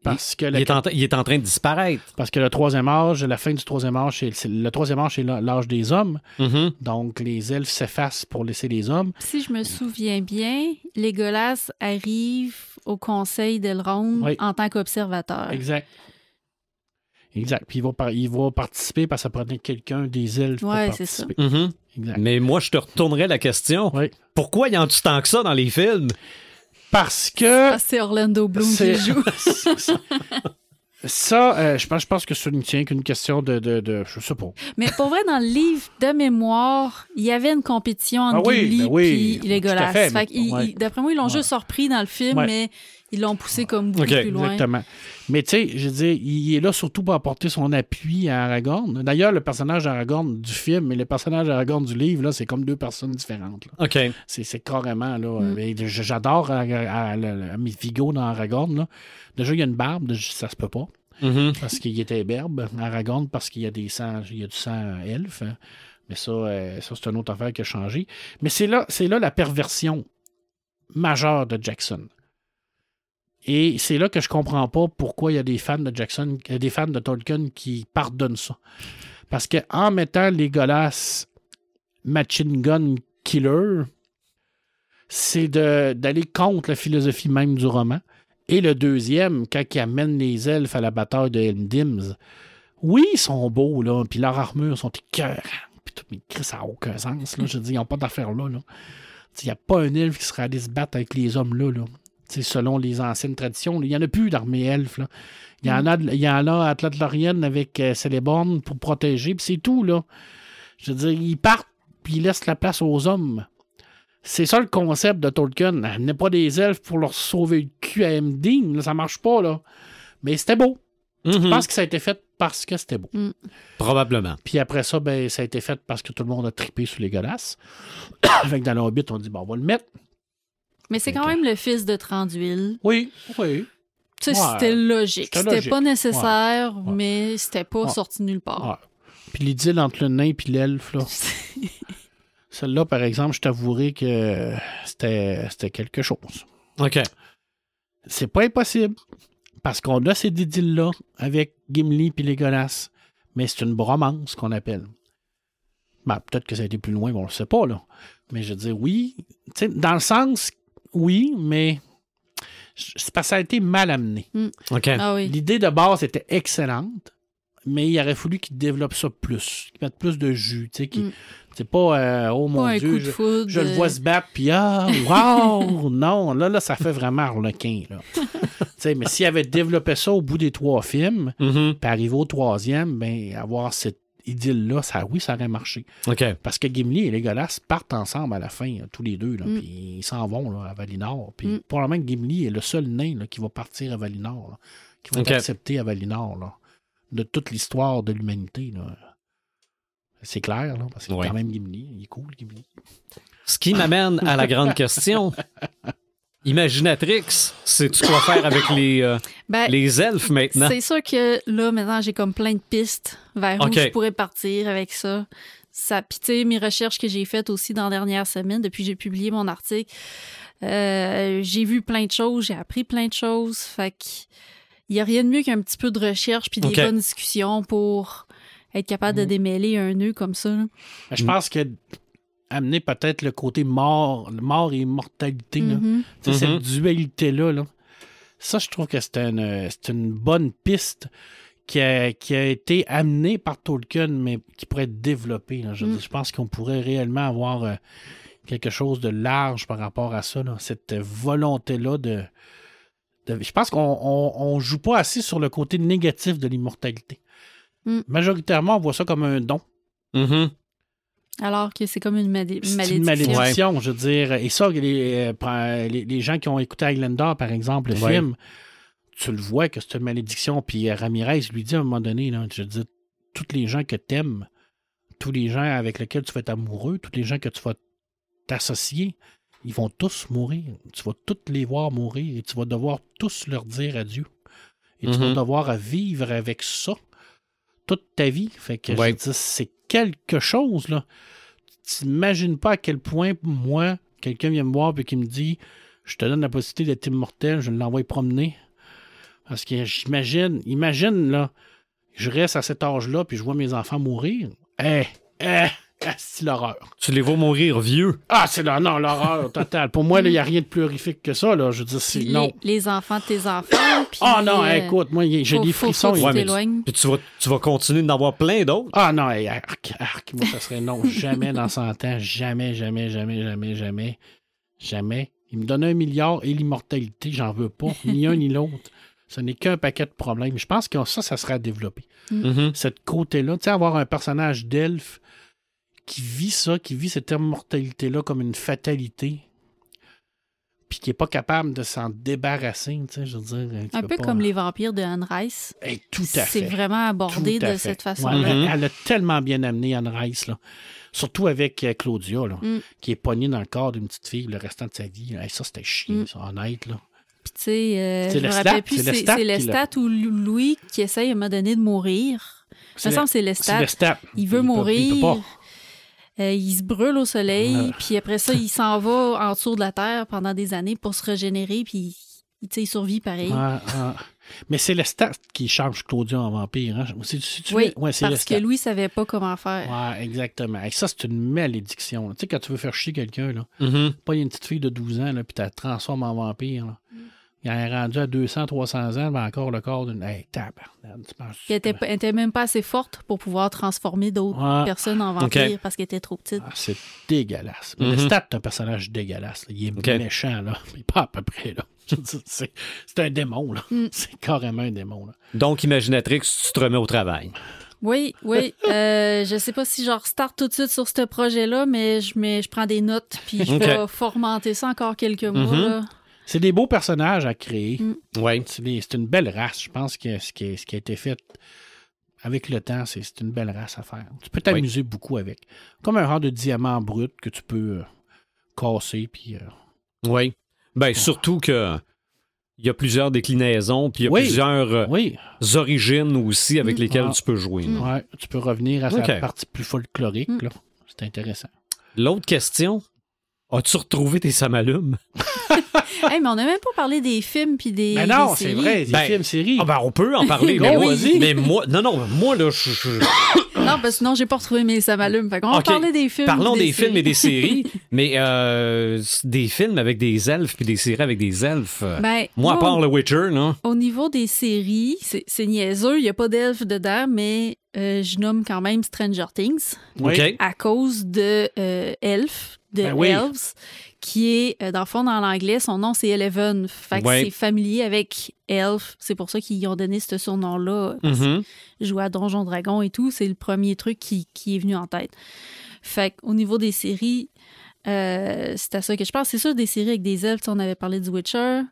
Parce que, Il est, en, il est en train de disparaître. parce que le troisième âge, la fin du troisième âge, c'est, c'est- le troisième âge, c'est l'âge des hommes. Mhm. Donc, les elfes s'effacent pour laisser les hommes. Si je me souviens bien, Legolas arrive au conseil d'Elrond Oui. en tant qu'observateur. Exact. Exact. Puis il va, par- il va participer parce que ça prenait quelqu'un des elfes pour Ouais, c'est ça. participer. Mhm. Exact. Mais moi, je te retournerai la question. Oui. Pourquoi y en a tant que ça dans les films? Parce que. Ah, c'est Orlando Bloom qui joue. Ça, euh, je, pense, je pense que ce ne tient qu'une question de, de, de- Je sais pas. Mais pour vrai, dans le livre de mémoire, il y avait une compétition entre Ah oui, Gimli ben oui, et Legolas. fait, ouais. D'après moi, ils l'ont Ouais. juste surpris dans le film, Ouais. mais ils l'ont poussé comme beaucoup Ok, plus loin. Exactement. Mais tu sais, je veux dire, il est là surtout pour apporter son appui à Aragorn. D'ailleurs, le personnage d'Aragorn du film et le personnage d'Aragorn du livre, là, c'est comme deux personnes différentes. là. OK. C'est, carrément, là. Mm. euh, J'adore à Vigo dans Aragorn, là. Déjà, il y a une barbe, ça se peut pas. Mhm. Parce qu'il était berbe, Aragorn, parce qu'il y a des sangs, il y a du sang elfe. hein. Mais ça, euh, ça c'est une autre affaire qui a changé. Mais c'est là, c'est là la perversion majeure de Jackson. Et c'est là que je comprends pas pourquoi il y a des fans de Jackson, euh, des fans de Tolkien qui pardonnent ça. Parce que en mettant Legolas Machine Gun Killer, c'est d'aller contre la philosophie même du roman. Et le deuxième, quand il amène les elfes à la bataille de Helmdims, oui, ils sont beaux, là, puis leurs armures sont écœurantes, puis mais ça n'a aucun sens, là. Je dis, ils n'ont pas d'affaires là, là. Il n'y a pas un elfe qui serait allé se battre avec les hommes là, là. Selon les anciennes traditions, il n'y en a plus d'armée elfe, là. Il y en a, il y en a à Tlathlorien avec euh, Celeborn pour protéger, puis c'est tout, là. Je veux dire, ils partent, puis ils laissent la place aux hommes. C'est ça le concept de Tolkien. Amenez pas des elfes pour leur sauver le cul à MD. Là, ça marche pas, là. Mais c'était beau. Je pense que ça a été fait parce que c'était beau. Probablement. Puis après ça, ben, ça a été fait parce que tout le monde a trippé sur les godasses. que dans le Hobbit, on dit, bon, on va le mettre. Mais c'est quand même le fils de Tranduil. Oui, oui. Tu sais, Ouais. c'était logique. C'était pas nécessaire, Ouais. mais c'était pas Ouais. sorti nulle part. Ouais. Puis l'idylle entre le nain et l'elfe, là. Celle-là, par exemple, je t'avouerai que c'était c'était quelque chose. OK. C'est pas impossible. Parce qu'on a ces idylles-là avec Gimli puis Legolas. Mais c'est une bromance qu'on appelle. Ben, peut-être que ça a été plus loin, mais on le sait pas, là. Mais je veux dire, oui. Tu sais, dans le sens, oui, mais c'est parce que ça a été mal amené. OK. Ah oui. L'idée de base était excellente, mais il aurait fallu qu'ils développent ça plus, qu'ils mettent plus de jus, tu sais, qu'ils- Mm. c'est pas euh, oh mon dieu, je, foudre. je le euh, vois se battre puis ah wow, non, là là ça fait vraiment harlequin là. Tu sais, mais s'il avait développé ça au bout des trois films, Mhm. puis arrivé au troisième, ben avoir cette idylle là, ça oui, ça aurait marché. Parce que Gimli et Legolas partent ensemble à la fin, hein, tous les deux, là, Mm. puis ils s'en vont là, à Valinor. Puis Mm. probablement que Gimli est le seul nain là, qui va partir à Valinor, là, qui va Ok. être accepté à Valinor, là, de toute l'histoire de l'humanité. là. C'est clair, là, parce que Ouais. quand même Gimli, il est cool, Gimli. Ce qui m'amène à la grande question. Imaginatrix, sais-tu quoi faire avec les, euh, ben, les elfes maintenant? C'est sûr que là, maintenant, j'ai comme plein de pistes vers Ok. où je pourrais partir avec ça. ça Puis, tu sais, mes recherches que j'ai faites aussi dans la dernière semaine, depuis que j'ai publié mon article, euh, j'ai vu plein de choses, j'ai appris plein de choses. Fait qu'il n'y a rien de mieux qu'un petit peu de recherche puis des Ok. bonnes discussions pour être capable de démêler un nœud comme ça. là. Mais Je pense que amener peut-être le côté mort, mort et là. Sais, Mhm. cette dualité-là, là, ça, je trouve que c'est une, c'est une bonne piste qui a, qui a été amenée par Tolkien, mais qui pourrait être développée. là. Je, veux Mm. je pense qu'on pourrait réellement avoir euh, quelque chose de large par rapport à ça, là. cette volonté-là de, de- Je pense qu'on on, on joue pas assez sur le côté négatif de l'immortalité. Mm. Majoritairement, on voit ça comme un don. Mhm. Alors que c'est comme une, C'est malédiction. une malédiction, je veux dire. Et ça, les, euh, pra- les, les gens qui ont écouté Highlander, par exemple, le Ouais. film, tu le vois que c'est une malédiction. Puis euh, Ramirez lui dit à un moment donné, là, je veux dire, tous les gens que t'aimes, tous les gens avec lesquels tu vas être amoureux, tous les gens que tu vas t'associer, ils vont tous mourir. Tu vas tous les voir mourir et tu vas devoir tous leur dire adieu. Et tu vas Mhm. devoir vivre avec ça toute ta vie. Fait que Ouais. c'est quelque chose, là. Tu n'imagines pas à quel point, moi, quelqu'un vient me voir et qui me dit Je te donne la possibilité d'être immortel, je l'envoie promener. Parce que j'imagine, imagine, là, je reste à cet âge-là, puis je vois mes enfants mourir. Eh, eh, c'est l'horreur. Tu les vois mourir vieux. Ah, c'est là, non, l'horreur totale. Pour moi, il n'y a rien de plus horrifique que ça, là. Je veux dire, c'est Les, non. les enfants de tes enfants. Ah non, euh, écoute, moi, j'ai faut- des frissons. faut Ouais, mais tu-. Puis tu vas, tu vas continuer d'en avoir plein d'autres. Ah non, hey, arc, arc, moi, ça serait non. Jamais dans 100 ans. Jamais, jamais, jamais, jamais, jamais. Jamais. Il me donne un milliard et l'immortalité, j'en veux pas. Ni un ni l'autre. Ce n'est qu'un paquet de problèmes. Je pense que ça, ça serait à développer. Mhm. Cette côté-là, tu sais, avoir un personnage d'elfe qui vit ça, qui vit cette immortalité-là comme une fatalité, puis qui n'est pas capable de s'en débarrasser, tu sais, je veux dire. Un peut peu pas- comme les vampires de Anne Rice. Eh, tout à fait. C'est vraiment abordé de fait. cette Ouais, façon-là. elle, Mhm. elle a tellement bien amené Anne Rice, là. Surtout avec euh, Claudia, là, Mm. qui est pognée dans le corps d'une petite fille le restant de sa vie. Eh, ça, c'était chiant, Mm. ça, honnête. Là. Puis tu sais, euh, je me Lestat, rappelle plus, c'est l'a- Lestat ou Louis qui essaye à un moment donné de mourir. Il me semble que c'est le stat. Il veut peut- mourir. Il peut pas. Euh, il se brûle au soleil, puis après ça, il s'en va en dessous de la terre pendant des années pour se régénérer, puis il, tu sais, il survit pareil. Ouais, ouais. Mais c'est le stat qui change Claudia en vampire. Hein? Oui, ouais, parce que Louis savait pas comment faire. Ouais, exactement. Et ça, c'est une malédiction. là. Tu sais, quand tu veux faire chier quelqu'un, là, Mhm. pas une petite fille de 12 ans, là, puis tu la transformes en vampire. Là. Il est rendu à 200, 300 ans, mais encore le corps d'une. Hey, tabarnak, tu penses- Elle était, pas- elle était même pas assez forte pour pouvoir transformer d'autres Ouais. personnes en vampires parce qu'elle était trop petite. Ah, c'est dégueulasse. Mais Mhm. Le stat, c'est un personnage dégueulasse. là. Il est méchant, là. Mais pas à peu près, là. C'est, un démon, là. Mm. C'est carrément un démon, là. Donc, Imaginatrix, tu te remets au travail. Oui, oui. euh, je sais pas si je start tout de suite sur ce projet-là, mais je, mets, je prends des notes, puis je vais formenter ça encore quelques mois. Mhm. là. C'est des beaux personnages à créer. Mm. Oui. C'est, une belle race. Je pense que ce qui, est- ce qui a été fait avec le temps, c'est, une belle race à faire. Tu peux t'amuser beaucoup avec. Comme un genre de diamant brut que tu peux euh, casser, puis... euh, Oui. Ben, surtout que. Il y a plusieurs déclinaisons, puis il y a Oui. plusieurs euh, Oui, origines aussi avec Mm. lesquelles Ah. tu peux jouer. là. ouais, tu peux revenir à sa Ok. partie plus folklorique, Mm. là. C'est intéressant. L'autre question, as-tu retrouvé tes samalumes? Hey, mais on n'a même pas parlé des films puis des. Mais non, c'est vrai, des Ben, films, séries. Ah ben, on peut en parler, mais, moi, vas-y. mais moi, non, non, moi, là, je, je- Non, parce que sinon, j'ai pas retrouvé mes samalumes. Fait qu'on va Ok. parler des films. parlons des, films et des séries. mais euh, des films avec des elfes puis des séries avec des elfes. Ben, moi, à part The Witcher, non? Au niveau des séries, c'est niaiseux, il n'y a pas d'elfes dedans, mais euh, je nomme quand même Stranger Things Oui. OK. à cause de euh, Elf, de Ben oui. Elves, qui est, euh, dans le fond, dans l'anglais, son nom c'est Eleven. Fait que Ouais. c'est familier avec Elf. C'est pour ça qu'ils ont donné ce surnom-là. Mhm. Jouer à Donjon Dragon et tout, c'est le premier truc qui, qui est venu en tête. Fait qu'au niveau des séries, euh, c'est à ça que je pense. C'est sûr, des séries avec des elfes, on avait parlé du Witcher.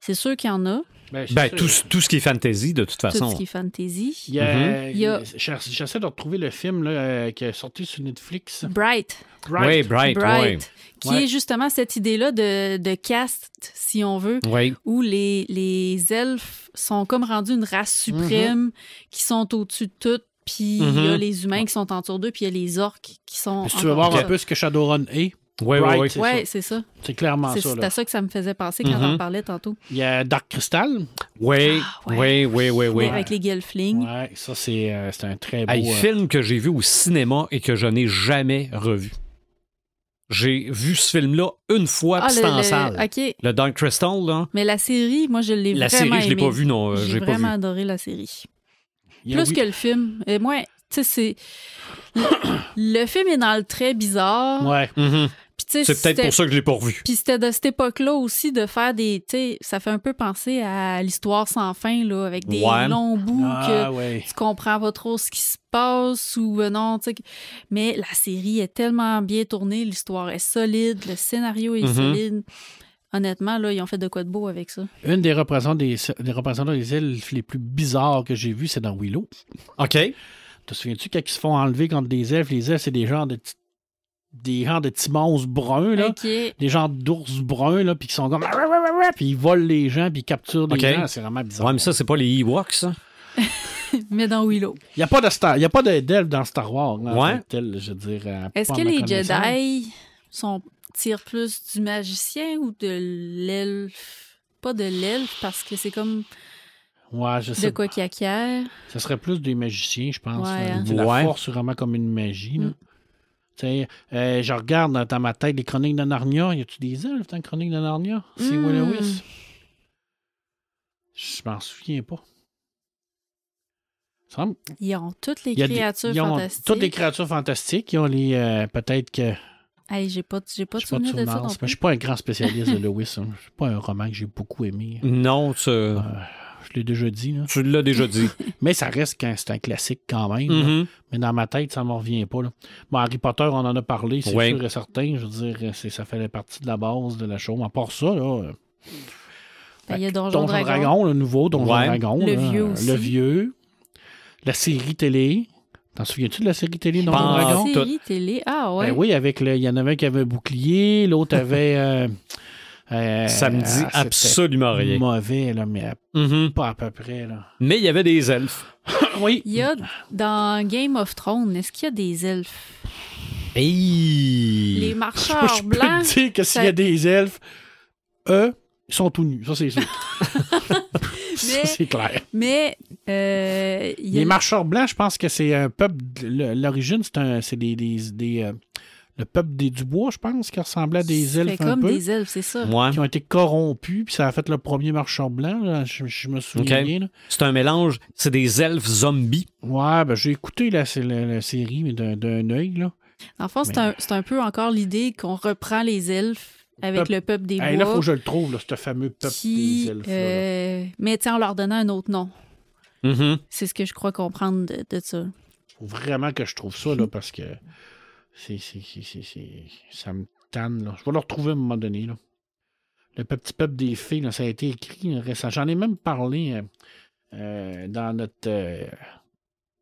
C'est sûr qu'il y en a, Ben, Ben, tout, tout ce qui est fantasy, de toute tout façon. ce qui est fantasy. Il y a- Mhm. Il y a- j'essa- J'essaie de retrouver le film là, euh, qui est sorti sur Netflix. Bright. Oui, Bright, Bright, qui Ouais. est justement cette idée-là de, de caste, si on veut, où les, les elfes sont comme rendus une race suprême, qui sont au-dessus de tout, puis il y a Mhm. les humains qui sont en dessous d'eux, puis il y a les orques qui sont... Si tu veux voir un peu ce que Shadowrun est, Oui, oui, oui. c'est Ouais, ça. c'est ça. c'est clairement C'est ça. à ça que ça me faisait penser quand on en parlait tantôt. Il y a Dark Crystal. Oui, Ah, ouais. oui, oui, oui, oui. Avec les gelflings. Ouais, ça, c'est euh, c'est un très beau. Hey, euh, film que j'ai vu au cinéma et que je n'ai jamais revu. J'ai vu ce film-là une fois, Ah, puis c'était le- en le- salle. OK. Le Dark Crystal, là. Mais la série, moi, je l'ai La vraiment série, je l'ai aimée. pas vue, non. euh, J'ai J'ai pas vraiment vu. adoré la série. Plus oui- que le film. Et moi, tu sais, c'est... Le, le film est dans le très bizarre. Ouais. Tu sais, C'est peut-être c'était- pour ça que je l'ai pas revu. Puis c'était de cette époque-là aussi de faire des. Tu sais, ça fait un peu penser à l'histoire sans fin, là, avec des Ouais. longs bouts Ah, que ouais. tu comprends pas trop ce qui se passe ou euh, non, tu sais. que- Mais la série est tellement bien tournée, l'histoire est solide, le scénario est Mhm. solide. Honnêtement, là, ils ont fait de quoi de beau avec ça. Une des représentants des, des représentants des elfes les plus bizarres que j'ai vues, c'est dans Willow. OK. Te souviens-tu quand ils se font enlever contre des elfes? Les elfes, c'est des genres de petits- des genres de petits monstres bruns, là. OK. Des genres d'ours bruns, là, puis qui sont comme... Puis ils volent les gens, puis ils capturent des Ok. gens. C'est vraiment bizarre. Ouais, mais ça, c'est pas les Ewoks, ça. Mais dans Willow. Il n'y a pas de Star... il y a pas de- d'elfes dans Star Wars. Ouais. tel, je veux dire. Est-ce que les. Jedi sont tirent plus du magicien ou de l'elfe? Pas de l'elfe, parce que c'est comme Ouais, je De sais. quoi qu'il acquiert. Ce serait plus des magiciens, je pense. Ouais, hein. La Ouais. force, c'est vraiment comme une magie. là. Mm. Euh, je regarde dans, dans ma tête les chroniques de Narnia. Y a-tu des elfes dans les chroniques de Narnia? C'est Mm. Lewis. Je m'en souviens pas. Il semble- Ils ont toutes les des- créatures ils ont fantastiques. toutes les créatures fantastiques. Ils ont les. euh, Peut-être que. Hey, j'ai pas, j'ai pas de pas de souvenir de ça souvenance, non mais Je suis pas un grand spécialiste de Lewis. hein. C'est pas un roman que j'ai beaucoup aimé. Non, tu, Euh, je l'ai déjà dit. Là. tu l'as déjà dit. Mais ça reste qu'un c'est un classique quand même. Mhm. Mais dans ma tête, ça ne me revient pas. Là. Bon, Harry Potter, on en a parlé, c'est sûr et certain. Je veux dire, c'est, ça fait partie de la base de la chose. À part ça, là, euh, Ben, il y a Donjon Donjon Dragon. le nouveau Donjon Ouais. Dragon. Le là, vieux euh, aussi. Le vieux. La série télé. T'en souviens-tu de la série télé Donjon Dragon? tout. série télé. Ah ouais. Ben oui, avec le, il y en avait un qui avait un bouclier, l'autre avait. euh, euh, Ça me dit ah, absolument rien. Mauvais, là, mais Mhm. pas à peu près. Là. Mais il y avait des elfes. oui. Il y a dans Game of Thrones, est-ce qu'il y a des elfes? Hey! Les Je marcheurs peux blancs. te dire que s'il y a des elfes, eux, ils sont tout nus. Ça, c'est sûr. Ça, c'est clair. Mais euh, il y a Les marcheurs blancs, je pense que c'est un peuple. le- L'origine, c'est un, c'est des, des, des, euh, le peuple des Dubois, je pense, qui ressemblait à des c'est elfes un comme peu, des elfes, c'est ça. Ouais. qui ont été corrompus, puis ça a fait le premier marcheur blanc. là, je, je me souviens Ok. bien. là. C'est un mélange. C'est des elfes zombies. Ouais, ben j'ai écouté la, c'est la, la série, mais d'un, œil. Là. En fond, c'est un, c'est un peu encore l'idée qu'on reprend les elfes avec Peuple- le peuple des Hey, là, bois. faut que je le trouve, là, ce fameux peuple qui, des elfes. là, là. euh, mais en leur donnant un autre nom. Mhm. C'est ce que je crois comprendre de, de ça. faut vraiment que je trouve ça, là, parce que c'est, c'est, c'est, c'est- c'est- ça me tanne. Là. Je vais le retrouver à un moment donné. Là. Le petit peuple des fées, là, ça a été écrit là, récemment. J'en ai même parlé euh, euh, dans notre. euh,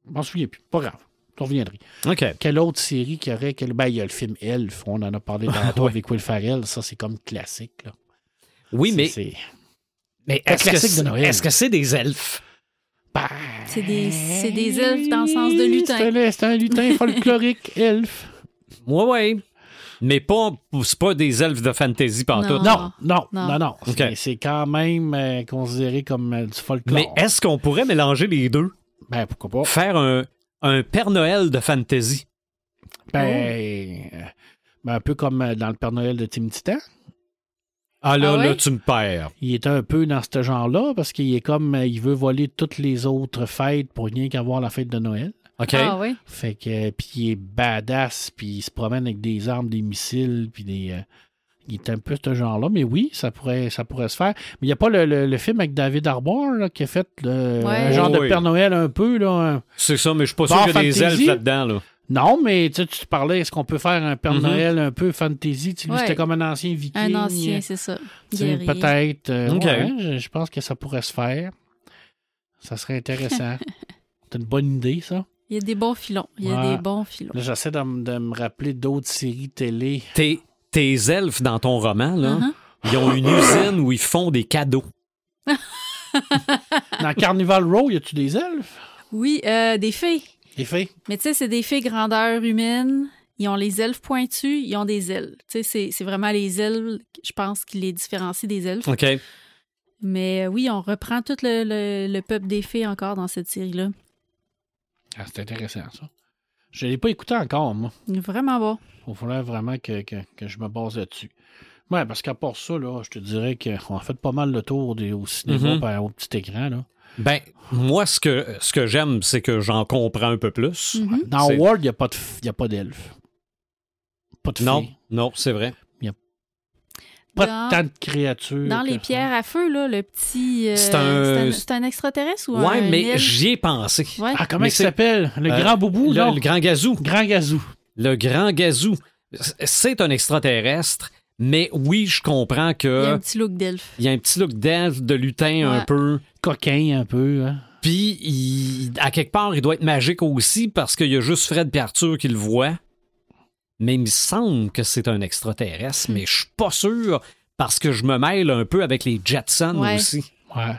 je m'en souviens plus. Pas grave. Je reviendrai. OK. Quelle autre série qu'il y aurait quel... Ben, il y a le film Elf. On en a parlé tantôt Ouais. avec Will Ferrell. Ça, c'est comme classique. Là. Oui, C'est- mais, c'est- mais est-ce que classique de c'est Noël. est-ce que c'est des elfes? Ben, C'est des- c'est des elfes dans le sens de lutin. C'est un, c'est un lutin folklorique, elfe. Oui, oui. Mais pas, c'est pas des elfes de fantasy pantoute. Non. Non, non, Non. non. C'est- quand même euh, considéré comme euh, du folklore. Mais est-ce qu'on pourrait mélanger les deux? Ben, pourquoi pas? Faire un, un Père Noël de fantasy? Ben, Oh. euh, ben, un peu comme dans le Père Noël de Tim Titan. Ah là, Ah ouais? là, tu me perds. Il est un peu dans ce genre-là parce qu'il est comme, il veut voler toutes les autres fêtes pour rien qu'avoir la fête de Noël. OK? Ah oui. Fait que, euh, puis il est badass, puis il se promène avec des armes, des missiles, puis des... euh, il est un peu ce genre-là, mais oui, ça pourrait, ça pourrait se faire. Mais il n'y a pas le, le- le film avec David Harbour là, qui a fait le- Ouais. un genre Oh, de. Père Noël un peu. Là, un- C'est ça, mais je suis pas sûr qu'il y a des elfes là-dedans. Là. Non, mais tu sais, tu te parlais, est-ce qu'on peut faire un Père Mhm. Noël un peu fantasy? Tu Ouais. c'était comme un ancien viking. Un ancien, c'est ça. Peut-être. euh, Ok. ouais, je, je pense que ça pourrait se faire. Ça serait intéressant. C'est une bonne idée, ça. Il y a des bons filons. Il y a Ouais. des bons filons. Là, j'essaie de, m- de me rappeler d'autres séries télé. Tes, tes elfes dans ton roman, là, Uh-huh. ils ont une usine où ils font des cadeaux. Dans Carnival Row, y a-tu des elfes? Oui, euh, des fées. Des fées? Mais tu sais, c'est des fées grandeur humaine. Ils ont les elfes pointus, ils ont des ailes. Tu sais, c'est- c'est vraiment les ailes, je pense, qui les différencient des elfes. OK? Mais oui, on reprend tout le, le- le peuple des fées encore dans cette série-là. Ah, c'est intéressant, ça. Je ne l'ai pas écouté encore, moi. Vraiment bon. Il faudrait vraiment que, que- que je me base là-dessus. Ouais, parce qu'à part ça, là, je te dirais qu'on a fait pas mal le tour des, au cinéma Mhm. puis au petit écran. Là. Ben, moi, ce que, ce que j'aime, c'est que j'en comprends un peu plus. Mhm. Dans C'est- World, il n'y a pas de f- il y a pas d'elfes. Pas de Non, fées. non, c'est vrai. Pas Dans- tant de créatures. Dans que les ça. pierres à feu, là, le petit. euh, C'est un- c'est un extraterrestre ou un. Ouais, mais j'y ai pensé. Ouais. Ah, comment Mais il s'appelle? Le Euh, grand boubou, Le, le grand gazou. Grand gazou. Le grand gazou. C'est un extraterrestre, mais oui, je comprends Il y a que un petit look d'elfe. il y a un petit look d'elfe, de lutin un peu. Coquin, un peu. Hein? Puis, il- à quelque part, il doit être magique aussi parce qu'il y a juste Fred et Arthur qui le voient. Mais il me semble que c'est un extraterrestre, mais je suis pas sûr parce que je me mêle un peu avec les Jetsons Ouais. aussi. Ouais.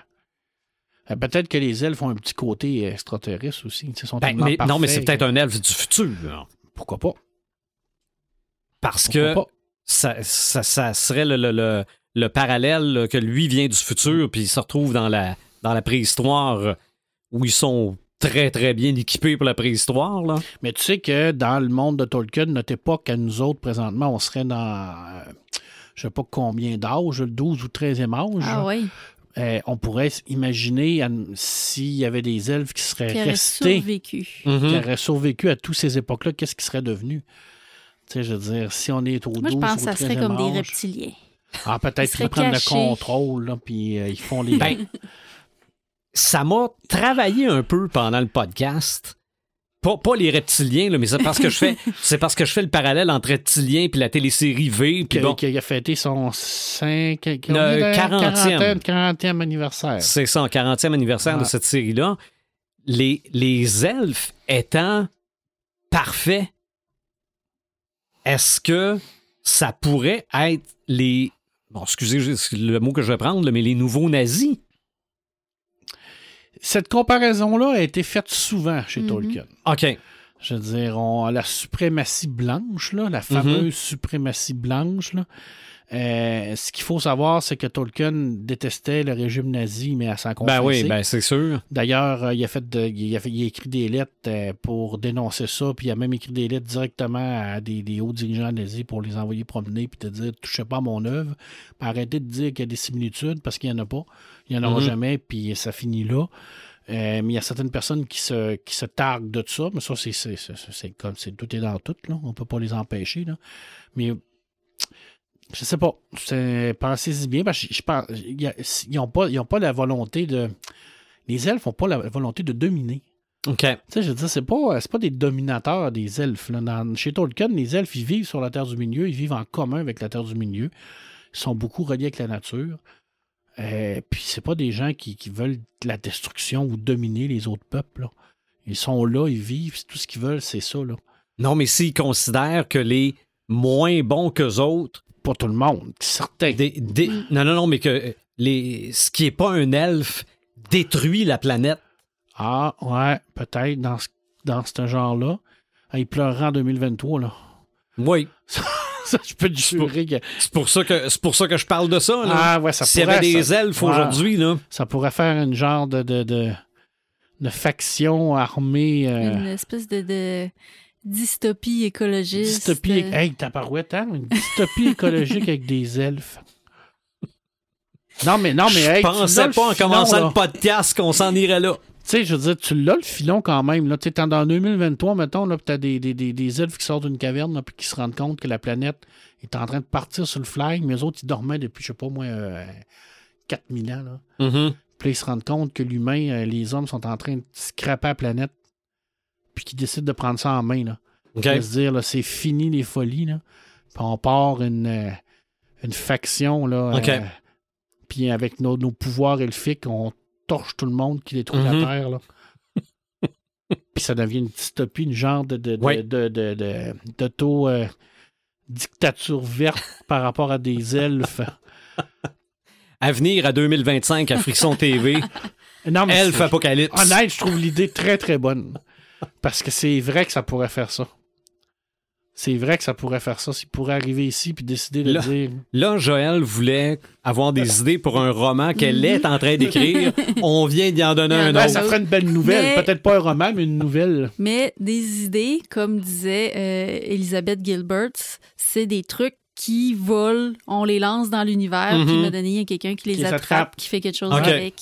Euh, Peut-être que les elfes ont un petit côté extraterrestre aussi. Ils sont Ben, mais, non, mais c'est peut-être que- un elfe du futur. Pourquoi pas? Parce Pourquoi que pas? ça, ça, ça serait le, le, le- le parallèle que lui vient du futur puis il se retrouve dans la dans la préhistoire où ils sont très très bien équipés pour la préhistoire. Là. Mais tu sais que dans le monde de Tolkien, notre époque, à nous autres, présentement, on serait dans euh, je sais pas combien d'âge, le 12 ou 13e âge. Ah oui. Euh, on pourrait imaginer s'il y avait des elfes qui seraient Qui restés, survécu. qui Mhm. auraient survécu à toutes ces époques-là, qu'est-ce qui serait devenu? Tu sais, je veux dire, si on est au 12 Moi, je pense ou que ça serait 13e comme des reptiliens. Ah, peut-être Ils qu'ils prennent le contrôle, là, puis euh, ils font les... Ben, ça m'a travaillé un peu pendant le podcast. Pas, pas les reptiliens, là, mais c'est parce que je fais c'est parce que je fais le parallèle entre reptiliens puis la télésérie V. qui, Puis bon, qui a fêté son 5, Le 40e. 40e anniversaire. c'est son 40e anniversaire de cette série-là. Les, les elfes étant parfaits, est-ce que ça pourrait être les. Bon, excusez le mot que je vais prendre, mais les nouveaux nazis? Cette comparaison-là a été faite souvent chez Mhm. Tolkien. OK. Je veux dire, on, la suprématie blanche, là, la fameuse suprématie blanche, là, euh, ce qu'il faut savoir, c'est que Tolkien détestait le régime nazi, mais à s'en Ben oui, ben c'est sûr. D'ailleurs, euh, il, a fait de- il, a fait- il a écrit des lettres euh, pour dénoncer ça, puis il a même écrit des lettres directement à des, des hauts dirigeants nazis pour les envoyer promener, puis te dire touchez pas à mon œuvre, puis arrêtez de dire qu'il y a des similitudes parce qu'il n'y en a pas. Il n'y en aura Mhm. jamais, puis ça finit là. Euh, mais il y a certaines personnes qui se, qui se targuent de ça, mais ça, c'est, comme c'est tout est dans tout, là. On peut pas les empêcher. Là. Mais je sais pas. Pensez-y bien, parce que je, pense ils n'ont pas, ils ont pas la volonté de. Les elfes n'ont pas la volonté de dominer. OK. Tu sais, je veux dire, c'est pas, pas des dominateurs des elfes. là. Dans- chez Tolkien, les elfes, ils vivent sur la Terre du Milieu, ils vivent en commun avec la Terre du Milieu. Ils sont beaucoup reliés avec la nature. Euh, puis c'est pas des gens qui, qui veulent la destruction ou dominer les autres peuples. là. Ils sont là, ils vivent, tout ce qu'ils veulent, c'est ça. Là. Non, mais s'ils considèrent que les moins bons qu'eux autres, Pas tout le monde, certains. des- des- non, non, non, mais que les, ce qui est pas un elfe détruit la planète. Ah, ouais, peut-être dans ce, dans ce genre-là. Ah, il pleurera en 2023, là. Oui, Ça, je peux te jurer que. c'est pour ça que c'est pour ça que je parle de ça. là. Ah, ouais, ça S'il y avait des ça- elfes Ouais. aujourd'hui, là. Ça pourrait faire une genre de, de, de, de faction armée. euh, Une espèce de, de dystopie écologiste. dystopie. euh, Hey, tabarouette, hein? Une dystopie écologique avec des elfes. Non, mais non, mais je hey, pensais pas en commençant là. le podcast qu'on s'en irait là. Tu sais, je veux dire, tu l'as le filon quand même. Là. Tu t'es dans 2023, mettons, là, puis t'as des, des, des, des elfes qui sortent d'une caverne, là, puis qui se rendent compte que la planète est en train de partir sur le fly, mais eux autres, ils dormaient depuis, je sais pas moi, euh, 4000 ans. Là. Mhm. Puis là, ils se rendent compte que l'humain, euh, les hommes sont en train de scraper la planète, puis qu'ils décident de prendre ça en main. Là. De se dire, c'est fini les folies. Là. Puis on part une, euh, une faction. Là, euh, puis avec nos, nos pouvoirs elfiques, on torche tout le monde qui détruit Mhm. la Terre. Là. puis ça devient une dystopie, une genre de, de, de, Oui. de, de- de- d'auto, euh, dictature verte par rapport à des elfes. Avenir à 2025 à Frisson TV. Non, mais Elf Apocalypse. Honnête, je trouve l'idée très, très bonne. Parce que c'est vrai que ça pourrait faire ça. C'est vrai que ça pourrait faire ça. S'il pourrait arriver ici puis décider de Là. dire Là, Joël voulait avoir des idées pour un roman qu'elle est en train d'écrire. On vient d'y en donner un autre. ça ferait une belle nouvelle. Mais- Peut-être pas un roman, mais une nouvelle. Mais des idées, comme disait euh, Elisabeth Gilbert, c'est des trucs qui volent, on les lance dans l'univers, puis donné il y a quelqu'un qui les Qui les attrape, attrape. qui fait quelque chose avec.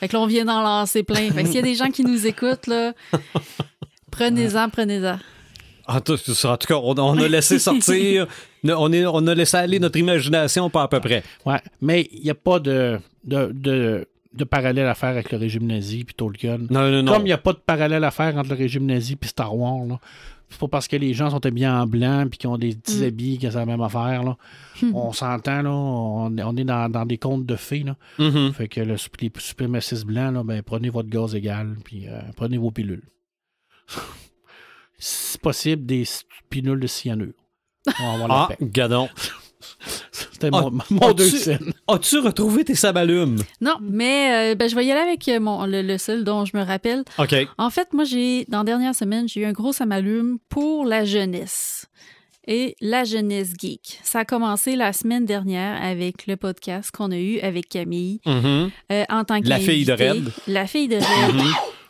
Fait que là, on vient d'en lancer plein. Fait que s'il y a des gens qui nous écoutent, là, prenez-en, prenez-en. En tout, en tout cas, on, on a laissé sortir, on, est, on a laissé aller notre imagination pas à peu près. Ouais. Mais il n'y a pas de, de, de, de parallèle à faire avec le régime nazi puis Tolkien. Non, non, non. Comme il n'y a pas de parallèle à faire entre le régime nazi puis Star Wars. Là. C'est pas parce que les gens sont habillés en blanc puis qu'ils ont des petits Mm. habits que c'est la même affaire. Là. On s'entend, là. On, on est dans, dans des contes de fées. Là. Mhm. Fait que le, les suprémacistes blancs, là, ben, prenez votre gaz égal, puis euh, prenez vos pilules. si possible, des pilules de cyanure. On va Ah, gadon. C'était mon, mon deux as-tu- scènes. As-tu retrouvé tes sabalumes? Non, mais euh, ben, je vais y aller avec euh, mon, le, le seul dont je me rappelle. OK. En fait, moi, j'ai dans la dernière semaine, j'ai eu un gros samalume pour la jeunesse. et la jeunesse geek. Ça a commencé la semaine dernière avec le podcast qu'on a eu avec Camille Mhm. euh, en tant que La fille de Red. La fille de Red.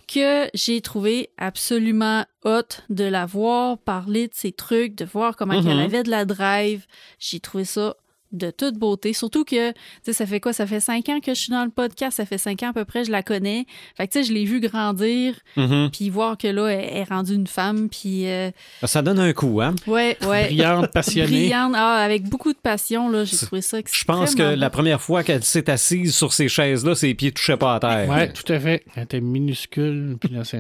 Que j'ai trouvé absolument hot de la voir parler de ses trucs, de voir comment elle avait de la drive. J'ai trouvé ça de toute beauté. Surtout que, tu sais, ça fait quoi? Ça fait cinq ans que je suis dans le podcast. Ça fait cinq ans à peu près, je la connais. Fait que, tu sais, je l'ai vue grandir, Mhm. puis voir que là, elle est rendue une femme, puis... euh, Ça donne un coup, hein? ouais, ouais. Brillante, passionnée. Brillante. Ah, avec beaucoup de passion, là. J'ai trouvé ça Je pense que la première fois qu'elle s'est assise sur ces chaises-là, ses pieds touchaient pas à terre. Oui, tout à fait. Elle était minuscule, puis là, ça,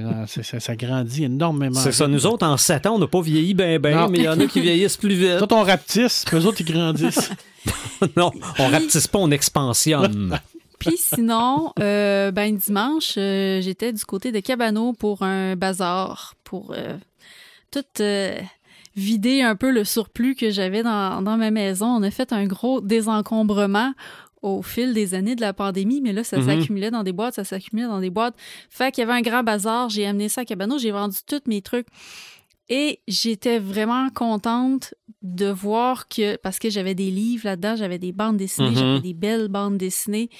ça grandit énormément. C'est ça. Nous autres, en 7 ans, on n'a pas vieilli ben ben, Non. mais il y en a qui vieillissent plus vite. Toi, on rapetisse, puis eux autres, ils grandissent. non, on rapetisse pas, on expansionne. Puis sinon, euh, ben dimanche, euh, j'étais du côté de Cabano pour un bazar, pour euh, tout vider un peu le surplus que j'avais dans, dans ma maison. On a fait un gros désencombrement au fil des années de la pandémie, mais là, ça Mhm. s'accumulait dans des boîtes, ça s'accumulait dans des boîtes. Fait qu'il y avait un grand bazar, j'ai amené ça à Cabano, j'ai vendu tous mes trucs. Et j'étais vraiment contente de voir que, parce que j'avais des livres là-dedans, j'avais des bandes dessinées, Mhm. j'avais des belles bandes dessinées.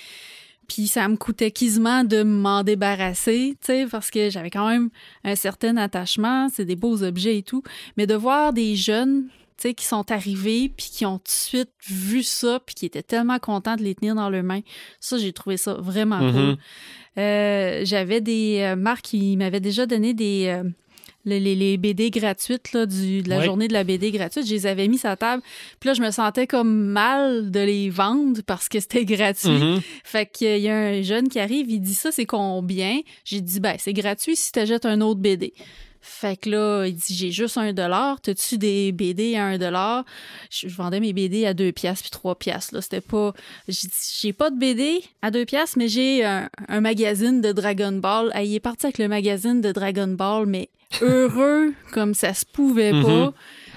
Puis ça me coûtait quasiment de m'en débarrasser, tu sais, parce que j'avais quand même un certain attachement, c'est des beaux objets et tout. Mais de voir des jeunes, tu sais, qui sont arrivés, puis qui ont tout de suite vu ça, puis qui étaient tellement contents de les tenir dans leurs mains, ça, j'ai trouvé ça vraiment Mhm. cool. Euh, j'avais des euh, marques qui m'avaient déjà donné des... euh, les, les- BD gratuites là, du, de la Ouais. journée de la BD gratuite, je les avais mis sur la table. Puis là, je me sentais comme mal de les vendre parce que c'était gratuit. Mhm. Fait qu'il y a un jeune qui arrive, il dit ça, c'est combien? J'ai dit, ben, c'est gratuit si t'achètes un autre BD. Fait que là, il dit, j'ai juste un dollar. T'as-tu des BD à un dollar? Je, je vendais mes BD à deux piastres puis trois piastres, là. C'était pas... J'ai dit, j'ai pas de BD à deux piastres, mais j'ai un, un magazine de Dragon Ball. Il est parti avec le magazine de Dragon Ball, mais heureux comme ça se pouvait pas. Mhm.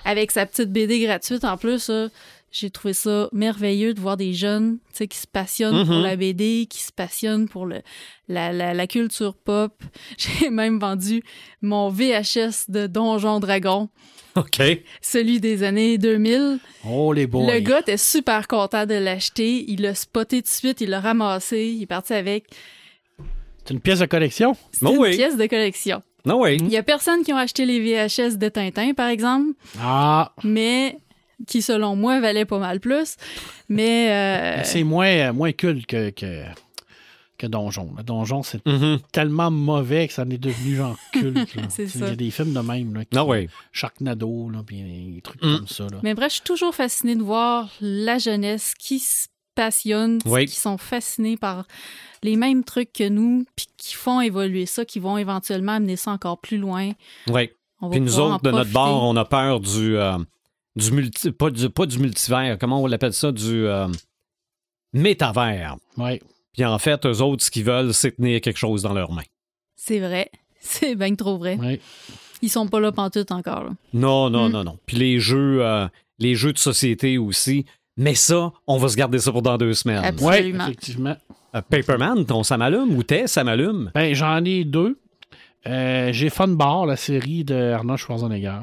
Avec sa petite BD gratuite en plus, là. J'ai trouvé ça merveilleux de voir des jeunes tu sais, qui se passionnent pour Mhm. la BD, qui se passionnent pour le, la, la, la culture pop. J'ai même vendu mon VHS de Donjon Dragon, OK. celui des années 2000. Oh, les boys. Le gars était super content de l'acheter. Il l'a spoté tout de suite, il l'a ramassé, il est parti avec. C'est une pièce de collection? Oh une oui. pièce de collection. Non, oui. Il y a personne qui ont acheté les VHS de Tintin, par exemple, Ah, mais qui, selon moi, valaient pas mal plus. Mais euh, c'est moins, euh, moins culte que, que, que Donjon. Le Donjon, c'est Mhm. tellement mauvais que ça en est devenu genre culte. Il y a des films de même. Là, qui- Non, oui. Sharknado, là, puis des trucs Mm. comme ça. Là. Mais bref, je suis toujours fascinée de voir la jeunesse qui se passionne, Oui. qui sont fascinés par les mêmes trucs que nous, puis qui font évoluer ça, qui vont éventuellement amener ça encore plus loin. Oui. Puis nous autres, de notre bord, on a peur du. euh, du multi. Pas du, pas du multivers. Comment on l'appelle ça? Du. euh, métavers. Ouais. Puis en fait, eux autres, ce qu'ils veulent, c'est tenir quelque chose dans leurs mains. C'est vrai. C'est bien trop vrai. Ouais. Ils sont pas là pantoute encore. là. Non, non, Mm. non, non. Puis les jeux, euh, les jeux de société aussi. Mais ça, on va se garder ça pour dans deux semaines. Absolument. Absolument. effectivement. Euh, Paperman, ton ça m'allume ou t'es ça m'allume? Ben, j'en ai deux. Euh, j'ai Fun Bar, la série de Arnold Schwarzenegger,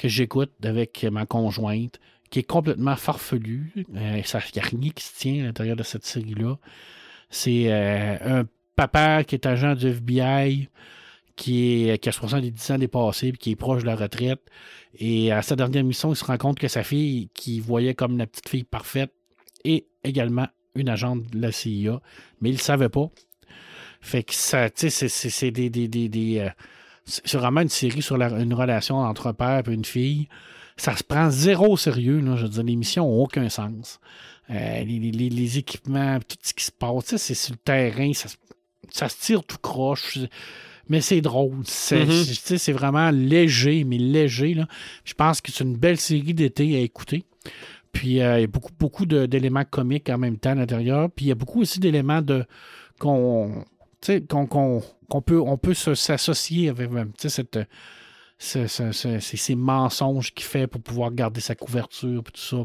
que j'écoute avec ma conjointe, qui est complètement farfelue. Euh, Il n'y a rien qui se tient à l'intérieur de cette série-là. C'est euh, un papa qui est agent du FBI, qui, est, qui a 70 ans dépassé, puis qui est proche de la retraite. Et à sa dernière mission, il se rend compte que sa fille, qu'il voyait comme la petite fille parfaite, est également une agente de la CIA, mais il ne savait pas. Fait que ça, tu sais, c'est- des, des, des, euh, c'est vraiment une série sur la- une relation entre un père et une fille. Ça se prend zéro au sérieux. Là, je veux dire, les missions n'ont aucun sens. Euh, les, les- les- les équipements, tout ce qui se passe, c'est sur le terrain, ça, se- ça se tire tout croche. Mais c'est drôle. C'est Mhm. c'est- vraiment léger, mais léger. Là. Je pense que c'est une belle série d'été à écouter. Puis euh, il y a beaucoup, beaucoup d'éléments comiques en même temps à l'intérieur. Puis il y a beaucoup aussi d'éléments de qu'on tu sais, qu'on qu'on- qu'on peut, on peut s'associer avec cette, euh, ce- ce- ce- ces, mensonges qu'il fait pour pouvoir garder sa couverture et tout ça.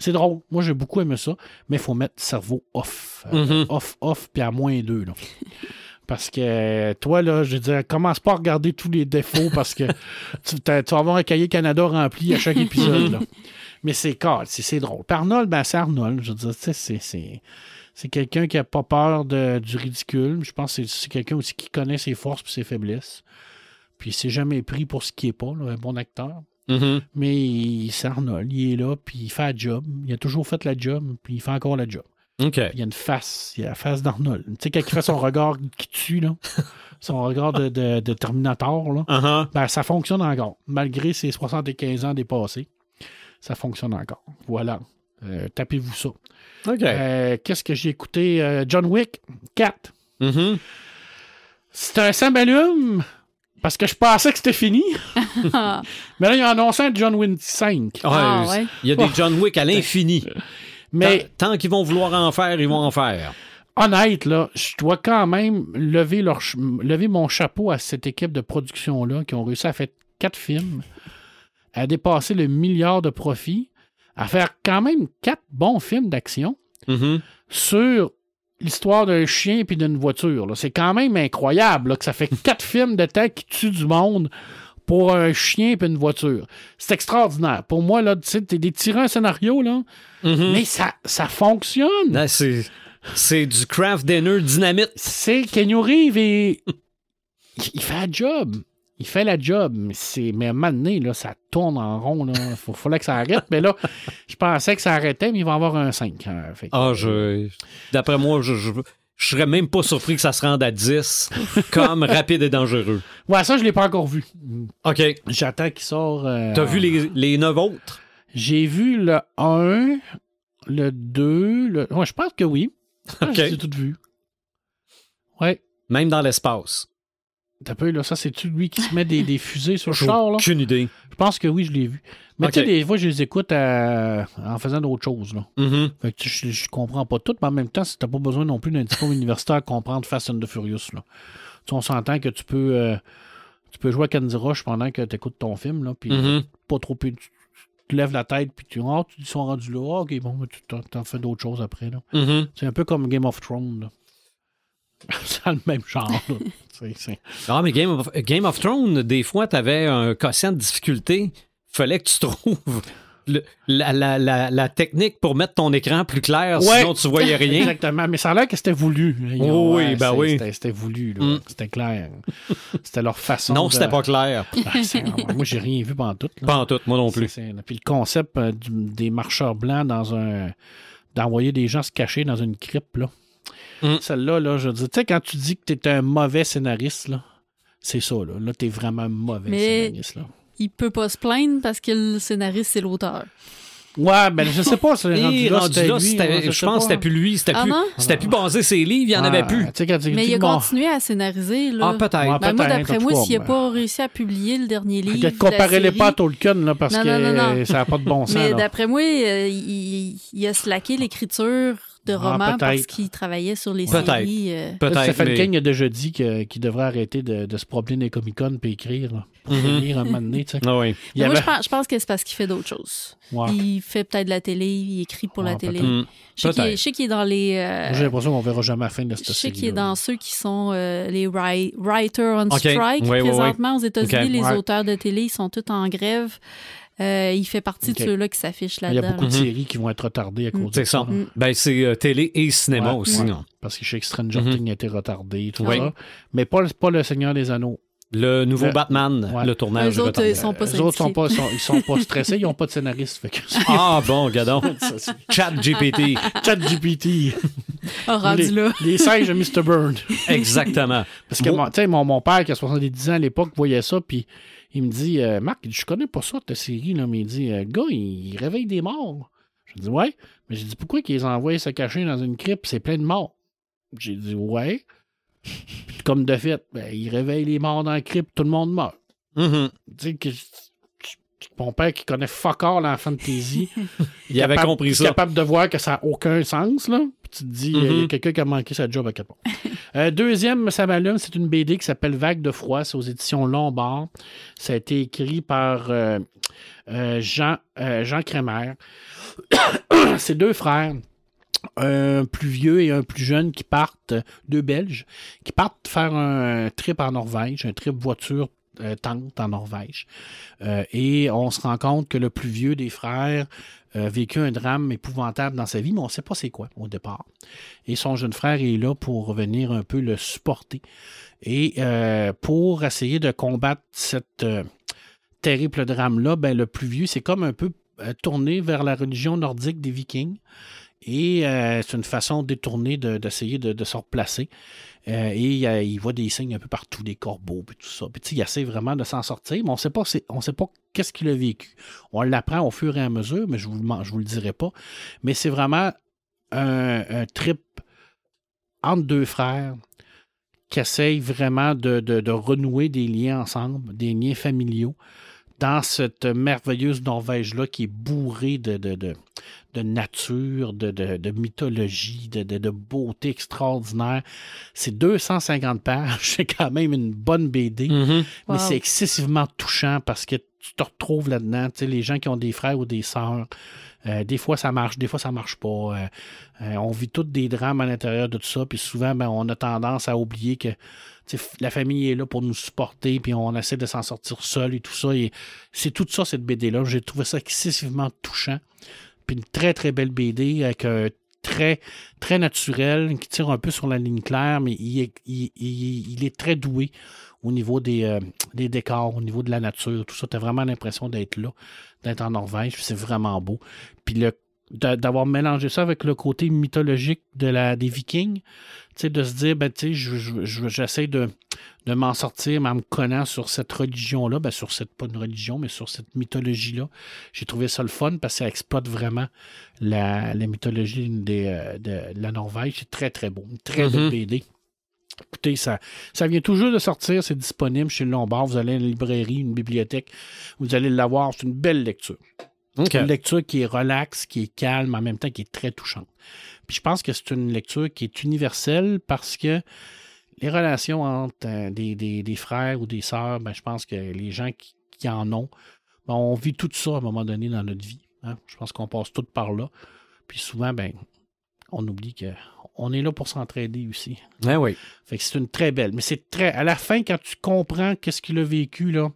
C'est drôle. Moi, j'ai beaucoup aimé ça, mais il faut mettre le cerveau off. Euh, Mhm. Off, off, puis à moins deux. Là. Parce que toi, là, je veux dire, commence pas à regarder tous les défauts parce que tu, tu vas avoir un cahier Canada rempli à chaque épisode. là. Mais c'est car- c'est c'est drôle. Puis Arnold, ben, c'est Arnold. Je veux dire, tu sais, c'est- c'est. Quelqu'un qui a pas peur de- du ridicule. Je pense que c'est- quelqu'un aussi qui connaît ses forces et ses faiblesses. Puis il s'est jamais pris pour ce qui est pas, là, un bon acteur. Mhm. Mais il- c'est Arnold, il est là, puis il fait la job. Il a toujours fait la job, puis il fait encore la job. Il y a une face, il y a la face d'Arnold. Tu sais, quand il fait son regard qui tue, là, son regard de, de- de Terminator, là, Uh-huh. ben, ça fonctionne encore. Malgré ses 75 ans dépassés, ça fonctionne encore. Voilà. Euh, Tapez-vous ça. OK. Euh, Qu'est-ce que j'ai écouté? Euh, John Wick 4. Mhm. C'est un symbalum parce que je pensais que c'était fini. Mais là, ils ont annoncé un John Wick 5. Ah, Ouais, ouais. Il y a des John Wick à l'infini. Mais Tant, tant qu'ils vont vouloir en faire, ils vont en faire. honnête, là, je dois quand même lever, leur, ch- lever mon chapeau à cette équipe de production-là qui ont réussi à faire quatre films, à dépasser le milliard de profits, à faire quand même quatre bons films d'action Mhm. sur l'histoire d'un chien puis d'une voiture. C'est quand même incroyable là, que ça fait quatre films de temps qui tuent du monde pour un chien puis une voiture. C'est extraordinaire. Pour moi, là, tu sais, t'es des tirants un scénario, là, Mhm. mais ça, ça fonctionne. Là, c'est, du craft dinner dynamite. c'est Kenny Reeves et il fait la job. Il fait la job, mais c'est mais à un moment donné, là, ça tourne en rond. Là. Faut, fallait que ça arrête. Mais là, je pensais que ça arrêtait, mais il va y avoir un 5. hein. Fait que- Ah, je. D'après moi, je, je, je serais même pas surpris que ça se rende à 10 comme rapide et dangereux. Ouais, ça, je l'ai pas encore vu. OK. J'attends qu'il sort. euh, T'as vu les, les 9 autres? J'ai vu le 1, le 2, le. Ouais, je pense que oui. OK. J'ai tout vu. Ouais. Même dans l'espace. T'as peu, là, ça, c'est-tu lui qui se met des, des fusées sur le char, là? aucune idée. Je pense que oui, je l'ai vu. Mais tu sais, des fois, je les écoute à- en faisant d'autres choses, là. Mhm. Fait que je, je comprends pas tout, mais en même temps, si t'as pas besoin non plus d'un diplôme universitaire à comprendre Fast and the Furious, là. Tu sais, on s'entend que tu peux, euh, tu peux jouer à Candy Rush pendant que tu écoutes ton film, là, puis Mhm. pas trop. Tu, lèves la tête, puis tu, ah, tu ils sont rendus là, Ah, ok, bon, tu t'en, fais d'autres choses après, là. Mhm. C'est un peu comme Game of Thrones, là. C'est le même genre. C'est- c'est- Ah, mais Game of, Game of Thrones, des fois, t'avais un quotient de difficulté. Fallait que tu trouves le- la, la- la- la technique pour mettre ton écran plus clair, Ouais. sinon tu voyais rien. Exactement, mais ça a l'air que c'était voulu. Oui, ben c'est- oui. C'était, c'était voulu, là. Mm. C'était clair. C'était leur façon. Non, de- c'était pas clair. Ben, c'est- moi, j'ai rien vu pendant tout. là. Pas en tout, moi non C'est- plus. c'est- Puis le concept euh, du- des marcheurs blancs dans un. d'envoyer des gens se cacher dans une crypte, là. Mm. Celle-là, là, je veux dire, tu sais, quand tu dis que t'es un mauvais scénariste, là, c'est ça, là. Là, t'es vraiment un mauvais Mais- scénariste, là. Il peut pas se plaindre parce que le scénariste, c'est l'auteur. Ouais, ben, je sais pas, c'est rendu là, rendu c'était là, lui, c'était- ouais, je pense que c'était plus lui. C'était Ah plus, c'était plus basé ses livres, il y en avait plus. tu tu Mais il a bon, continué à scénariser. Là. Ah, peut-être. Ben, moi, d'après moi, s'il n'a pas réussi à publier le dernier livre. De la Comparez-les série, pas à Tolkien, là, parce Non, que non, non, non. ça n'a pas de bon sens. Mais d'après moi, euh, il, il a slacké l'écriture de Ah, romans parce qu'il travaillait sur les Peut-être. séries. euh. Peut-être. Stephen mais- King a déjà dit que- qu'il devrait arrêter de, de se promener dans les Comic-Con et écrire. Là, pour Mhm. finir un moment donné, tu sais. Ah oui. Mais Moi, avait- je pense, je pense que c'est parce qu'il fait d'autres choses. Ouais. Il fait peut-être de la télé, il écrit pour la télé. Mm. Je sais qu'il est- dans les. euh, Moi, J'ai l'impression qu'on verra jamais la fin de cette je sais série. qu'il est dans ceux qui sont euh, les wri- writers on strike. Oui, oui, oui. Présentement, aux États-Unis, les Ouais. auteurs de télé, ils sont tous en grève. Euh, il fait partie de ceux-là qui s'affichent Il y a là-dedans. beaucoup de séries qui vont être retardées à cause Mm. de C'est ça. là. Mm. Ben, c'est euh, télé et cinéma Ouais, aussi, ouais. non? Parce que chez Stranger Mhm. Things a été retardé, tout Oui. ça. Mais pas, pas le Seigneur des Anneaux. Le nouveau Le- Batman, Ouais. le tournage. Eux autres, ils sont pas Les autres sont pas, sont- ils sont pas stressés, ils n'ont pas de scénariste. Fait que Ah bon, gadon. ça, c'est- Chat GPT. Chat GPT. Rendu les, là. les singes de Mr. Burn. Exactement. Parce que Bon. mon, tu sais, mon, mon père, qui a 70 ans à l'époque, voyait ça, puis il me dit euh, Marc, je connais pas ça, ta série, là, mais il dit euh, gars, il, il réveille des morts. Je dis Ouais. Mais j'ai dit Pourquoi qu'ils les envoient se cacher dans une crypte C'est plein de morts? J'ai dit Ouais. Puis comme de fait, ben, il réveille les morts dans la crypte, tout le monde meurt. Tu sais, que. Mon père qui connaît fuck all en fantasy. Il avait compris est ça. capable de voir que ça n'a aucun sens, là. Tu te dis, il y a quelqu'un qui a manqué sa job à part. Euh, deuxième, ça m'allume, c'est une BD qui s'appelle Vague de froid, c'est aux éditions Lombard. Ça a été écrit par euh, euh, Jean, Jean Crémer. c'est deux frères un plus vieux et un plus jeune qui partent, deux Belges, qui partent faire un trip en Norvège, un trip voiture euh, tente en Norvège. Euh, et on se rend compte que le plus vieux des frères a vécu un drame épouvantable dans sa vie, mais on ne sait pas c'est quoi au départ. Et son jeune frère est là pour venir un peu le supporter. Et euh, pour essayer de combattre cette terrible drame-là, ben, le plus vieux, c'est comme un peu tourné vers la religion nordique des Vikings. Et euh, c'est une façon détournée d'essayer de, se replacer. Euh, et il voit des signes un peu partout, des corbeaux, et tout ça. Puis il essaie vraiment de s'en sortir, mais on sait pas, on sait pas qu'est-ce qu'il a vécu. On l'apprend au fur et à mesure, mais je vous, je vous le dirai pas. Mais c'est vraiment un, trip entre deux frères qui essayent vraiment de, renouer des liens ensemble, des liens familiaux dans cette merveilleuse Norvège-là qui est bourrée de, de nature, de, de, mythologie, de, de, beauté extraordinaire. C'est 250 pages, c'est quand même une bonne BD, Mm-hmm. mais c'est excessivement touchant parce que tu te retrouves là-dedans. Tu sais, les gens qui ont des frères ou des sœurs, euh, des fois ça marche, des fois ça marche pas. Euh, euh, on vit tous des drames à l'intérieur de tout ça, puis souvent ben, on a tendance à oublier que la famille est là pour nous supporter, puis on essaie de s'en sortir seul et tout ça. Et c'est tout ça, cette BD-là. J'ai trouvé ça excessivement touchant. Puis une très, très belle BD avec un très, très naturel, qui tire un peu sur la ligne claire, mais il est, très doué au niveau des, euh, des, décors, au niveau de la nature, tout ça. Tu as vraiment l'impression d'être là, d'être en Norvège, c'est vraiment beau. Puis le d'avoir mélangé ça avec le côté mythologique de la, des Vikings, de se dire, ben, j'essaie de, de m'en sortir, mais en me connaissant sur cette religion-là, ben, sur cette, pas une religion, mais sur cette mythologie-là. J'ai trouvé ça le fun parce que ça exploite vraiment la, mythologie des, euh, de la Norvège. C'est très, très beau. Une très belle BD. Mm-hmm. Écoutez, ça, ça vient toujours de sortir, c'est disponible chez le Lombard. Vous allez à une librairie, une bibliothèque, vous allez l'avoir. C'est une belle lecture. Une lecture qui est relaxe, qui est calme, en même temps qui est très touchante. Puis je pense que c'est une lecture qui est universelle parce que les relations entre euh, des, frères ou des sœurs, ben, je pense que les gens qui, en ont, ben, on vit tout ça à un moment donné dans notre vie. Hein. Je pense qu'on passe tout par là. Puis souvent, ben, on oublie qu'on est là pour s'entraider aussi. Ah oui. Fait que c'est une très belle. Mais c'est très. À la fin, quand tu comprends qu'est-ce qu'il a vécu, là,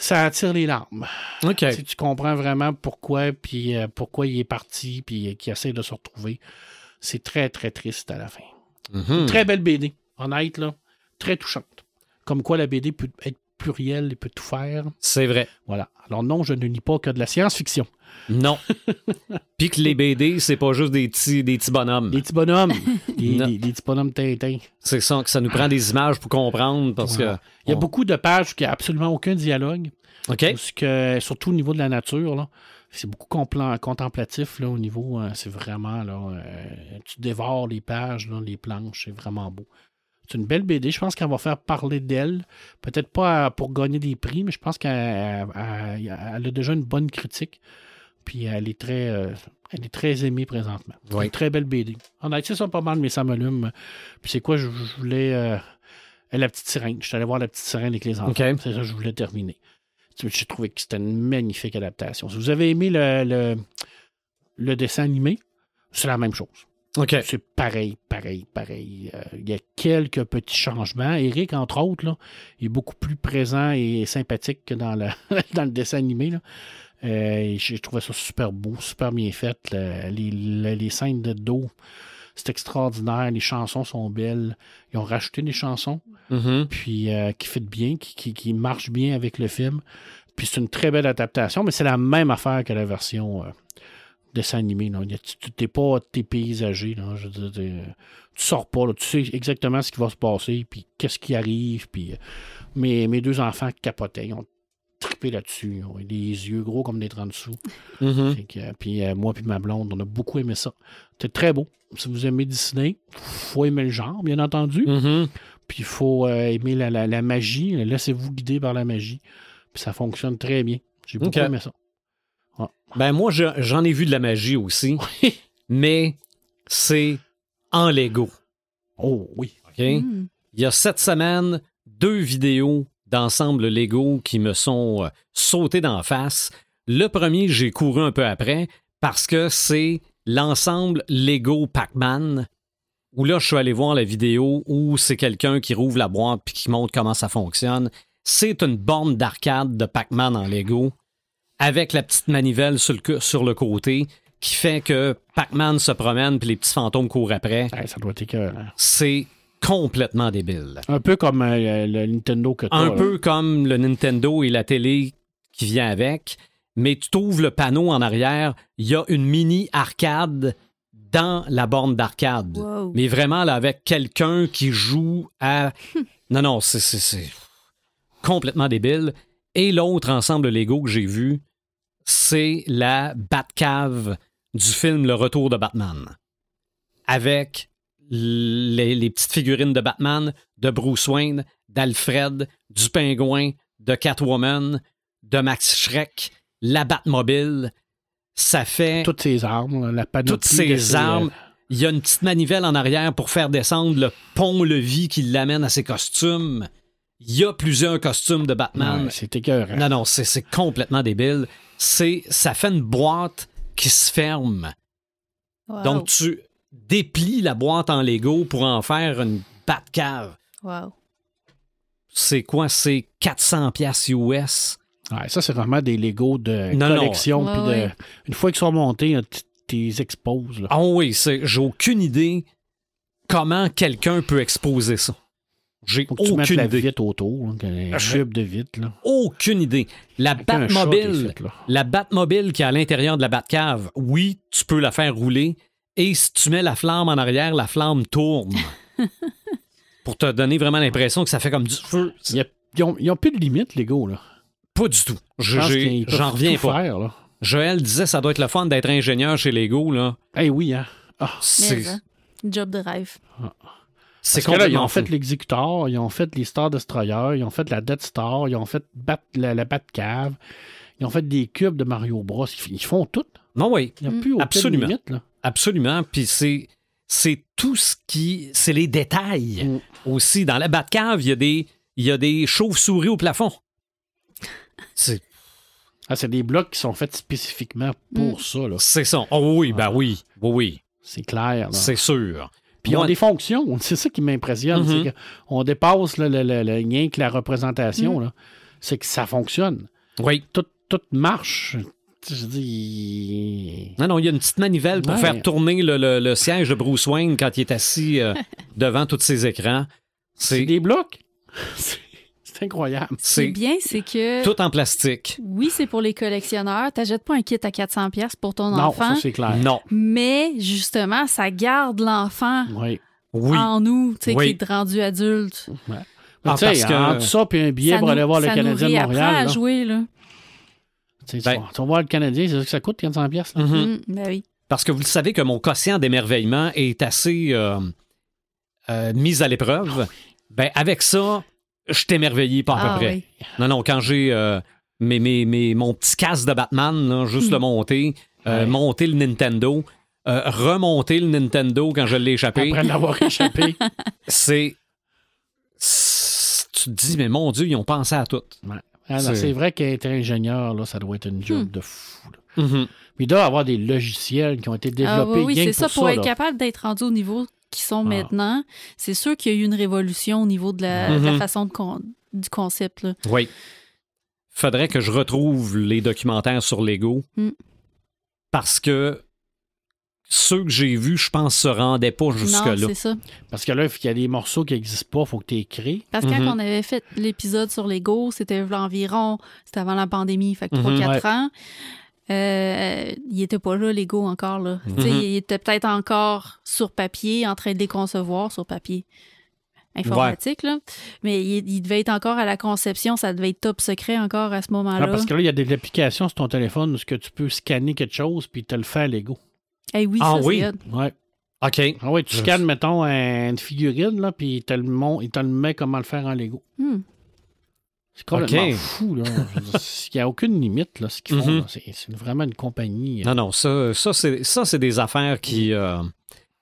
ça attire les larmes. OK. Si tu comprends vraiment pourquoi, puis euh, pourquoi il est parti, puis euh, qu'il essaie de se retrouver, c'est très, très triste à la fin. Mm-hmm. Très belle BD, honnête, là. Très touchante. Comme quoi la BD peut être plurielle et peut tout faire. C'est vrai. Voilà. Alors non, je ne lis pas que de la science-fiction. Non. Puis que les BD, c'est pas juste des petits, des petits bonhommes. Des petits bonhommes. des, petits bonhommes Tintin. C'est ça que ça nous prend des images pour comprendre parce que. Il y a beaucoup de pages qui n'ont absolument aucun dialogue. OK. Parce que, surtout au niveau de la nature, là. C'est beaucoup contemplatif là, au niveau. Euh, c'est vraiment là. Euh, tu dévores les pages, là, les planches, c'est vraiment beau. C'est une belle BD. Je pense qu'elle va faire parler d'elle. Peut-être pas pour gagner des prix, mais je pense qu'elle a déjà une bonne critique. Puis elle est très, euh, elle est très aimée présentement. C'est une très belle BD. En c'est ça pas mal, mais ça m'allume. Puis c'est quoi, je, voulais. Euh, la petite sirène. Je suis allé voir la petite sirène avec les enfants. C'est ça que je voulais terminer. J'ai trouvé que c'était une magnifique adaptation. Si vous avez aimé le, le dessin animé, c'est la même chose. C'est pareil, pareil, pareil. Euh, il y a quelques petits changements. Eric, entre autres, là, il est beaucoup plus présent et sympathique que dans le, dans le dessin animé. Euh, j'ai trouvé ça super beau, super bien fait. les, les, scènes de dos, c'est extraordinaire. Les chansons sont belles. Ils ont rajouté des chansons mm-hmm. puis euh, qui fit bien, qui, qui, marchent bien avec le film. Puis c'est une très belle adaptation, mais c'est la même affaire que la version dessin animé. Tu n'es pas paysagé. Là, je veux dire, tu sors pas. tu sais exactement ce qui va se passer, puis qu'est-ce qui arrive. Puis, euh, mes, mes deux enfants capotaient. Ils ont trippé là-dessus. Ils ont les yeux gros comme des 30 sous. Mm-hmm. puis euh, moi puis ma blonde, on a beaucoup aimé ça. C'était très beau. Si vous aimez Disney, faut aimer le genre, bien entendu. Mm-hmm. Puis il faut euh, aimer la, la, magie. Laissez-vous guider par la magie. Puis ça fonctionne très bien. J'ai beaucoup aimé ça. Ben moi, j'en ai vu de la magie aussi, mais c'est en Lego. Oh oui. OK? Hmm. Il y a cette semaine, deux vidéos d'ensemble Lego qui me sont euh, sautées d'en face. Le premier, j'ai couru un peu après parce que c'est l'ensemble Lego Pac-Man, où là, je suis allé voir la vidéo où c'est quelqu'un qui rouvre la boîte puis qui montre comment ça fonctionne. C'est une borne d'arcade de Pac-Man en Lego avec la petite manivelle sur le, co- sur le côté qui fait que Pac-Man se promène puis les petits fantômes courent après. Ouais, ça doit être. C'est complètement débile. Un peu comme euh, le Nintendo que tu Un peu comme le Nintendo et la télé qui vient avec, mais tu trouves le panneau en arrière, il y a une mini arcade dans la borne d'arcade. Wow. Mais vraiment, là, avec quelqu'un qui joue à. Non, non, c'est- c'est c'est complètement débile. Et l'autre ensemble Lego que j'ai vu, c'est la Batcave du film Le Retour de Batman. Avec les, les petites figurines de Batman, de Bruce Wayne, d'Alfred, du Pingouin, de Catwoman, de Max Schreck, la Batmobile. Ça fait Toutes ces armes, la panoplie. toutes ces armes. Il y a une petite manivelle en arrière pour faire descendre le pont-levis qui l'amène à ses costumes. Il y a plusieurs costumes de Batman. ouais, c'est écœurant. Non, non, c'est c'est complètement débile. C'est, ça fait une boîte qui se ferme. Wow. Donc, tu déplies la boîte en Lego pour en faire une Batcave. Wow. C'est quoi? C'est 400 pièces US. Ouais, ça, c'est vraiment des Lego de Non, non. collection. Ouais, puis de- ouais. Une fois qu'ils sont montés, tu les exposes. Là. Ah oui, c'est, j'ai aucune idée comment quelqu'un peut exposer ça. J'ai tu aucune la idée. vitre autour, un tube de vitre. Là. Aucune idée. La Batmobile, la Batmobile qui est à l'intérieur de la Batcave, oui, tu peux la faire rouler. Et si tu mets la flamme en arrière, la flamme tourne. Pour te donner vraiment l'impression que ça fait comme du feu. Il y a- Ils ont, ils ont plus de limite, Lego. Là. Pas du tout. Je- J'en reviens tout pas. faire, là. Joël disait ça doit être le fun d'être ingénieur chez Lego. Là. Eh oui, hein. Ah, C'est hein, job de rêve. c'est Parce que là, ils complètement ont fait fou. l'Executor, ils ont fait les Star Destroyer, ils ont fait la Death Star, ils ont fait Bat- la, la Batcave, ils ont fait des cubes de Mario Bros. Ils, ils font tout. Non, oui, Il n'y a Mm. plus aucune Absolument. limite. Là. Absolument. Puis c'est, c'est tout ce qui. C'est les détails Mm. aussi. Dans la Batcave, il y a des, il y a des chauves-souris au plafond. C'est Ah, c'est des blocs qui sont faits spécifiquement pour Mm. ça. C'est ça. Oh oui, ben oui. Oui, oui. C'est clair. C'est sûr. Puis ils ont des fonctions. C'est ça qui m'impressionne. C'est qu'on dépasse là, le, le, le lien que la représentation. Mm. C'est que ça fonctionne. Oui. Tout, tout marche. Je dis. Non, non, il y a une petite manivelle pour Ouais. faire tourner le, le- le siège de Bruce Wayne quand il est assis euh, devant tous ses écrans. C'est des blocs? C'est incroyable. Ce qui est c'est bien, c'est que tout en plastique. oui, c'est pour les collectionneurs. T'achètes pas un kit à 400$ pièces pour ton Non, enfant, ça c'est clair. Non. mais justement, ça garde l'enfant Oui. Oui. en nous, tu sais, Oui. qui est rendu adulte. Mais Ah, parce que- entre ça puis un billet ça pour nous, aller voir le ça Canadien nous de Montréal. à là. jouer, là. Tu sais, Ben- tu vas- voir le Canadien, c'est ça que ça coûte 400 pièces. là. Mhm. Mm, ben oui. Parce que vous le savez que mon quotient d'émerveillement est assez euh, euh, mis à l'épreuve. Ben, avec ça, je t'ai émerveillé pas à Ah peu près. oui. Non, non, quand j'ai euh, mes, mes- mes- mon petit casque de Batman, là, juste le monter, euh, Ouais. monter le Nintendo, euh, remonter le Nintendo quand je l'ai échappé, Après l'avoir échappé. c'est. c'est- Tu te dis, mais mon Dieu, ils ont pensé à tout. Ouais. Ah, C'est- vrai qu'être ingénieur, là, ça doit être une job Hmm. de fou. là. Mhm. Mais il doit y avoir des logiciels qui ont été Ah développés oui, oui, rien c'est ça. pour ça. être là. capable d'être rendu au niveau qu'ils sont Ah. maintenant, c'est sûr qu'il y a eu une révolution au niveau de la, de la Mhm. façon de con- du concept. Là. Oui. Faudrait que je retrouve les documentaires sur Lego. Mm. Parce que ceux que j'ai vus, je pense, se rendaient pas Non, jusque-là. c'est ça. Parce que là, il y a des morceaux qui n'existent pas, il faut que tu les crées. Parce que Mhm. quand on avait fait l'épisode sur Lego, c'était environ, c'était avant la pandémie, fait que Mhm. 3-4 ans. Euh, il était pas là, Lego, encore. Là. Tu sais, Mhm. Il était peut-être encore sur papier, en train de les concevoir sur papier informatique. Là. Mais il, il devait être encore à la conception, ça devait être top secret encore à ce moment-là. parce que là, il y a des applications sur ton téléphone où ce que tu peux scanner quelque chose puis te le faire Lego. Eh oui, Ah ça, oui? Ouais. OK. Ah ouais, tu Je- scannes, mettons, une figurine, là, puis il te, le mon- il te le met comment le faire en Lego. Hmm. C'est complètement fou, là. Il n'y a aucune limite, là, ce qu'ils font. Mhm. là. C'est vraiment une compagnie. euh, Non, non, ça, ça c'est, ça, c'est des affaires qui, euh,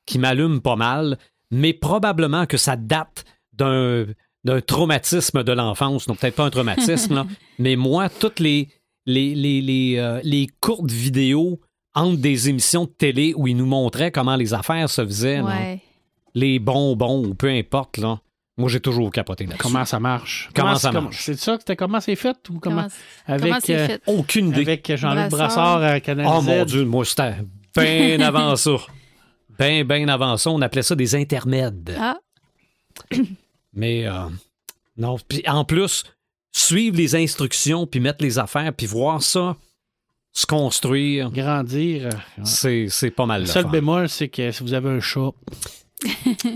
qui m'allument pas mal, mais probablement que ça date d'un, d'un traumatisme de l'enfance. Non, peut-être pas un traumatisme, là, mais moi, toutes les, les, les, les, euh, les courtes vidéos entre des émissions de télé où ils nous montraient comment les affaires se faisaient, là. Les bonbons ou peu importe, là. Moi, j'ai toujours capoté là Comment ça marche? Comment ça marche? C'est ça que c'était comment c'est fait ou comment? Comment, avec comment euh, fait? Aucune idée. avec Jean-Luc Brassard. À Canal Oh mon Dieu, moi, c'était bien avant ça. Bien, bien avant ça. On appelait ça des intermèdes. Ah, Mais euh, non. Puis en plus, suivre les instructions, puis mettre les affaires, puis voir ça se construire, Grandir. euh, ouais. c'est, c'est pas mal Le seul fun. bémol, c'est que si vous avez un chat,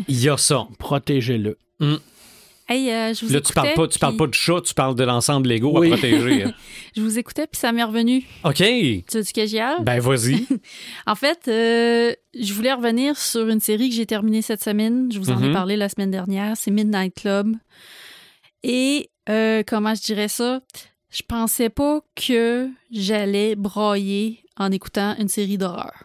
Il y a ça. protégez-le. hey, euh, je vous Là, tu parles, pas, tu parles pas du chat, tu parles de l'ensemble Lego Oui. à protéger. hein. Je vous écoutais, puis ça m'est revenu. OK. Tu sais que j'y aille? Ben, vas-y. En fait, euh, je voulais revenir sur une série que j'ai terminée cette semaine. Je vous en ai Mhm. parlé la semaine dernière. C'est Midnight Club. Et euh, comment je dirais ça? Je pensais pas que j'allais broyer en écoutant une série d'horreur.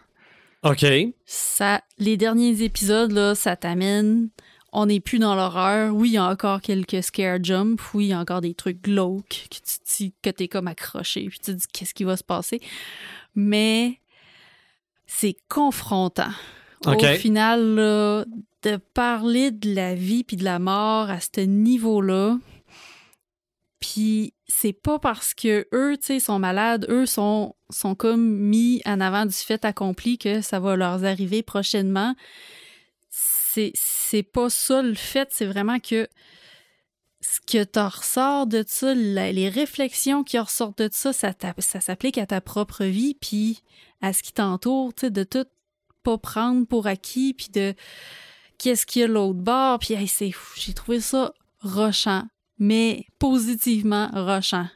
OK. Ça, les derniers épisodes, là, ça t'amène. On n'est plus dans l'horreur. Oui, il y a encore quelques scare jumps. Oui, il y a encore des trucs glauques que tu te dis que t'es comme accroché. Puis tu te dis qu'est-ce qui va se passer? Mais c'est confrontant. OK. Au final, là, de parler de la vie puis de la mort à ce niveau-là, puis c'est pas parce que eux, tu sais, sont malades, eux sont, sont comme mis en avant du fait accompli que ça va leur arriver prochainement. C'est, c'est pas ça le fait, c'est vraiment que ce que t'en ressort de ça, les réflexions qui en ressortent de ça, ça, ça s'applique à ta propre vie, puis à ce qui t'entoure, tu sais, de tout pas prendre pour acquis, puis de qu'est-ce qu'il y a l'autre bord, puis hey, c'est j'ai trouvé ça rochant, mais positivement rochant.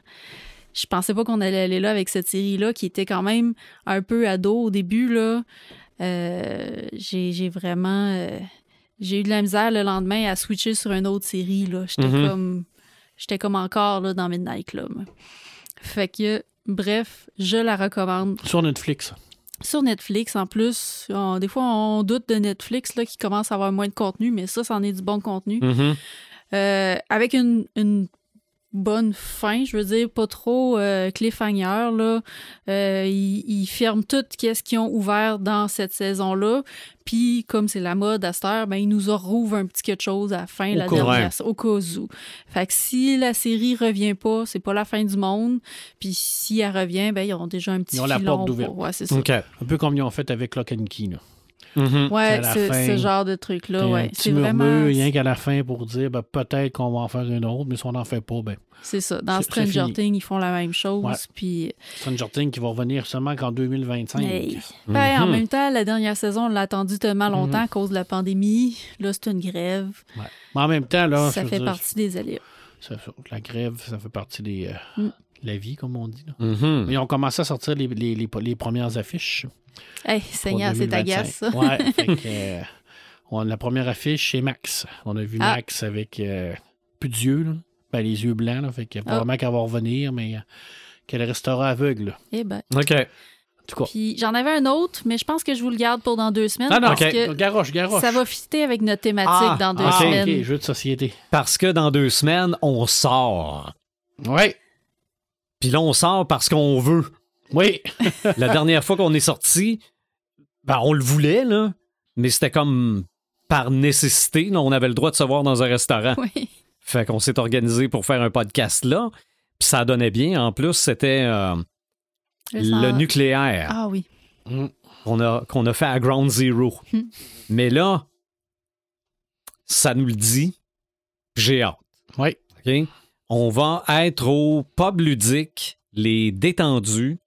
Je pensais pas qu'on allait aller là avec cette série-là, qui était quand même un peu ado au début, là. Euh, j'ai vraiment... euh, j'ai eu de la misère le lendemain à switcher sur une autre série, là. J'étais Mhm. comme... J'étais comme encore, là, dans Midnight Club. Fait que, bref, je la recommande Sur Netflix. sur Netflix, en plus, on- des fois, on doute de Netflix là, qui commence à avoir moins de contenu, mais ça, c'en est du bon contenu. Mhm. Euh, avec une, une bonne fin, je veux dire, pas trop euh, cliffhanger. Là. Euh, ils, ils ferment tout ce qu'ils ont ouvert dans cette saison-là. Puis, comme c'est la mode à cette heure, ben, ils nous en rouvrent un petit quelque chose à la fin, Au la dernière, au cas où. Fait que si la série revient pas, c'est pas la fin du monde. Puis si elle revient, ben, ils ont déjà un petit Ils ont la porte ouverte. pour- Ouais, c'est ça. OK. Un peu comme ils ont fait avec Lock and Key. Là. Mhm. Ouais, ce, fin, ce genre de truc-là, ouais. petit C'est vraiment. rien qu'à la fin pour dire ben, peut-être qu'on va en faire une autre, mais si on n'en fait pas, ben, C'est ça. Dans C'est- Stranger. Things, ils font la même chose. Ouais. Puis, Stranger Things qui va revenir seulement qu'en 2025. hey. Ben, en Mhm. même temps, la dernière saison, on l'a attendu tellement longtemps Mhm. à cause de la pandémie. Là, c'est une grève. Ouais. Mais en même temps, là, ça fait dire, partie des fait- la grève, ça fait partie des, euh, Mm. La vie, comme on dit. là. Mhm. Mais ils ont commencé à sortir les, les- les- les premières affiches. Hey, Seigneur, c'est 2025. agace, ça. Ouais, fait que, euh, on- la première affiche, c'est Max. On a vu Ah. Max avec euh, plus d'yeux, là. Ben, les yeux blancs, là, fait que Ah. probablement qu'elle va revenir, mais euh, qu'elle restera aveugle. Eh ben. OK. En tout cas. Puis, j'en avais un autre, mais je pense que je vous le garde pour dans deux semaines. Ah non, parce que garoche, garoche. ça va fitter avec notre thématique Ah, dans deux Ah, semaines. ok, jeu de société. Parce que dans deux semaines, on sort. Oui, Puis là, on sort parce qu'on veut. oui. La dernière fois qu'on est sorti, ben, on le voulait, là, mais c'était comme par nécessité. là, on avait le droit de se voir dans un restaurant. Oui. Fait qu'on s'est organisé pour faire un podcast là. Puis ça donnait bien. En plus, c'était euh, le sens- nucléaire Ah oui. Mm. qu'on a, qu'on a fait à Ground Zero. Hmm. Mais là, ça nous le dit. J'ai hâte. Oui. OK? On va être au pub ludique, les détendus,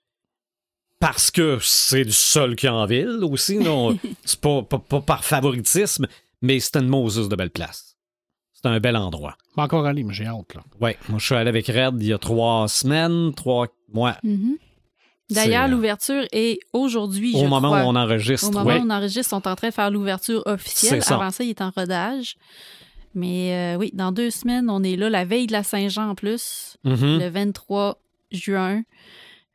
parce que c'est le seul qui est en ville aussi. là. On- c'est pas, pas- pas par favoritisme, mais c'est une Moses de belle place. C'est un bel endroit. Pas encore allé, mais j'ai hâte. Là. Ouais, moi je suis allé avec Red il y a trois semaines, trois mois. Mhm. D'ailleurs, euh, l'ouverture est aujourd'hui, Au je moment crois. où on enregistre. Au moment ouais. où on enregistre, ils sont en train de faire l'ouverture officielle. Avant ça, il est en rodage. Mais euh, oui, dans deux semaines, on est là, la veille de la Saint-Jean en plus, Mhm. le 23 juin.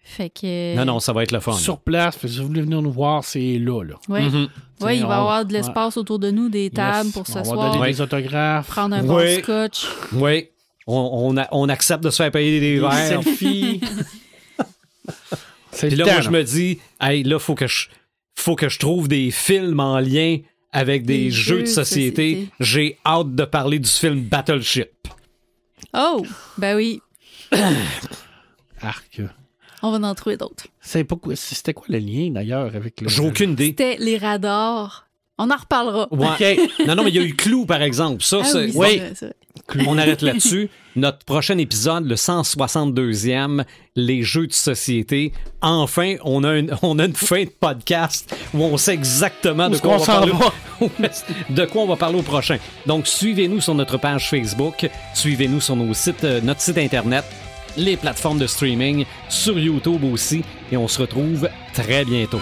Fait que. Non, non, ça va être le fun. Sur place, si vous voulez venir nous voir, c'est là. là. Oui, Mhm. Ouais, il va y avoir de l'espace autour de nous, des tables Yes. pour On va s'asseoir, donner Ouais. des autographes, prendre un Ouais. bon scotch. Oui. On, on a- on accepte de se faire payer des des verres. selfies. C'est là, temps, moi, je me dis, hey, là, faut que je, faut que je trouve des films en lien avec des, Des jeux, jeux de société. société. J'ai hâte de parler du film Battleship. Oh, ben oui, Arc. on va en trouver d'autres. Quoi- C'était quoi le lien d'ailleurs avec le. J'ai aucune idée. C'était les radars. On en reparlera. Ouais. OK. Non, non, mais il y a eu Clou, par exemple. Ça, Ah c'est- oui, c'est oui. vrai, c'est vrai. on arrête là-dessus. Notre prochain épisode, le 162e, les jeux de société. Enfin, on a une, on a une fin de podcast où on sait exactement de quoi, on va parler, va? de quoi on va parler au prochain. Donc, suivez-nous sur notre page Facebook, suivez-nous sur nos sites, euh, notre site Internet, les plateformes de streaming, sur YouTube aussi, et on se retrouve très bientôt.